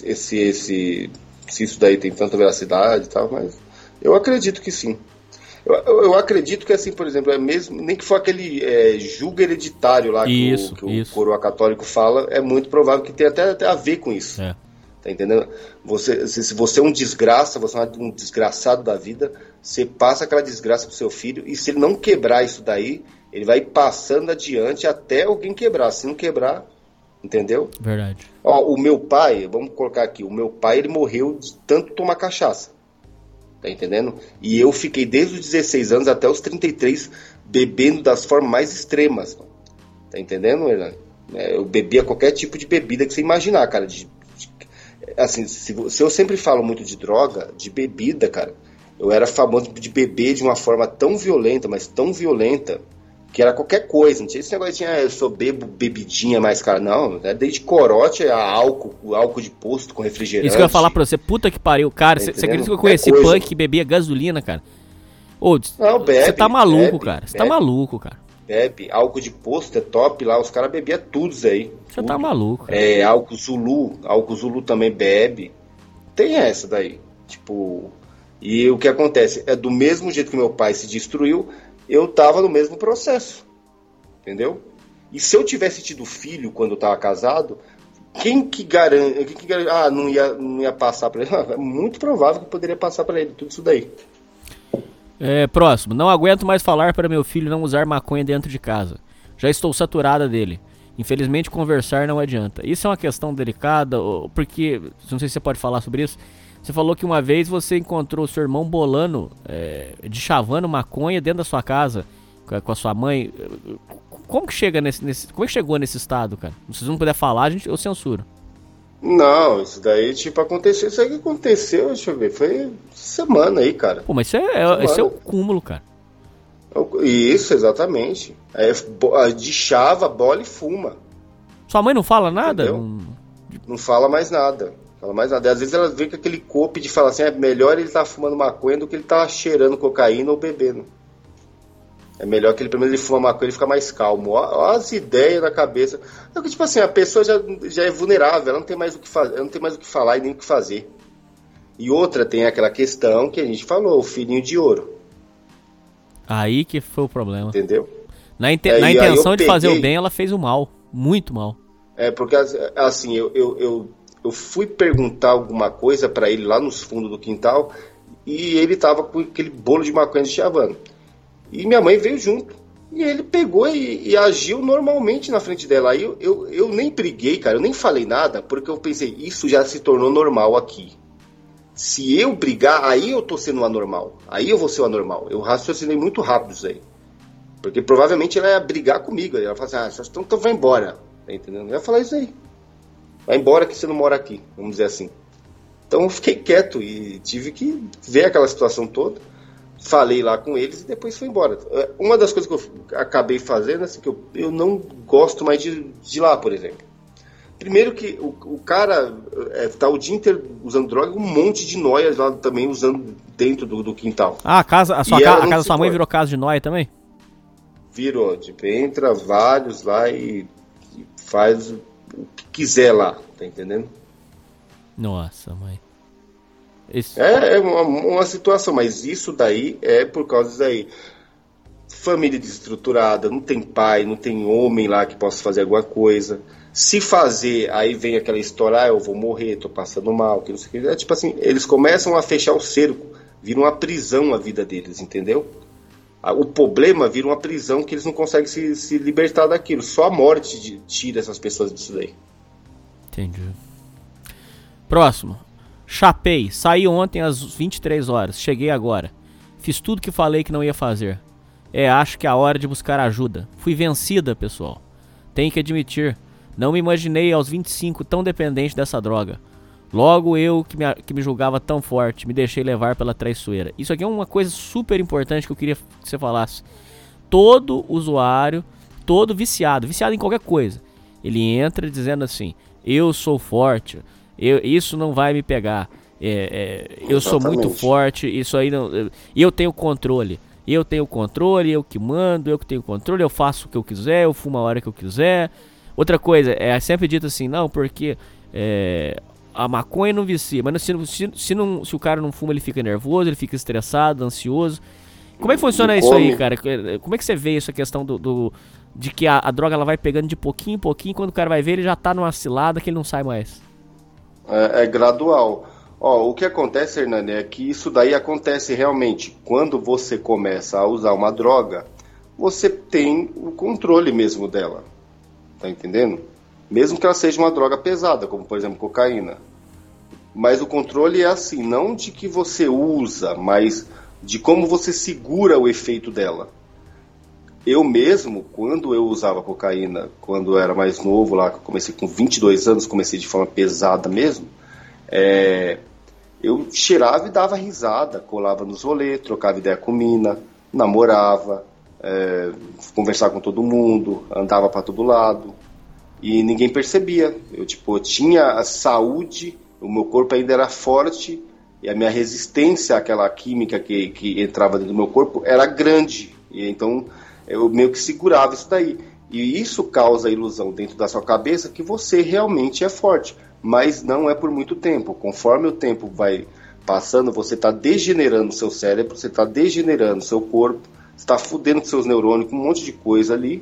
esse, esse, se isso daí tem tanta veracidade e tal, mas eu acredito que sim. Eu, eu, acredito que, assim, por exemplo, é mesmo, nem que for aquele é, julgo hereditário lá que, isso, o, que o coroa católico fala, é muito provável que tenha até, até a ver com isso. É. Tá entendendo? Você, se, se, você é um desgraça, você é um desgraçado da vida, você passa aquela desgraça pro seu filho, e se ele não quebrar isso daí, ele vai passando adiante até alguém quebrar. Se não quebrar, entendeu? Verdade. Ó, o meu pai, vamos colocar aqui, o meu pai ele morreu de tanto tomar cachaça. Tá entendendo? E eu fiquei desde os 16 anos até os 33 bebendo das formas mais extremas. Tá entendendo, Hernani? É, eu bebia qualquer tipo de bebida que você imaginar, cara, de assim, se, se eu sempre falo muito de droga, de bebida, cara, eu era famoso de beber de uma forma tão violenta, mas tão violenta, que era qualquer coisa. Não tinha esse negócio de, ah, eu sou bebo bebidinha mais, cara. Não, é desde corote a álcool, álcool de posto com refrigerante. Isso que eu ia falar pra você, puta que pariu, cara. Você tá acredita que eu conheci punk que bebia gasolina, cara? Ô, você tá maluco, bebe, cara. Você tá maluco, cara bebe. Álcool de posto é top lá, os caras bebiam tudo aí. Você tá maluco. Cara. É, álcool Zulu, álcool Zulu também bebe. Tem essa daí. Tipo, e o que acontece? É do mesmo jeito que meu pai se destruiu, eu tava no mesmo processo. Entendeu? E se eu tivesse tido filho quando eu tava casado, quem que garante, quem que garante ah, não ia, não ia passar para ele? *laughs* É muito provável que poderia passar para ele tudo isso daí. É, próximo. Não aguento mais falar para meu filho não usar maconha dentro de casa. Já estou saturada dele. Infelizmente, conversar não adianta. Isso é uma questão delicada, porque. Não sei se você pode falar sobre isso. Você falou que uma vez você encontrou seu irmão bolando, é, de chavando maconha dentro da sua casa com a sua mãe. Como que chega nesse, nesse. Como é que chegou nesse estado, cara? Se vocês não puder falar, a gente, eu censuro. Não, isso daí, tipo, aconteceu. Isso aí que aconteceu, deixa eu ver. Foi semana aí, cara. Pô, mas isso é, é, esse é o cúmulo, cara. É isso, exatamente. É, de chava, bola e fuma. Sua mãe não fala nada? Não... não fala mais nada. Fala mais nada. às vezes ela vem com aquele cope de falar assim: é melhor ele estar tá fumando maconha do que ele estar tá cheirando cocaína ou bebendo. É melhor que ele, pelo menos, ele fuma maconha e fica mais calmo. Olha as ideias na cabeça. É que, tipo assim, a pessoa já, já é vulnerável, ela não tem mais o que fazer, não tem mais o que falar e nem o que fazer. E outra tem aquela questão que a gente falou, o filhinho de ouro. Aí que foi o problema. Entendeu? Na, é, na intenção de peguei... fazer o bem, ela fez o mal. Muito mal. É, porque assim, eu, eu, eu, eu fui perguntar alguma coisa para ele lá nos fundos do quintal e ele tava com aquele bolo de maconha de chavando. E minha mãe veio junto. E ele pegou e, e agiu normalmente na frente dela. Aí eu, eu, eu nem briguei, cara, eu nem falei nada, porque eu pensei, isso já se tornou normal aqui. Se eu brigar, aí eu tô sendo anormal. Aí eu vou ser o anormal. Eu raciocinei muito rápido isso aí. Porque provavelmente ela ia brigar comigo. Ela ia falar assim, ah, então, então vai embora. Tá entendendo? Eu ia falar isso aí. Vai embora que você não mora aqui, vamos dizer assim. Então eu fiquei quieto e tive que ver aquela situação toda falei lá com eles e depois fui embora. É, uma das coisas que eu acabei fazendo, é assim, que eu, eu não gosto mais de, de lá, por exemplo. Primeiro que o, o cara é, tá o dia inteiro usando droga, um monte de noias lá também usando dentro do, do quintal. Ah, a casa, a sua ca, a casa da sua mãe virou casa de noia também? Virou, tipo, entra vários lá e, e faz o que quiser lá, tá entendendo? Nossa, mãe. Esse- É, é uma, uma situação, mas isso daí é por causa disso aí. Família desestruturada, não tem pai, não tem homem lá que possa fazer alguma coisa. Se fazer, aí vem aquela história, ah, eu vou morrer, tô passando mal, que não sei o que. É tipo assim, eles começam a fechar o cerco, vira uma prisão a vida deles, entendeu? O problema vira uma prisão que eles não conseguem se, se libertar daquilo. Só a morte de- tira essas pessoas disso daí. Entendi. Próximo. Chapei. Saí ontem às 23 horas. Cheguei agora. Fiz tudo que falei que não ia fazer. É, acho que é a hora de buscar ajuda. Fui vencida, pessoal. Tenho que admitir. Não me imaginei aos 25 tão dependente dessa droga. Logo eu que me, que me julgava tão forte, me deixei levar pela traiçoeira. Isso aqui é uma coisa super importante que eu queria que você falasse. Todo usuário, todo viciado, viciado em qualquer coisa, ele entra dizendo assim: Eu sou forte, eu, isso não vai me pegar. é, é, eu sou muito forte, isso aí não. eu- eu tenho controle. Eu tenho controle, eu que mando, eu que tenho controle, eu faço o que eu quiser, eu fumo a hora que eu quiser. Outra coisa, é sempre dito assim, não, porque é, a maconha não vicia, mas se, se, se, não, se o cara não fuma, ele fica nervoso, ele fica estressado, ansioso. Como é que funciona isso aí, cara? Como é que você vê essa questão do, do- de que a, a droga ela vai pegando de pouquinho em pouquinho, quando o cara vai ver, ele já tá numa cilada que ele não sai mais. É, é gradual. Ó, o que acontece, Hernani, é que isso daí acontece realmente quando você começa a usar uma droga, você tem o controle mesmo dela. Tá entendendo? Mesmo que ela seja uma droga pesada, como por exemplo cocaína. Mas o controle é assim, não de que você usa, mas de como você segura o efeito dela. Eu mesmo, quando eu usava cocaína, quando eu era mais novo, lá, comecei com 22 anos, comecei de forma pesada mesmo, é, eu cheirava e dava risada, colava nos rolês, trocava ideia com mina, namorava, é, conversava com todo mundo, andava para todo lado e ninguém percebia. Eu tipo tinha a saúde, o meu corpo ainda era forte e a minha resistência àquela química que, que entrava dentro do meu corpo era grande. E então eu meio que segurava isso daí. E isso causa a ilusão dentro da sua cabeça que você realmente é forte, mas não é por muito tempo. Conforme o tempo vai passando, você está degenerando seu cérebro, você está degenerando seu corpo, está fudendo seus neurônios, com um monte de coisa ali.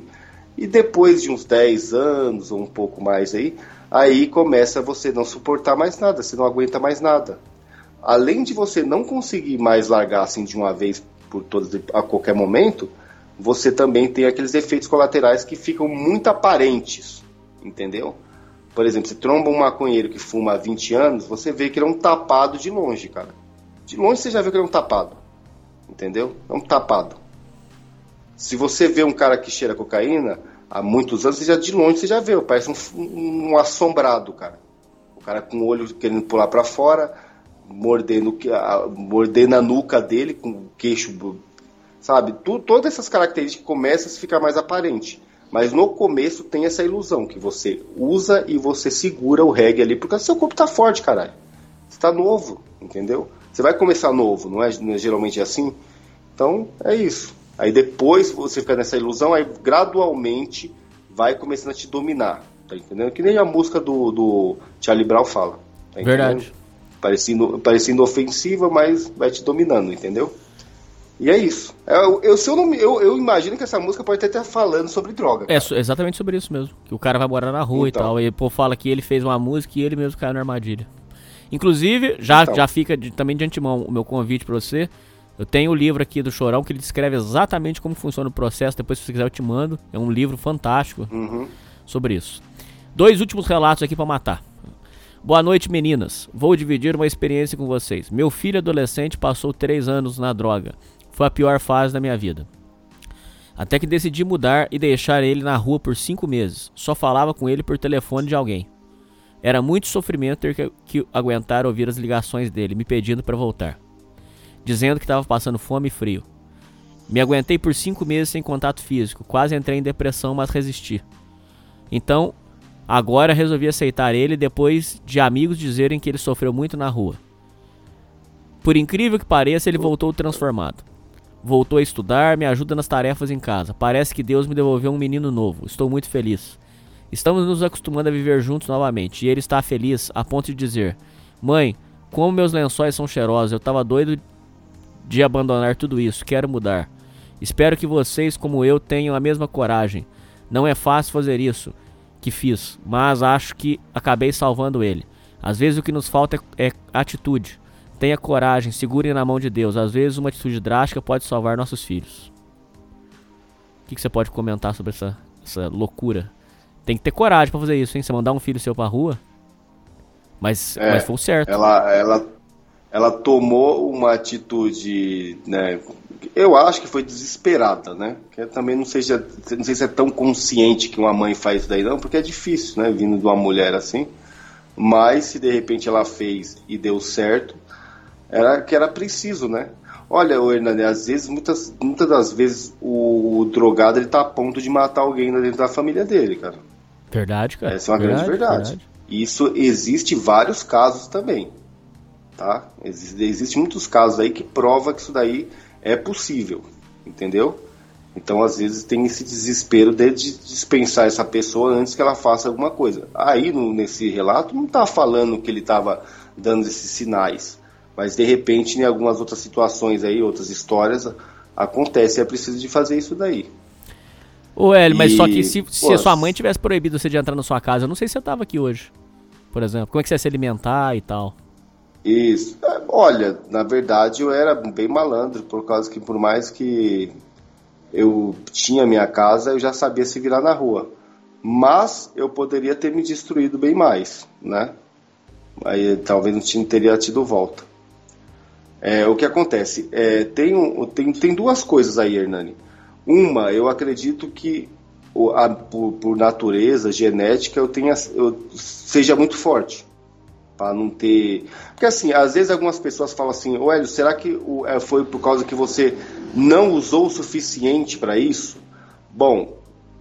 E depois de uns 10 anos ou um pouco mais aí, aí começa você não suportar mais nada, você não aguenta mais nada. Além de você não conseguir mais largar assim de uma vez por todas a qualquer momento, você também tem aqueles efeitos colaterais que ficam muito aparentes, entendeu? Por exemplo, se tromba um maconheiro que fuma há 20 anos, você vê que ele é um tapado de longe, cara. De longe você já vê que ele é um tapado, entendeu? É um tapado. Se você vê um cara que cheira cocaína há muitos anos, você já de longe você já vê, parece um, um assombrado, cara. O cara com o olho querendo pular para fora, mordendo, a- mordendo a nuca dele, com o queixo, sabe? Tu, todas essas características começam a ficar mais aparente. Mas no começo tem essa ilusão que você usa e você segura o reggae ali, porque seu corpo tá forte, caralho. Você tá novo, entendeu? Você vai começar novo, não é, é geralmente assim? Então, é isso. Aí depois você fica nessa ilusão, aí gradualmente vai começando a te dominar, tá entendendo? Que nem a música do, do Charlie Brown fala. Tá? Verdade. Parecendo, parecendo ofensiva, mas vai te dominando, entendeu? E é isso. Eu, eu, se eu, não, eu, eu imagino que essa música pode até estar falando sobre droga. É cara. exatamente sobre isso mesmo. Que o cara vai morar na rua Então. e tal. E povo fala que ele fez uma música e ele mesmo caiu na armadilha. Inclusive, já, Então. já fica de- também de antemão o meu convite pra você. Eu tenho o livro aqui do Chorão que ele descreve exatamente como funciona o processo. Depois, se você quiser, eu te mando. É um livro fantástico Uhum. sobre isso. Dois últimos relatos aqui pra matar. Boa noite, meninas. Vou dividir uma experiência com vocês. Meu filho adolescente passou três anos na droga. Foi a pior fase da minha vida. Até que decidi mudar e deixar ele na rua por cinco meses. Só falava com ele por telefone de alguém. Era muito sofrimento ter que, que aguentar ouvir as ligações dele, me pedindo para voltar. Dizendo que estava passando fome e frio. Me aguentei por cinco meses sem contato físico. Quase entrei em depressão, mas resisti. Então, agora resolvi aceitar ele depois de amigos dizerem que ele sofreu muito na rua. Por incrível que pareça, ele voltou transformado. Voltou a estudar, me ajuda nas tarefas em casa. Parece que Deus me devolveu um menino novo. Estou muito feliz. Estamos nos acostumando a viver juntos novamente e ele está feliz a ponto de dizer: Mãe, Como meus lençóis são cheirosos, eu tava doido de abandonar tudo isso. Quero mudar. Espero que vocês, como eu, tenham a mesma coragem. Não é fácil fazer isso que fiz, mas acho que acabei salvando ele. Às vezes o que nos falta é, é atitude. Tenha coragem, segure na mão de Deus. Às vezes uma atitude drástica pode salvar nossos filhos. O que, que você pode comentar sobre essa, essa loucura? Tem que ter coragem para fazer isso, hein? Você mandar um filho seu pra rua. Mas, É, mas foi o certo. Ela, ela, ela tomou uma atitude, né? Eu acho que foi desesperada, né? Que também não sei, se é, não sei se é tão consciente que uma mãe faz isso daí, não, porque é difícil, né? Vindo de uma mulher assim. Mas se de repente ela fez e deu certo, era que era preciso, né? Olha, Hernani, às vezes, muitas, muitas das vezes, o, o drogado ele tá a ponto de matar alguém dentro da família dele, cara. Verdade, cara. Essa é uma grande verdade. E Isso existe vários casos também, tá? Existe, existe muitos casos aí que prova que isso daí é possível, entendeu? Então, às vezes, tem esse desespero de dispensar essa pessoa antes que ela faça alguma coisa. Aí, no- nesse relato, não tá falando que ele estava dando esses sinais, mas de repente, em algumas outras situações aí, outras histórias, acontece, é preciso de fazer isso daí. Ô, Hélio, mas E, só que se, se pô, a sua mãe tivesse proibido você de entrar na sua casa, eu não sei se você tava aqui hoje. Por exemplo, como é que você ia se alimentar e tal. Isso. É, Olha, na verdade eu era bem malandro, por causa que por mais que eu tinha minha casa, eu já sabia se virar na rua. Mas eu poderia ter me destruído bem mais, né? Aí talvez não teria tido volta. É, o que acontece? É, tem, tem, tem duas coisas aí, Hernani. Uma, eu acredito que a- por, por natureza, genética, eu tenha, eu seja muito forte para não ter. Porque assim, às vezes algumas pessoas falam assim, ô Hélio, será que é, foi por causa que você não usou o suficiente para isso? Bom,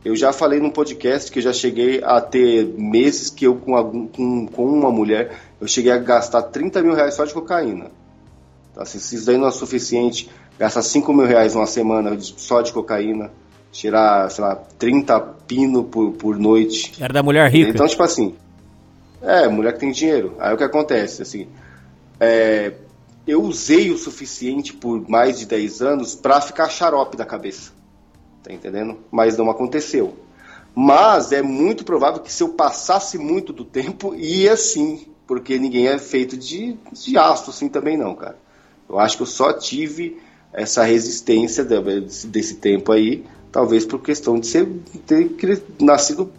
eu já falei num podcast que eu já cheguei a ter meses que eu com, algum- com, com uma mulher, eu cheguei a gastar 30 mil reais só de cocaína. Então, assim, se isso daí não é suficiente, gastar 5 mil reais numa semana só de cocaína, tirar, sei lá, 30 pino por, por noite. Era da mulher rica. Então, tipo assim, é, mulher que tem dinheiro. Aí o que acontece, assim, é, eu usei o suficiente por mais de 10 anos pra ficar xarope da cabeça. Tá entendendo? Mas não aconteceu. Mas é muito provável que se eu passasse muito do tempo, ia sim. Porque ninguém é feito de, de aço assim também não, cara. Eu acho que eu só tive essa resistência de- desse, desse tempo aí, talvez por questão de ser, ter nascido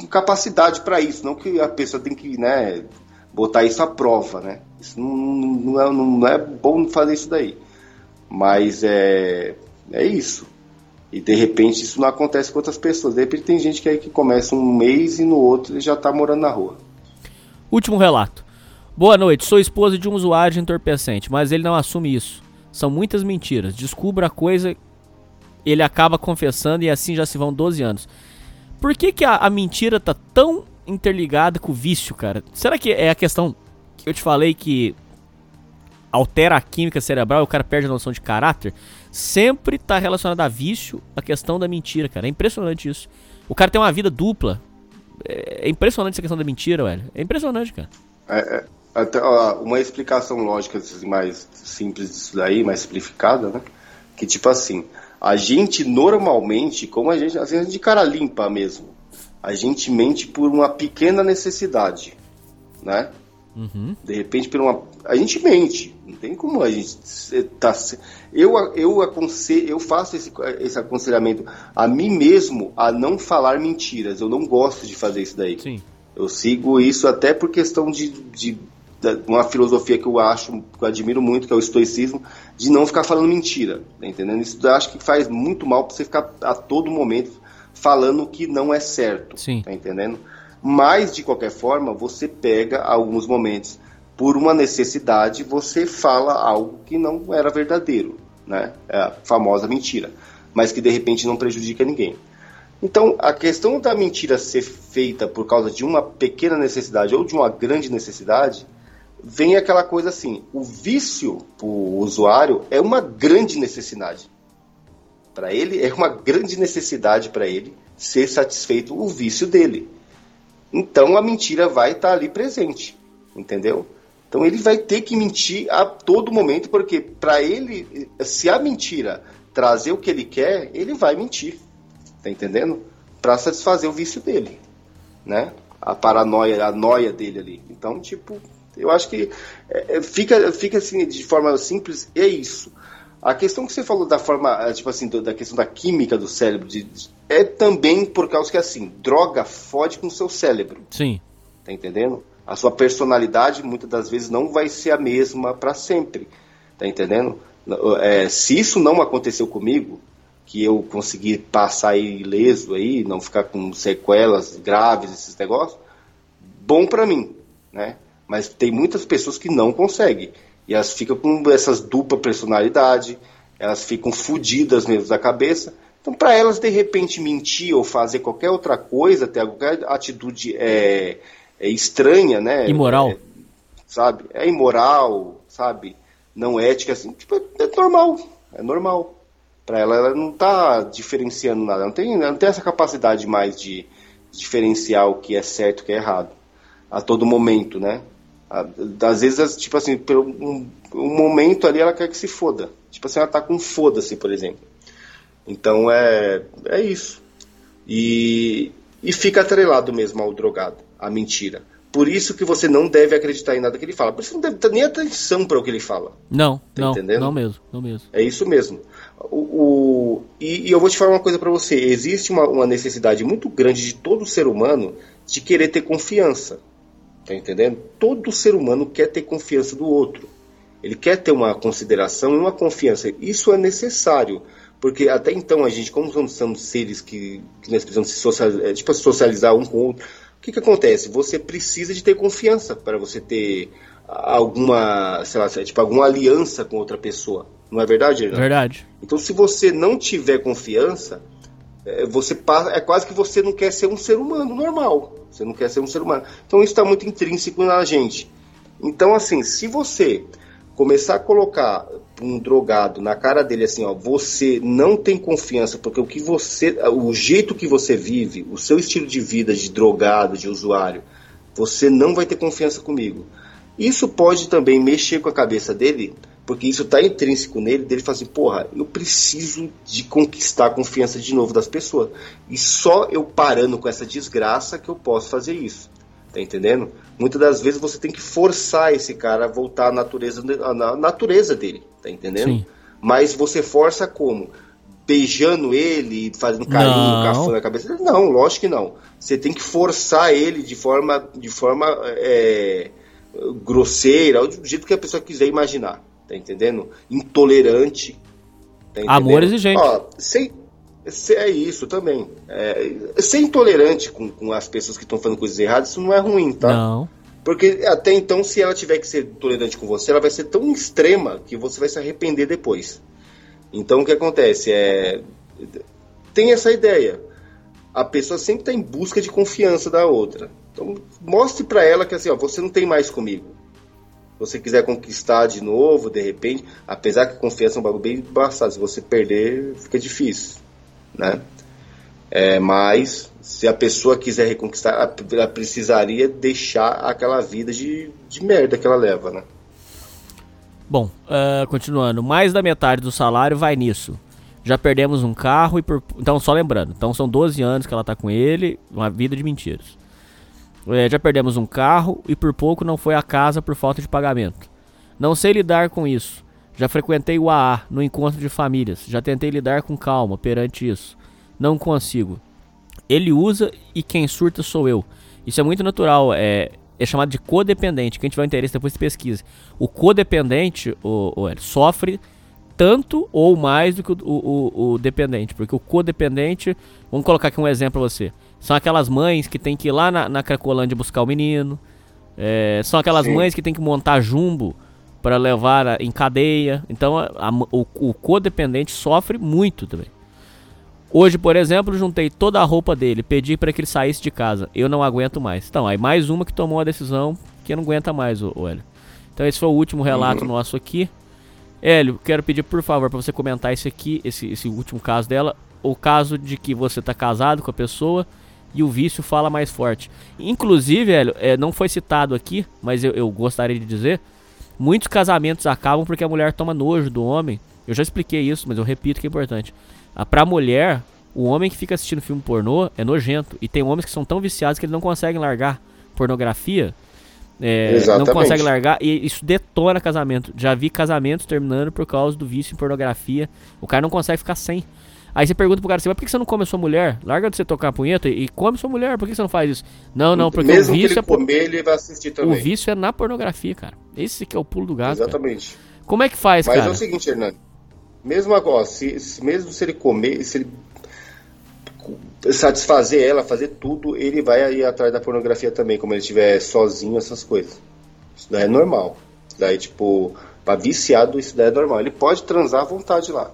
com capacidade para isso, não que a pessoa tem que, né, botar isso à prova, né? Isso não, não, é, não é bom fazer isso daí. Mas é, é isso. E de repente isso não acontece com outras pessoas. De repente tem gente que aí que começa um mês e no outro ele já tá morando na rua. Último relato. Boa noite, sou esposa de um usuário de entorpecente, mas ele não assume isso. São muitas mentiras. Descubra a coisa, ele acaba confessando e assim já se vão 12 anos. Por que, que a, a mentira tá tão interligada com o vício, cara? Será que é a questão que eu te falei que altera a química cerebral e o cara perde a noção de caráter? Sempre tá relacionado a vício a questão da mentira, cara. É impressionante isso. O cara tem uma vida dupla. É é impressionante essa questão da mentira, velho. É impressionante, cara. É, é, até, ó, uma explicação lógica assim, mais simples disso daí, mais simplificada, né? Que tipo assim, a gente normalmente, como a gente, assim, a gente de cara limpa mesmo, a gente mente por uma pequena necessidade, né? De repente, por uma, a gente mente, não tem como a gente tá. Eu eu aconselho, eu faço esse, esse aconselhamento a mim mesmo a não falar mentiras. Eu não gosto de fazer isso daí. Sim. Eu sigo isso até por questão de, de, uma filosofia que eu acho, que eu admiro muito, que é o estoicismo, de não ficar falando mentira, tá entendendo? Isso eu acho que faz muito mal para você ficar a todo momento falando o que não é certo, Sim. tá entendendo? Mas, de qualquer forma, você pega alguns momentos, por uma necessidade, você fala algo que não era verdadeiro, né? É a famosa mentira, mas que de repente não prejudica ninguém. Então, a questão da mentira ser feita por causa de uma pequena necessidade ou de uma grande necessidade, vem aquela coisa assim: o vício para o usuário é uma grande necessidade. Para ele, é uma grande necessidade para ele ser satisfeito o vício dele. Então, a mentira vai estar ali presente, entendeu? Então ele vai ter que mentir a todo momento, porque para ele, se a mentira trazer o que ele quer, ele vai mentir. Tá entendendo? Para satisfazer o vício dele, né? A paranoia, a noia dele ali. Então, tipo, eu acho que é, é fica, fica assim de forma simples, é isso. A questão que você falou da forma, é, tipo assim, da questão da química do cérebro, de, é também por causa que assim, droga fode com o seu cérebro. Sim. Tá entendendo? A sua personalidade muitas das vezes não vai ser a mesma para sempre. Tá entendendo? É, se isso não aconteceu comigo, que eu consegui passar ileso aí, não ficar com sequelas graves, esses negócios, bom para mim, né? Mas tem muitas pessoas que não conseguem. E elas ficam com essas dupla personalidade, elas ficam fodidas mesmo da cabeça. Então, para elas, de repente, mentir ou fazer qualquer outra coisa, ter qualquer atitude é, é estranha, né? Imoral. É, sabe? É imoral, sabe? Não ética, assim. Tipo, é normal. É normal. Para ela, ela não está diferenciando nada. Não tem, não tem essa capacidade mais de diferenciar o que é certo e o que é errado. A todo momento, né? Às vezes, tipo assim, pelo um, um, momento ali ela quer que se foda. Tipo assim, ela tá com foda-se, por exemplo. Então é, é isso. E, e fica atrelado mesmo ao drogado, à mentira. Por isso que você não deve acreditar em nada que ele fala. Por isso não deve ter nem atenção para o que ele fala. Não, tá não, entendendo? não mesmo, não mesmo. É isso mesmo. O, o e, e, eu vou te falar uma coisa para você. Existe uma, uma necessidade muito grande de todo ser humano de querer ter confiança. Tá entendendo? Todo ser humano quer ter confiança do outro. Ele quer ter uma consideração e uma confiança. Isso é necessário. Porque até então a gente, como somos seres que, que nós precisamos se socializar, é, tipo, socializar um com o outro, o que, que acontece? Você precisa de ter confiança para você ter alguma, sei lá, tipo, alguma aliança com outra pessoa. Não é verdade? Não? Verdade. Então, se você não tiver confiança, é, você passa, é quase que você não quer ser um ser humano normal. Você não quer ser um ser humano. Então isso está muito intrínseco na gente. Então, assim, se você começar a colocar um drogado na cara dele assim, ó, você não tem confiança porque o que você, o jeito que você vive, o seu estilo de vida de drogado, de usuário, você não vai ter confiança comigo. Isso pode também mexer com a cabeça dele porque isso está intrínseco nele, dele fala assim, porra, eu preciso de conquistar a confiança de novo das pessoas. E só eu parando com essa desgraça que eu posso fazer isso. Tá entendendo? Muitas das vezes você tem que forçar esse cara a voltar à natureza, à natureza dele, tá entendendo? Sim. Mas você força como? Beijando ele, fazendo carinho, café na cabeça dele? Não, lógico que não. Você tem que forçar ele de forma, de forma é, grosseira, do jeito que a pessoa quiser imaginar tá entendendo? Intolerante. Tá Amor exigente. Ó, sem, é isso também. É, ser intolerante com, com as pessoas que estão fazendo coisas erradas, isso não é ruim, tá? Não. Porque até então, se ela tiver que ser tolerante com você, ela vai ser tão extrema que você vai se arrepender depois. Então o que acontece? É. Tem essa ideia. A pessoa sempre está em busca de confiança da outra. Então mostre para ela que assim, ó, você não tem mais comigo você quiser conquistar de novo, de repente, apesar que confiança é um bagulho bem embaçado, se você perder, fica difícil, né? É, mas se a pessoa quiser reconquistar, ela precisaria deixar aquela vida de, de merda que ela leva, né? Bom, uh, continuando, mais da metade do salário vai nisso. Já perdemos um carro e por... Então, só lembrando, então são 12 anos que ela tá com ele, uma vida de mentiras. É, já perdemos um carro e por pouco não foi a casa por falta de pagamento. Não sei lidar com isso. Já frequentei o AA no encontro de famílias. Já tentei lidar com calma perante isso. Não consigo. Ele usa e quem surta sou eu. Isso é muito natural. É, é chamado de codependente. Quem tiver interesse depois pesquise. O codependente o, o, sofre tanto ou mais do que o, o, o, dependente. Porque o codependente, vamos colocar aqui um exemplo para você. São aquelas mães que tem que ir lá na, na Cracolândia buscar o menino. É, são aquelas Sim. mães que tem que montar jumbo para levar em cadeia. Então a, a, o, o codependente sofre muito também. Hoje, por exemplo, juntei toda a roupa dele, pedi para que ele saísse de casa. Eu não aguento mais. Então, aí mais uma que tomou a decisão que não aguenta mais, o, o Hélio. Então esse foi o último relato uhum. nosso aqui. Hélio, quero pedir por favor para você comentar esse aqui, esse, esse último caso dela. O caso de que você está casado com a pessoa e o vício fala mais forte. Inclusive, velho, é, não foi citado aqui, mas eu, eu gostaria de dizer, muitos casamentos acabam porque a mulher toma nojo do homem. Eu já expliquei isso, mas eu repito que é importante. Ah, pra mulher, o homem que fica assistindo filme pornô é nojento. E tem homens que são tão viciados que eles não conseguem largar pornografia. É, não consegue largar e isso detona casamento. Já vi casamentos terminando por causa do vício em pornografia. O cara não consegue ficar sem. Aí você pergunta pro cara assim, mas por que você não come a sua mulher? Larga de você tocar a punheta e come sua mulher, por que você não faz isso? Não, não, porque Mesmo o vício ele é comer, ele vai assistir também. O vício é na pornografia, cara. Esse que é o pulo do gato. Exatamente. Cara. Como é que faz, Mas cara? é o seguinte, Hernani. Mesmo agora, se, se- mesmo se ele comer, se ele satisfazer ela, fazer tudo, ele vai ir atrás da pornografia também, como ele estiver sozinho, essas coisas. Isso daí é normal. Isso daí, tipo, pra viciado, isso daí é normal. Ele pode transar à vontade lá.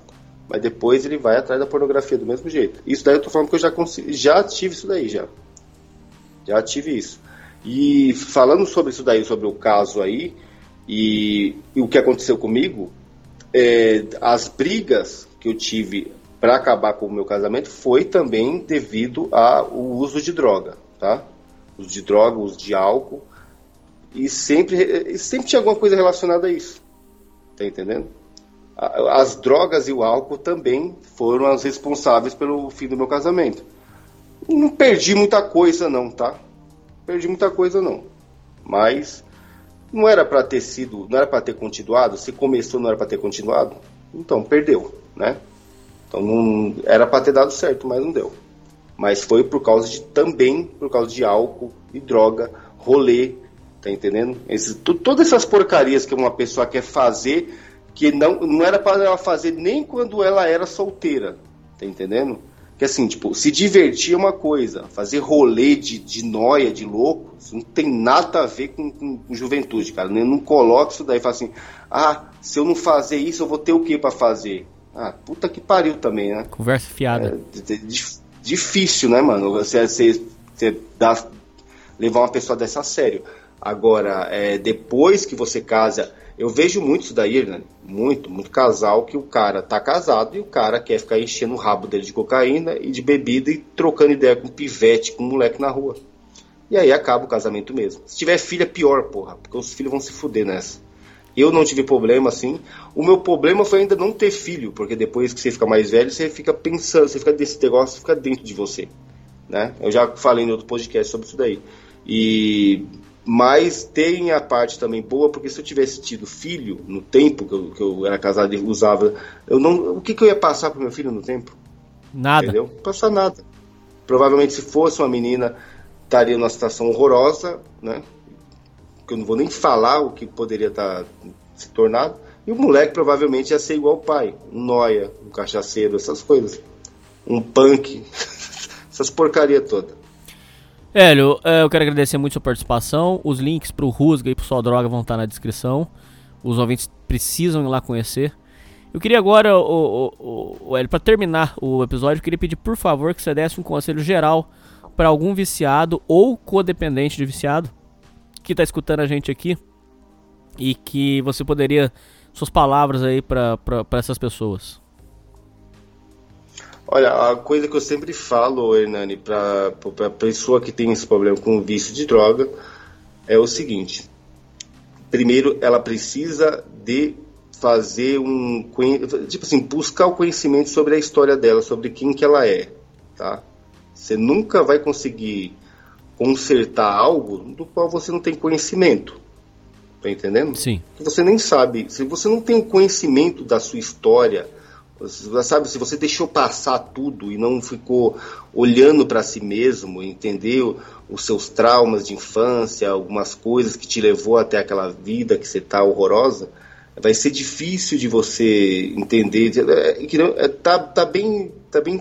Mas depois ele vai atrás da pornografia do mesmo jeito. Isso daí eu tô falando que eu já, já tive isso daí, já. Já tive isso. E falando sobre isso daí, sobre o caso aí, e, e o que aconteceu comigo, é, as brigas que eu tive para acabar com o meu casamento foi também devido ao uso de droga, tá? Uso de droga, uso de álcool. E sempre, sempre tinha alguma coisa relacionada a isso. Tá entendendo? As drogas e o álcool também foram as responsáveis pelo fim do meu casamento. Não perdi muita coisa não, tá? Perdi muita coisa não. Mas não era para ter sido, não era para ter continuado. Se começou, não era para ter continuado. Então perdeu, né? Então não era para ter dado certo, mas não deu. Mas foi por causa de também por causa de álcool e droga, rolê, tá entendendo? Esse, todas essas porcarias que uma pessoa quer fazer que não, não era para ela fazer nem quando ela era solteira, tá entendendo? Que assim, tipo, se divertir é uma coisa, fazer rolê de, de noia, de louco, isso não tem nada a ver com, com- com juventude, cara. Eu não coloco isso daí e falo assim, ah, se eu não fazer isso, eu vou ter o que para fazer? Ah, puta que pariu também, né? Conversa fiada. É, di- di- difícil, né, mano? Você, você, você dá, levar uma pessoa dessa a sério. Agora, é, depois que você casa, eu vejo muito isso daí, né? Muito, muito casal que o cara tá casado e o cara quer ficar enchendo o rabo dele de cocaína e de bebida e trocando ideia com pivete, com moleque na rua. E aí acaba o casamento mesmo. Se tiver filha, pior, porra, porque os filhos vão se fuder nessa. Eu não tive problema assim. O meu problema foi ainda não ter filho, porque depois que você fica mais velho, você fica pensando, você fica desse negócio, fica dentro de você, né? Eu já falei em outro podcast sobre isso daí. E mas tem a parte também boa, porque se eu tivesse tido filho no tempo que eu, que eu era casado e usava, eu não, o que, que eu ia passar pro meu filho no tempo? Nada. Entendeu? Passar nada. Provavelmente se fosse uma menina, estaria numa situação horrorosa, né? Que eu não vou nem falar o que poderia estar se tornado. E o moleque provavelmente ia ser igual o pai. Um noia, um cachaceiro, essas coisas. Um punk. *laughs* essas porcaria toda. Hélio, é, eu quero agradecer muito a sua participação. Os links pro Rusga e pro Só Droga vão estar na descrição. Os ouvintes precisam ir lá conhecer. Eu queria agora, o, o, o, Hélio, pra terminar o episódio, eu queria pedir por favor que você desse um conselho geral para algum viciado ou codependente de viciado que tá escutando a gente aqui e que você poderia suas palavras aí para essas pessoas. Olha, a coisa que eu sempre falo, Hernani, para a pessoa que tem esse problema com o vício de droga é o seguinte: primeiro, ela precisa de fazer um tipo assim, buscar o conhecimento sobre a história dela, sobre quem que ela é, tá? Você nunca vai conseguir consertar algo do qual você não tem conhecimento. Tá entendendo? Sim. Você nem sabe, se você não tem o conhecimento da sua história, sabe, se você deixou passar tudo e não ficou olhando para si mesmo, entendeu os seus traumas de infância, algumas coisas que te levou até aquela vida que você tá horrorosa, vai ser difícil de você entender. É, tá, tá, bem, tá, bem,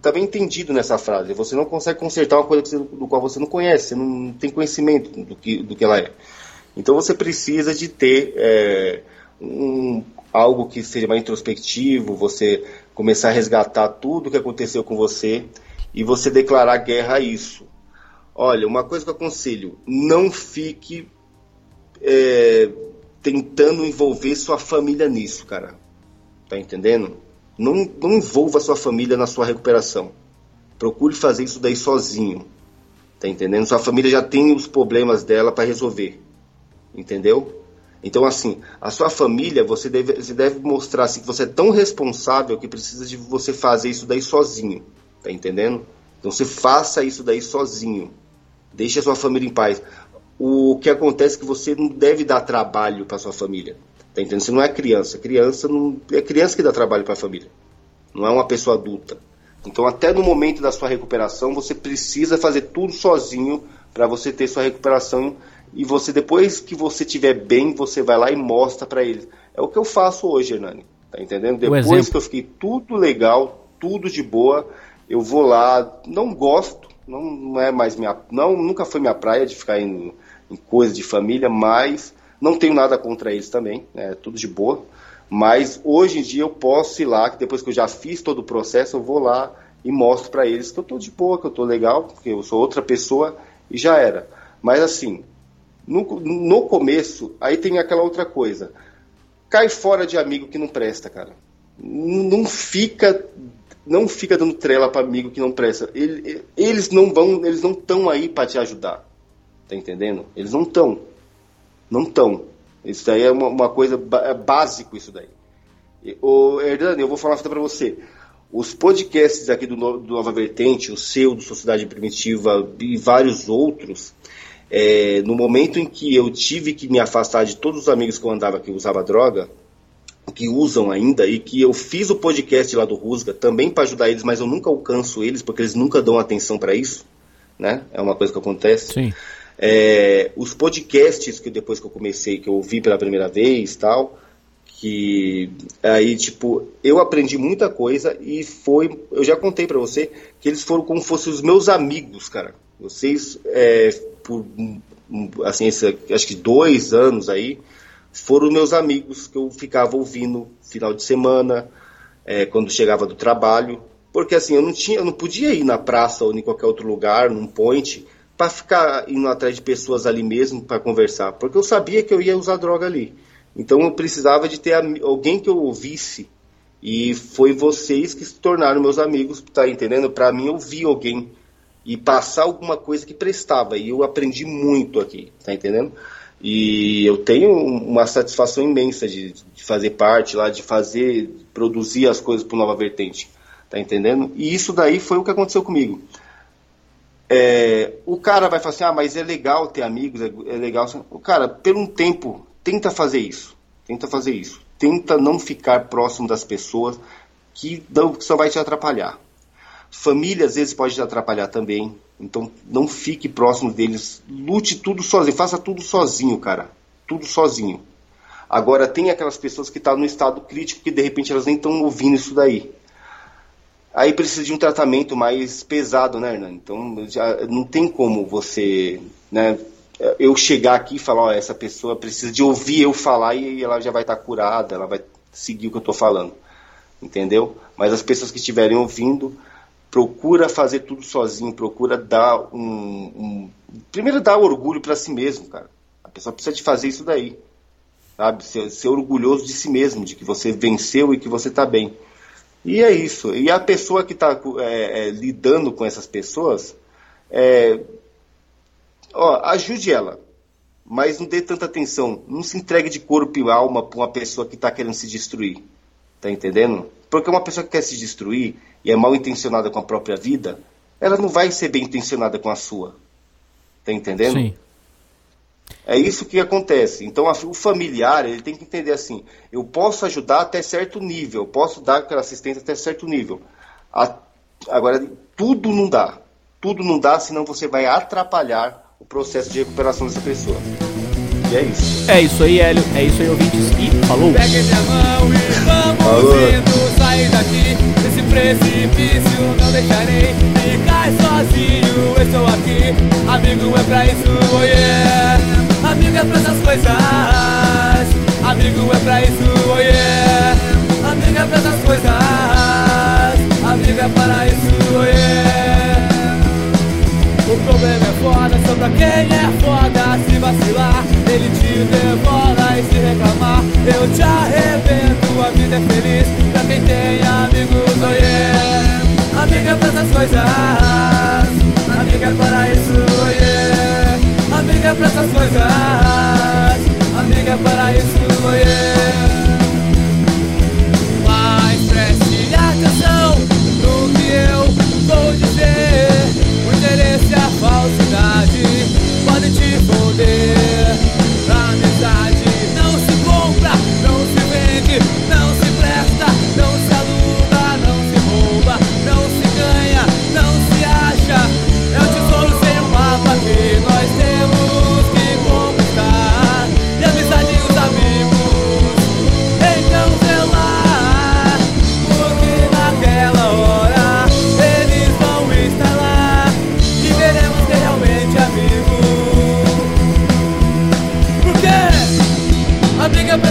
tá bem entendido nessa frase. Você não consegue consertar uma coisa você, do qual você não conhece, não tem conhecimento do que, do que ela é. Então você precisa de ter é, um, algo que seja mais introspectivo, você começar a resgatar tudo o que aconteceu com você e você declarar guerra a isso. Olha, uma coisa que eu aconselho, não fique é, tentando envolver sua família nisso, cara. Tá entendendo? Não, não envolva sua família na sua recuperação. Procure fazer isso daí sozinho. Tá entendendo? Sua família já tem os problemas dela para resolver. Entendeu? Então, assim, a sua família, você deve, você deve mostrar assim, que você é tão responsável que precisa de você fazer isso daí sozinho. Tá entendendo? Então, você faça isso daí sozinho. Deixe a sua família em paz. O que acontece é que você não deve dar trabalho para sua família. Tá entendendo? Você não é criança. Criança não é criança que dá trabalho para a família. Não é uma pessoa adulta. Então, até no momento da sua recuperação, você precisa fazer tudo sozinho para você ter sua recuperação e você depois que você estiver bem, você vai lá e mostra para eles. É o que eu faço hoje, Hernani. Tá entendendo? Depois que eu fiquei tudo legal, tudo de boa, eu vou lá, não gosto, não, não é mais minha, não, nunca foi minha praia de ficar em, em coisa de família, mas não tenho nada contra eles também, é tudo de boa. Mas hoje em dia eu posso ir lá, que depois que eu já fiz todo o processo, eu vou lá e mostro para eles que eu tô de boa, que eu tô legal, porque eu sou outra pessoa e já era. Mas assim, no, no começo, aí tem aquela outra coisa. Cai fora de amigo que não presta, cara. Não fica não fica dando trela para amigo que não presta. Eles não vão, eles não estão aí para te ajudar. Tá entendendo? Eles não estão. Não estão. Isso daí é uma, uma coisa é básico isso daí. O Hernani, eu vou falar para você. Os podcasts aqui do, do Nova Vertente, o seu, do Sociedade Primitiva e vários outros, é, no momento em que eu tive que me afastar de todos os amigos que eu andava que usava droga, que usam ainda, e que eu fiz o podcast lá do Rusga também para ajudar eles, mas eu nunca alcanço eles porque eles nunca dão atenção para isso, né? É uma coisa que acontece. Sim. É, os podcasts que depois que eu comecei, que eu ouvi pela primeira vez tal, que aí tipo eu aprendi muita coisa e foi, eu já contei para você que eles foram como fossem os meus amigos, cara. Vocês é, por assim, esse, acho que dois anos aí, foram meus amigos que eu ficava ouvindo final de semana, é, quando chegava do trabalho, porque assim, eu não tinha, eu não podia ir na praça ou em qualquer outro lugar, num point, para ficar indo atrás de pessoas ali mesmo para conversar, porque eu sabia que eu ia usar droga ali. Então eu precisava de ter alguém que eu ouvisse. E foi vocês que se tornaram meus amigos, tá entendendo? Para mim ouvir alguém e passar alguma coisa que prestava. E eu aprendi muito aqui, tá entendendo? E eu tenho uma satisfação imensa de, de fazer parte lá, de fazer, produzir as coisas para Nova Vertente, tá entendendo? E isso daí foi o que aconteceu comigo. É, o cara vai falar assim, ah, mas é legal ter amigos, é, é legal. O cara, por um tempo, tenta fazer isso, tenta fazer isso, tenta não ficar próximo das pessoas que, que só vai te atrapalhar. Família às vezes pode te atrapalhar também. Então não fique próximo deles. Lute tudo sozinho. Faça tudo sozinho, cara. Tudo sozinho. Agora tem aquelas pessoas que estão tá no estado crítico que de repente elas nem estão ouvindo isso daí. Aí precisa de um tratamento mais pesado, né, Hernani? Então já não tem como você, né, eu chegar aqui e falar, ó, essa pessoa precisa de ouvir eu falar e ela já vai estar tá curada, ela vai seguir o que eu estou falando. Entendeu? Mas as pessoas que estiverem ouvindo, procura fazer tudo sozinho, procura dar um, um primeiro dar orgulho para si mesmo, cara. A pessoa precisa de fazer isso daí, sabe? Ser, ser, orgulhoso de si mesmo, de que você venceu e que você está bem. E é isso. E a pessoa que está é, é, lidando com essas pessoas, é, ó, ajude ela, mas não dê tanta atenção. Não se entregue de corpo e alma para uma pessoa que está querendo se destruir. Tá entendendo? Porque uma pessoa que quer se destruir, e é mal intencionada com a própria vida, ela não vai ser bem intencionada com a sua. Tá entendendo? Sim. É isso que acontece. Então o familiar ele tem que entender assim: eu posso ajudar até certo nível, eu posso dar aquela assistência até certo nível. A, agora tudo não dá, tudo não dá, senão você vai atrapalhar o processo de recuperação dessa pessoa. E é isso. É isso aí, Hélio. É isso aí, ouvintes. E falou. Pegue minha mão e vamos falou. indo sair daqui precipício. Não deixarei ficar sozinho. Eu estou aqui, amigo é pra isso, oh yeah. Amigo é pra essas coisas. Amigo é pra isso, oh yeah. Amigo é pra essas coisas. Amigo é para isso, oh yeah problema é foda, só pra quem é foda Se vacilar, ele te devora E se reclamar, eu te arrebento A vida é feliz pra quem tem amigos, oh yeah Amiga pra essas coisas Amiga para isso, oh yeah Amiga pra essas coisas Amiga para isso, oh yeah Mas preste atenção no que eu vou dizer falsidade pode te foder.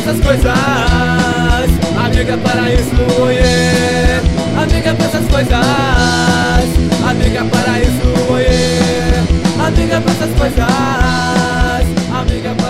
essas coisas. Amiga para isso, é Amiga para essas coisas. Amiga para isso, é Amiga para essas coisas. Amiga para